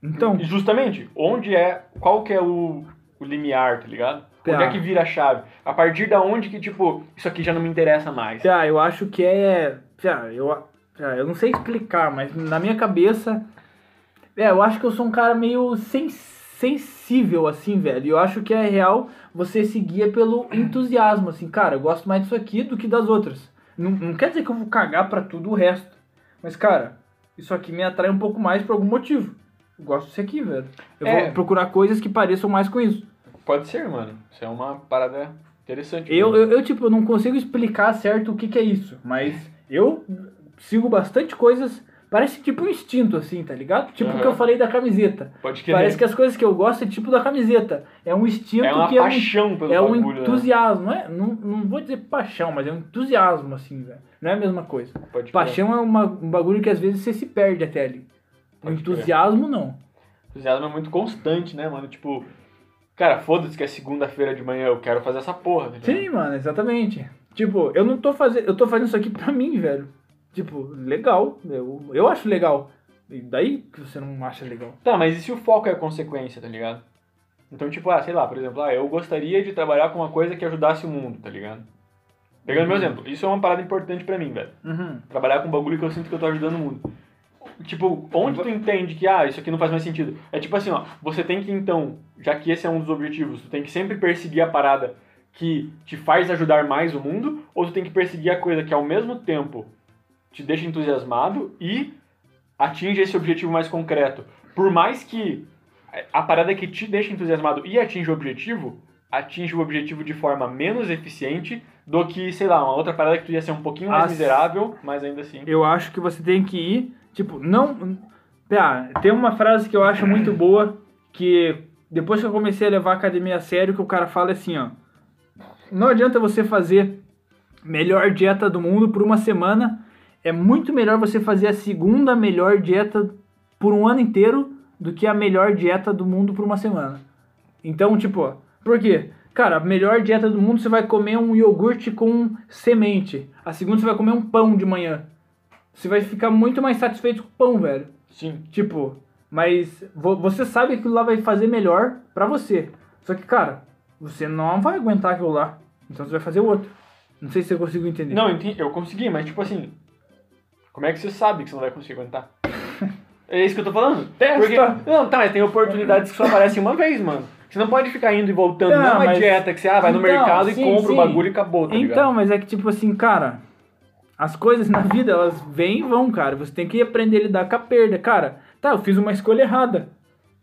Speaker 1: Então,
Speaker 2: E justamente, onde é, qual que é o, o limiar, tá ligado?
Speaker 1: Tá.
Speaker 2: Onde é que vira a chave? A partir da onde que, tipo, isso aqui já não me interessa mais.
Speaker 1: Pia, eu acho que é. Pia, eu, Pia, eu não sei explicar, mas na minha cabeça. É, eu acho que eu sou um cara meio sen- sensível, assim, velho. E eu acho que é real você seguir pelo entusiasmo, assim, cara, eu gosto mais disso aqui do que das outras. Não, não quer dizer que eu vou cagar pra tudo o resto. Mas, cara, isso aqui me atrai um pouco mais por algum motivo. Eu gosto disso aqui, velho. Eu
Speaker 2: É.
Speaker 1: vou procurar coisas que pareçam mais com isso.
Speaker 2: Pode ser, mano. Isso é uma parada interessante.
Speaker 1: Eu, eu, eu, tipo, não consigo explicar certo o que, que é isso, mas eu sigo bastante coisas, parece tipo um instinto, assim, tá ligado? Tipo o que eu falei da camiseta.
Speaker 2: Pode querer.
Speaker 1: Parece que as coisas que eu gosto é tipo da camiseta. É um instinto
Speaker 2: é uma
Speaker 1: que é um,
Speaker 2: paixão pelo
Speaker 1: é um
Speaker 2: bagulho, né?
Speaker 1: entusiasmo, não, é, não, não vou dizer paixão, mas é um entusiasmo, assim, velho. Não é a mesma coisa.
Speaker 2: Pode.
Speaker 1: Paixão é uma, um bagulho que às vezes você se perde até ali. O
Speaker 2: Pode crer.
Speaker 1: entusiasmo, não.
Speaker 2: O entusiasmo é muito constante, né, mano? Tipo, cara, foda-se que é segunda-feira de manhã, eu quero fazer essa porra, tá?
Speaker 1: Sim, mano, exatamente. Tipo, eu não tô fazendo. Eu tô fazendo isso aqui pra mim, velho. Tipo, legal. Eu, eu acho legal. E daí que você não acha legal?
Speaker 2: Tá, mas e se o foco é a consequência, tá ligado? Então, tipo, ah, sei lá, por exemplo, ah, eu gostaria de trabalhar com uma coisa que ajudasse o mundo, tá ligado? Pegando meu exemplo, isso é uma parada importante pra mim, velho.
Speaker 1: Uhum.
Speaker 2: Trabalhar com um bagulho que eu sinto que eu tô ajudando o mundo. Tipo, onde tu entende que, ah, isso aqui não faz mais sentido? É tipo assim, ó, você tem que então, já que esse é um dos objetivos, tu tem que sempre perseguir a parada que te faz ajudar mais o mundo, ou tu tem que perseguir a coisa que ao mesmo tempo te deixa entusiasmado e atinge esse objetivo mais concreto. Por mais que a parada que te deixa entusiasmado e atinge o objetivo, atinge o objetivo de forma menos eficiente do que, sei lá, uma outra parada que tu ia ser um pouquinho mais
Speaker 1: As-
Speaker 2: miserável, mas ainda assim.
Speaker 1: Eu acho que você tem que ir, tipo, não. Tem uma frase que eu acho muito boa, que depois que eu comecei a levar a academia a sério, que o cara fala assim, ó. Não adianta você fazer melhor dieta do mundo por uma semana. É muito melhor você fazer a segunda melhor dieta por um ano inteiro do que a melhor dieta do mundo por uma semana. Então, tipo, por quê? Cara, a melhor dieta do mundo você vai comer um iogurte com semente. A segunda você vai comer um pão de manhã. Você vai ficar muito mais satisfeito com o pão, velho.
Speaker 2: Sim.
Speaker 1: Tipo, mas vo- você sabe que aquilo lá vai fazer melhor pra você. Só que, cara, você não vai aguentar aquilo lá. Então você vai fazer outro. Não sei se eu consigo entender.
Speaker 2: Não, eu consegui, mas tipo assim, como é que você sabe que você não vai conseguir aguentar? [laughs] É isso que eu tô falando.
Speaker 1: Testa.
Speaker 2: Porque, não, tá, mas tem oportunidades que só aparecem uma vez, mano. Você não pode ficar indo e voltando. Não,
Speaker 1: Não,
Speaker 2: é uma
Speaker 1: mas-
Speaker 2: dieta que você ah, vai no
Speaker 1: Então,
Speaker 2: mercado
Speaker 1: sim,
Speaker 2: e compra
Speaker 1: sim.
Speaker 2: o bagulho e acabou, tá
Speaker 1: Então,
Speaker 2: ligado?
Speaker 1: mas é que tipo assim, cara, as coisas na vida elas vêm e vão, cara. Você tem que aprender a lidar com a perda, cara. Tá, eu fiz uma escolha errada.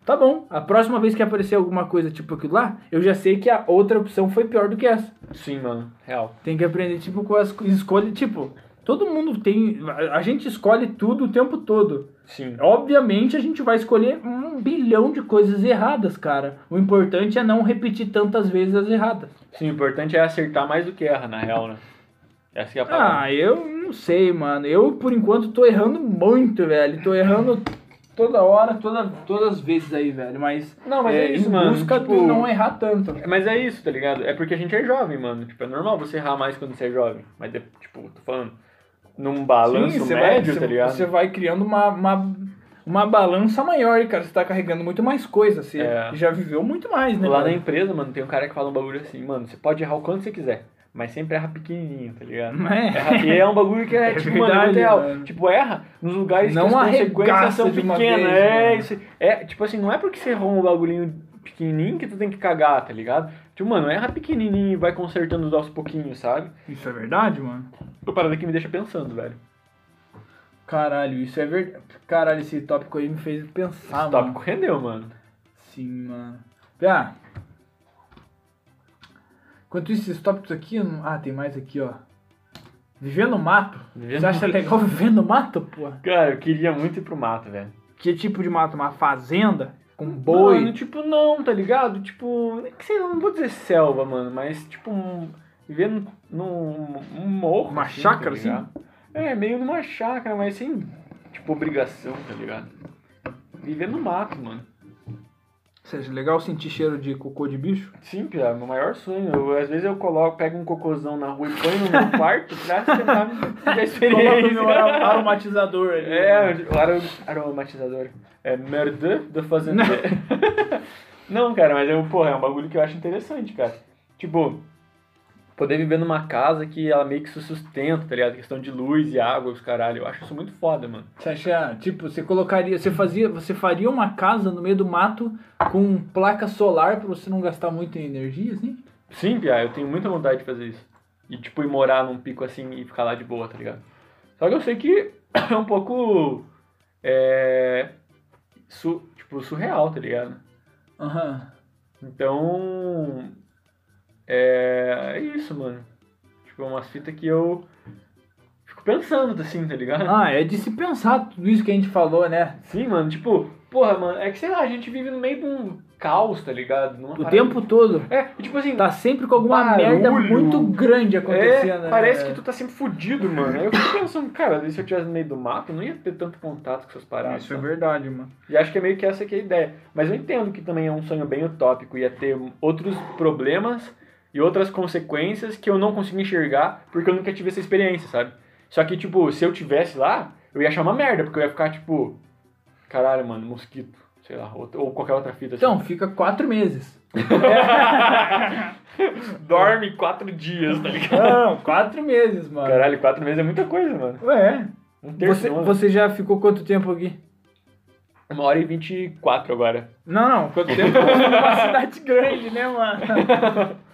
Speaker 1: Tá bom. A próxima vez que aparecer alguma coisa tipo aquilo lá, eu já sei que a outra opção foi pior do que essa.
Speaker 2: Sim, mano, real.
Speaker 1: Tem que aprender tipo com as escolhas, tipo, todo mundo tem, a gente escolhe tudo o tempo todo.
Speaker 2: Sim.
Speaker 1: Obviamente a gente vai escolher um bilhão de coisas erradas, cara. O importante é não repetir tantas vezes as erradas.
Speaker 2: Sim, o importante é acertar mais do que erra, na real, né? Essa que é a parada.
Speaker 1: Ah, eu não sei, mano. Eu, por enquanto, tô errando muito, velho. Tô errando toda hora, toda, todas as vezes aí, velho. Mas,
Speaker 2: Não, mas é isso,
Speaker 1: em
Speaker 2: mano,
Speaker 1: busca
Speaker 2: tipo-
Speaker 1: não errar tanto.
Speaker 2: Mas é isso, tá ligado? É porque a gente é jovem, mano. Tipo, é normal você errar mais quando você é jovem. Mas, de- tipo, tô falando, num balanço
Speaker 1: você
Speaker 2: médio,
Speaker 1: vai,
Speaker 2: tá ligado?
Speaker 1: Você vai criando uma, uma, uma balança maior, cara. Você tá carregando muito mais coisa. Você
Speaker 2: É.
Speaker 1: já viveu muito mais, né?
Speaker 2: Lá na
Speaker 1: velho?
Speaker 2: empresa, mano, tem um cara que fala um bagulho assim, mano, você pode errar o quanto você quiser, mas sempre erra pequenininho, tá ligado?
Speaker 1: É.
Speaker 2: Erra, e é um bagulho que é, [laughs]
Speaker 1: É
Speaker 2: tipo, mano, é
Speaker 1: verdade,
Speaker 2: real.
Speaker 1: mano.
Speaker 2: Tipo, erra nos lugares
Speaker 1: Não
Speaker 2: que as consequências são pequenas.
Speaker 1: vez,
Speaker 2: é,
Speaker 1: mano.
Speaker 2: isso. É, tipo assim, não é porque você errou um bagulhinho pequenininho que tu tem que cagar, tá ligado? Tipo, mano, erra pequenininho e vai consertando aos pouquinhos, sabe?
Speaker 1: Isso é verdade, mano?
Speaker 2: Uma parada que me deixa pensando, velho.
Speaker 1: Caralho, isso é verdade. Caralho, esse tópico aí me fez pensar,
Speaker 2: Esse
Speaker 1: mano.
Speaker 2: tópico rendeu, mano.
Speaker 1: Sim, mano. Ah. Enquanto isso, esses tópicos aqui. eu não- Ah, tem mais aqui, ó. Viver no mato.
Speaker 2: Viver
Speaker 1: Você
Speaker 2: no
Speaker 1: acha legal [laughs] viver no mato, porra?
Speaker 2: Cara, eu queria muito ir pro mato, velho.
Speaker 1: Que tipo de mato? Uma fazenda? Com boi?
Speaker 2: Mano, tipo, não, tá ligado? Tipo, sei lá, não vou dizer selva, mano, mas tipo, um, viver num, num um morro.
Speaker 1: Uma
Speaker 2: assim,
Speaker 1: chácara,
Speaker 2: tá ligado? É, meio numa chácara, mas sem, tipo, obrigação, tá ligado? Viver no mato, mano.
Speaker 1: Acha legal sentir cheiro de cocô de bicho?
Speaker 2: Sim, cara, meu maior sonho. Eu, às vezes eu coloco, pego um cocôzão na rua e ponho no meu [laughs] quarto pra tentar a experiência.
Speaker 1: Coloca o meu aromatizador ali.
Speaker 2: É, o aro- aromatizador. É merda do fazendeiro. [laughs] Não, cara, mas eu, porra, é um bagulho que eu acho interessante, cara. Tipo, poder viver numa casa que ela meio que se sustenta, tá ligado? Questão de luz e água, os caralho. Eu acho isso muito foda, mano.
Speaker 1: Você acha, tipo, você colocaria, você fazia, você faria uma casa no meio do mato com placa solar pra você não gastar muita energia, assim?
Speaker 2: Sim, Pia, eu tenho muita vontade de fazer isso. E, tipo, ir morar num pico assim e ficar lá de boa, tá ligado? Só que eu sei que [coughs] é um pouco. É. Su, tipo, surreal, tá ligado?
Speaker 1: Aham.
Speaker 2: Então. É. É isso, mano. Tipo, é umas fitas que eu. Fico pensando assim, tá ligado?
Speaker 1: Ah, é de se pensar tudo isso que a gente falou, né?
Speaker 2: Sim, mano, tipo, porra, mano, é que sei lá, a gente vive no meio de um. caos, tá ligado? Numa
Speaker 1: O
Speaker 2: parada-
Speaker 1: tempo todo.
Speaker 2: É, e tipo assim,
Speaker 1: Tá sempre com alguma
Speaker 2: Barulho.
Speaker 1: merda muito grande acontecendo.
Speaker 2: É, parece
Speaker 1: né?
Speaker 2: que tu tá sempre fudido, mano. Aí eu fico pensando, cara, se eu tivesse no meio do mato, eu não ia ter tanto contato com essas paradas.
Speaker 1: Isso é verdade, mano.
Speaker 2: E acho que é meio que essa que é a ideia. Mas eu entendo que também é um sonho bem utópico, ia ter outros problemas e outras consequências que eu não consigo enxergar porque eu nunca tive essa experiência, sabe? Só que, tipo, se eu tivesse lá, eu ia achar uma merda, porque eu ia ficar, tipo, caralho, mano, mosquito, sei lá, ou, ou qualquer outra fita
Speaker 1: Então,
Speaker 2: assim.
Speaker 1: fica quatro meses. [laughs]
Speaker 2: Dorme quatro dias, tá ligado?
Speaker 1: Não, quatro meses, mano.
Speaker 2: Caralho, quatro meses é muita coisa, mano.
Speaker 1: Ué,
Speaker 2: Um terço
Speaker 1: você, você já ficou quanto tempo aqui?
Speaker 2: Uma hora e vinte e quatro agora.
Speaker 1: Não, não, quanto tempo [laughs] numa cidade grande, né, mano? [laughs]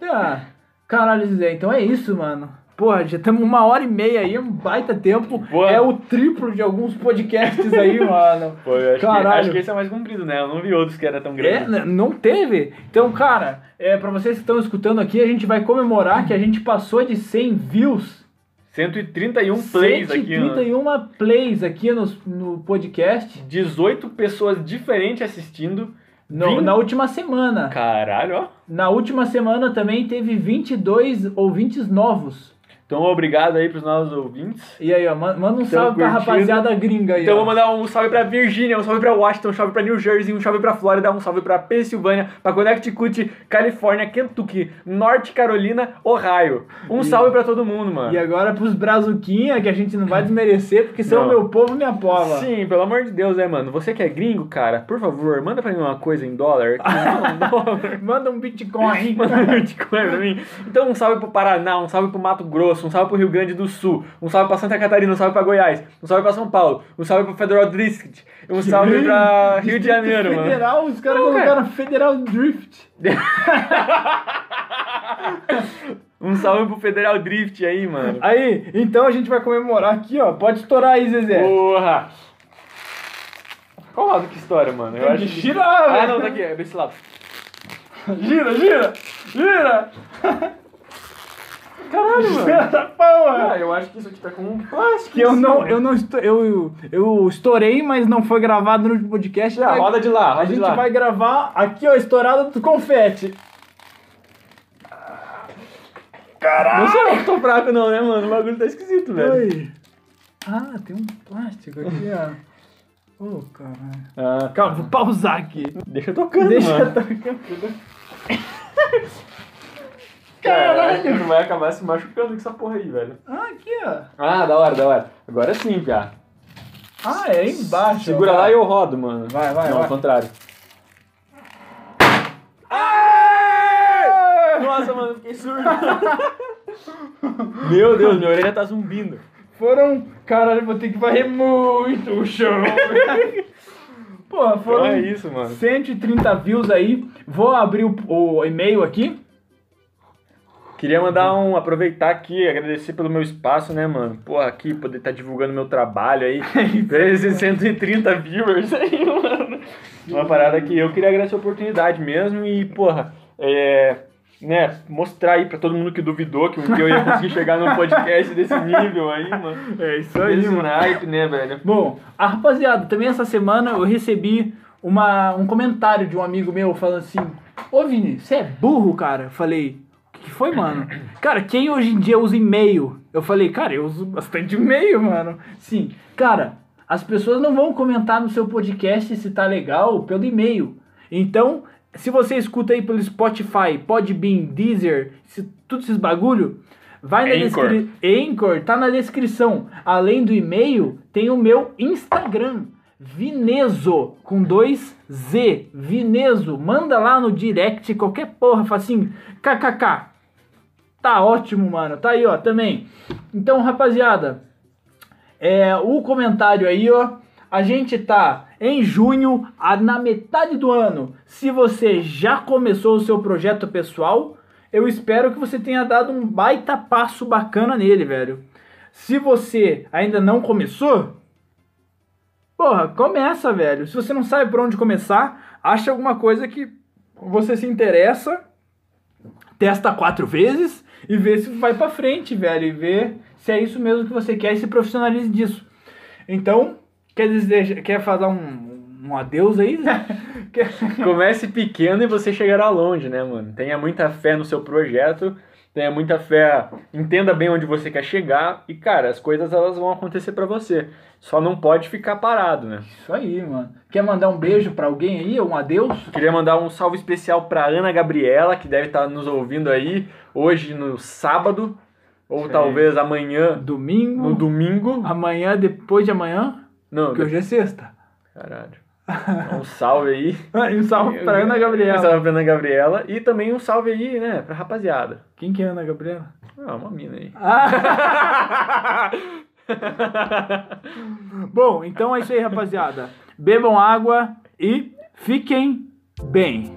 Speaker 1: Tá. Caralho, Zé, então é isso, mano. Porra, já estamos uma hora e meia aí, um baita tempo.
Speaker 2: Boa.
Speaker 1: É o triplo de alguns podcasts aí, [laughs] mano.
Speaker 2: Pô, eu acho, que,
Speaker 1: Caralho.
Speaker 2: acho que esse é mais comprido, né? Eu não vi outros que era tão
Speaker 1: É,
Speaker 2: grande.
Speaker 1: né, não teve. Então, cara, é, pra vocês que estão escutando aqui, a gente vai comemorar que a gente passou de 100 views.
Speaker 2: 131 plays aqui, mano.
Speaker 1: 131 plays aqui no, no podcast.
Speaker 2: 18 pessoas diferentes assistindo.
Speaker 1: No- na última semana.
Speaker 2: Caralho, ó.
Speaker 1: Na última semana também teve 22 ouvintes novos.
Speaker 2: Então, obrigado aí pros nossos ouvintes.
Speaker 1: E aí, ó, ma- manda um salve pra
Speaker 2: curtindo.
Speaker 1: rapaziada gringa aí.
Speaker 2: Então,
Speaker 1: ó.
Speaker 2: vou mandar um salve pra Virgínia, um salve pra Washington, um salve pra New Jersey, um salve pra Flórida, um salve pra Pensilvânia, pra Connecticut, Califórnia, Kentucky, Norte Carolina, Ohio. Um salve pra todo mundo, mano.
Speaker 1: E agora pros brazuquinha, que a gente não vai desmerecer, porque são
Speaker 2: Não.
Speaker 1: meu povo, minha pova.
Speaker 2: Sim, pelo amor de Deus, né, mano? Você que é gringo, cara, por favor, manda pra mim uma coisa em dólar. [laughs]
Speaker 1: Manda um Bitcoin. [laughs]
Speaker 2: Manda um Bitcoin pra mim. Então, um salve pro Paraná, um salve pro Mato Grosso, um salve pro Rio Grande do Sul, um salve pra Santa Catarina, um salve pra Goiás, um salve pra São Paulo, um salve pro Federal District, um salve pra Rio de Janeiro, mano.
Speaker 1: Federal, os caras colocaram Federal Drift. [laughs]
Speaker 2: Um salve pro Federal Drift aí, mano.
Speaker 1: Aí, então a gente vai comemorar aqui, ó. Pode estourar aí, Zezé.
Speaker 2: Porra! Qual lado que história, mano? Eu
Speaker 1: Tem
Speaker 2: acho
Speaker 1: que girar,
Speaker 2: Ah, não, tá aqui, é desse lado.
Speaker 1: Gira, gira, gira.
Speaker 2: Caralho, mano.
Speaker 1: Porra.
Speaker 2: Ah, eu acho que isso aqui tá com um plástico.
Speaker 1: Que eu não, eu não estou, eu, eu estourei, mas não foi gravado no podcast.
Speaker 2: Ah, roda de lá, roda
Speaker 1: A
Speaker 2: de
Speaker 1: gente
Speaker 2: lá.
Speaker 1: vai gravar aqui, ó, estourado do confete.
Speaker 2: Não sou eu que tô fraco, não, né, mano? O bagulho tá esquisito, velho.
Speaker 1: Oi. Ah, tem um plástico aqui, ó. Ô, caralho.
Speaker 2: Ah,
Speaker 1: Calma, vou pausar aqui.
Speaker 2: deixa tocando,
Speaker 1: Deixa
Speaker 2: mano.
Speaker 1: eu tocar. [laughs]
Speaker 2: Caralho, tu vai acabar se machucando com essa porra aí, velho.
Speaker 1: Ah, aqui, ó.
Speaker 2: Ah, da hora, da hora. Agora sim, piá.
Speaker 1: Ah, é embaixo.
Speaker 2: Segura
Speaker 1: ó.
Speaker 2: lá e eu rodo, mano.
Speaker 1: Vai, vai,
Speaker 2: Não,
Speaker 1: vai.
Speaker 2: ao contrário. Nossa, mano, fiquei surdo. [laughs] Meu Deus, minha orelha tá zumbindo.
Speaker 1: Foram. Caralho, vou ter que varrer muito o chão. [laughs] Pô, foram
Speaker 2: É isso, mano.
Speaker 1: 130 views aí. Vou abrir o, o e-mail aqui.
Speaker 2: Queria mandar um, aproveitar aqui, agradecer pelo meu espaço, né, mano? Porra, aqui, poder estar divulgando meu trabalho aí. [laughs] Esses 130 viewers aí, [laughs] mano. Uma parada que eu queria agradecer a oportunidade mesmo e, porra, é. Né, mostrar aí pra todo mundo que duvidou que um dia eu ia conseguir chegar num podcast desse [laughs] nível aí, mano.
Speaker 1: É isso
Speaker 2: Desse naipe, né, velho?
Speaker 1: Bom, a rapaziada, também essa semana eu recebi uma, um comentário de um amigo meu falando assim: Ô Vini, você é burro, cara? Eu falei: que foi, mano? Cara, quem hoje em dia usa e-mail? Eu falei: Cara, eu uso bastante e-mail, mano. Sim, cara, as pessoas não vão comentar no seu podcast se tá legal pelo e-mail. Então, se você escuta aí pelo Spotify, Podbean, Deezer, se, tudo esses bagulho, vai na descrição. Anchor, tá na descrição. Além do e-mail, tem o meu Instagram. Vineso, com dois Z. Vineso. Manda lá no direct qualquer porra, fala assim, kkk. Tá ótimo, mano. Tá aí, ó, também. Então, rapaziada, é, o comentário aí, ó. A gente tá em junho, a- na metade do ano. Se você já começou o seu projeto pessoal, eu espero que você tenha dado um baita passo bacana nele, velho. Se você ainda não começou, porra, começa, velho. Se você não sabe por onde começar, acha alguma coisa que você se interessa, testa quatro vezes e vê se vai pra frente, velho. E vê se é isso mesmo que você quer e se profissionalize disso. Então, quer dizer, quer fazer um, um adeus aí? [laughs]
Speaker 2: Comece pequeno e você chegará longe, né, mano? Tenha muita fé no seu projeto, tenha muita fé, entenda bem onde você quer chegar e, cara, as coisas elas vão acontecer pra você. Só não pode ficar parado, né?
Speaker 1: Isso aí, mano. Quer mandar um beijo pra alguém aí? Um adeus?
Speaker 2: Queria mandar um salve especial pra Ana Gabriela, que deve estar nos ouvindo aí hoje no sábado, ou
Speaker 3: Sei.
Speaker 2: talvez amanhã
Speaker 1: Domingo.
Speaker 2: no domingo.
Speaker 1: Amanhã, depois de amanhã,
Speaker 2: Não,
Speaker 1: porque hoje é sexta.
Speaker 2: caralho. [laughs] Um salve aí.
Speaker 1: Um salve pra Ana Gabriela.
Speaker 2: Um salve pra Ana Gabriela. E também um salve aí, né, pra rapaziada.
Speaker 1: Quem que é Ana Gabriela?
Speaker 2: Ah, uma mina aí.
Speaker 1: Ah! [laughs] Bom, então é isso aí, rapaziada. Bebam água e fiquem bem.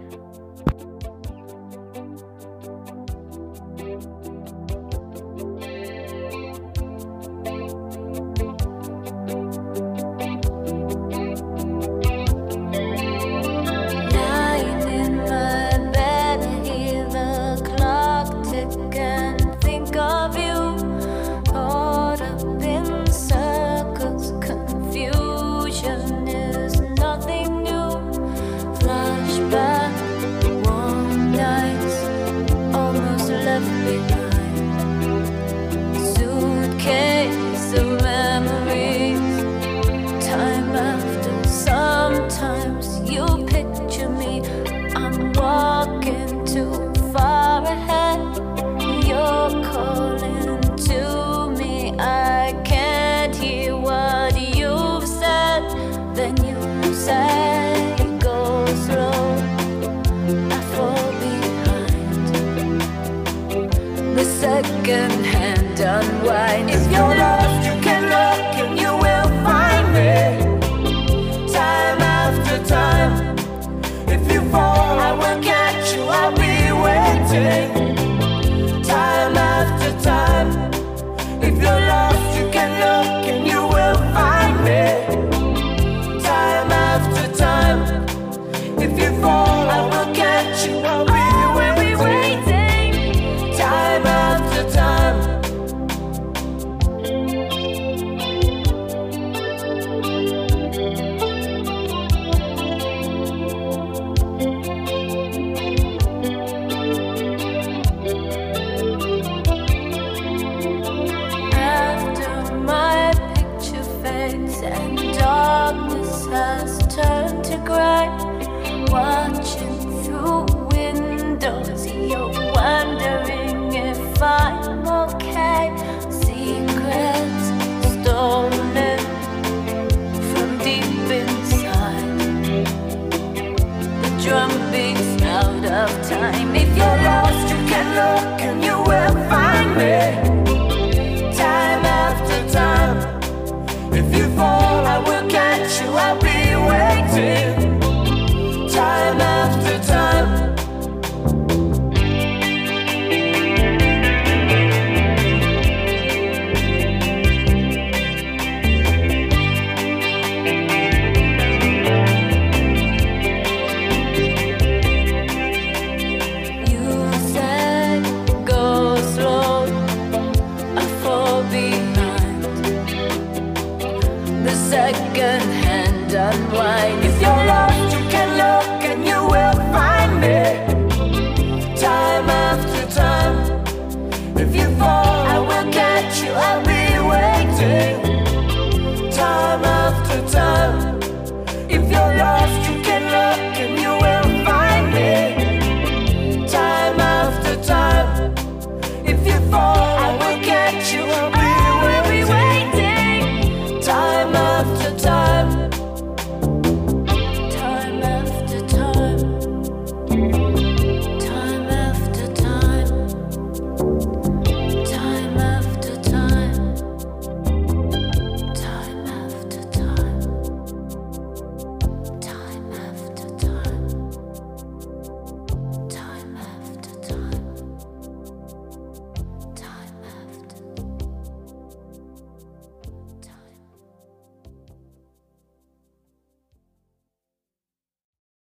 Speaker 4: Second hand unwind.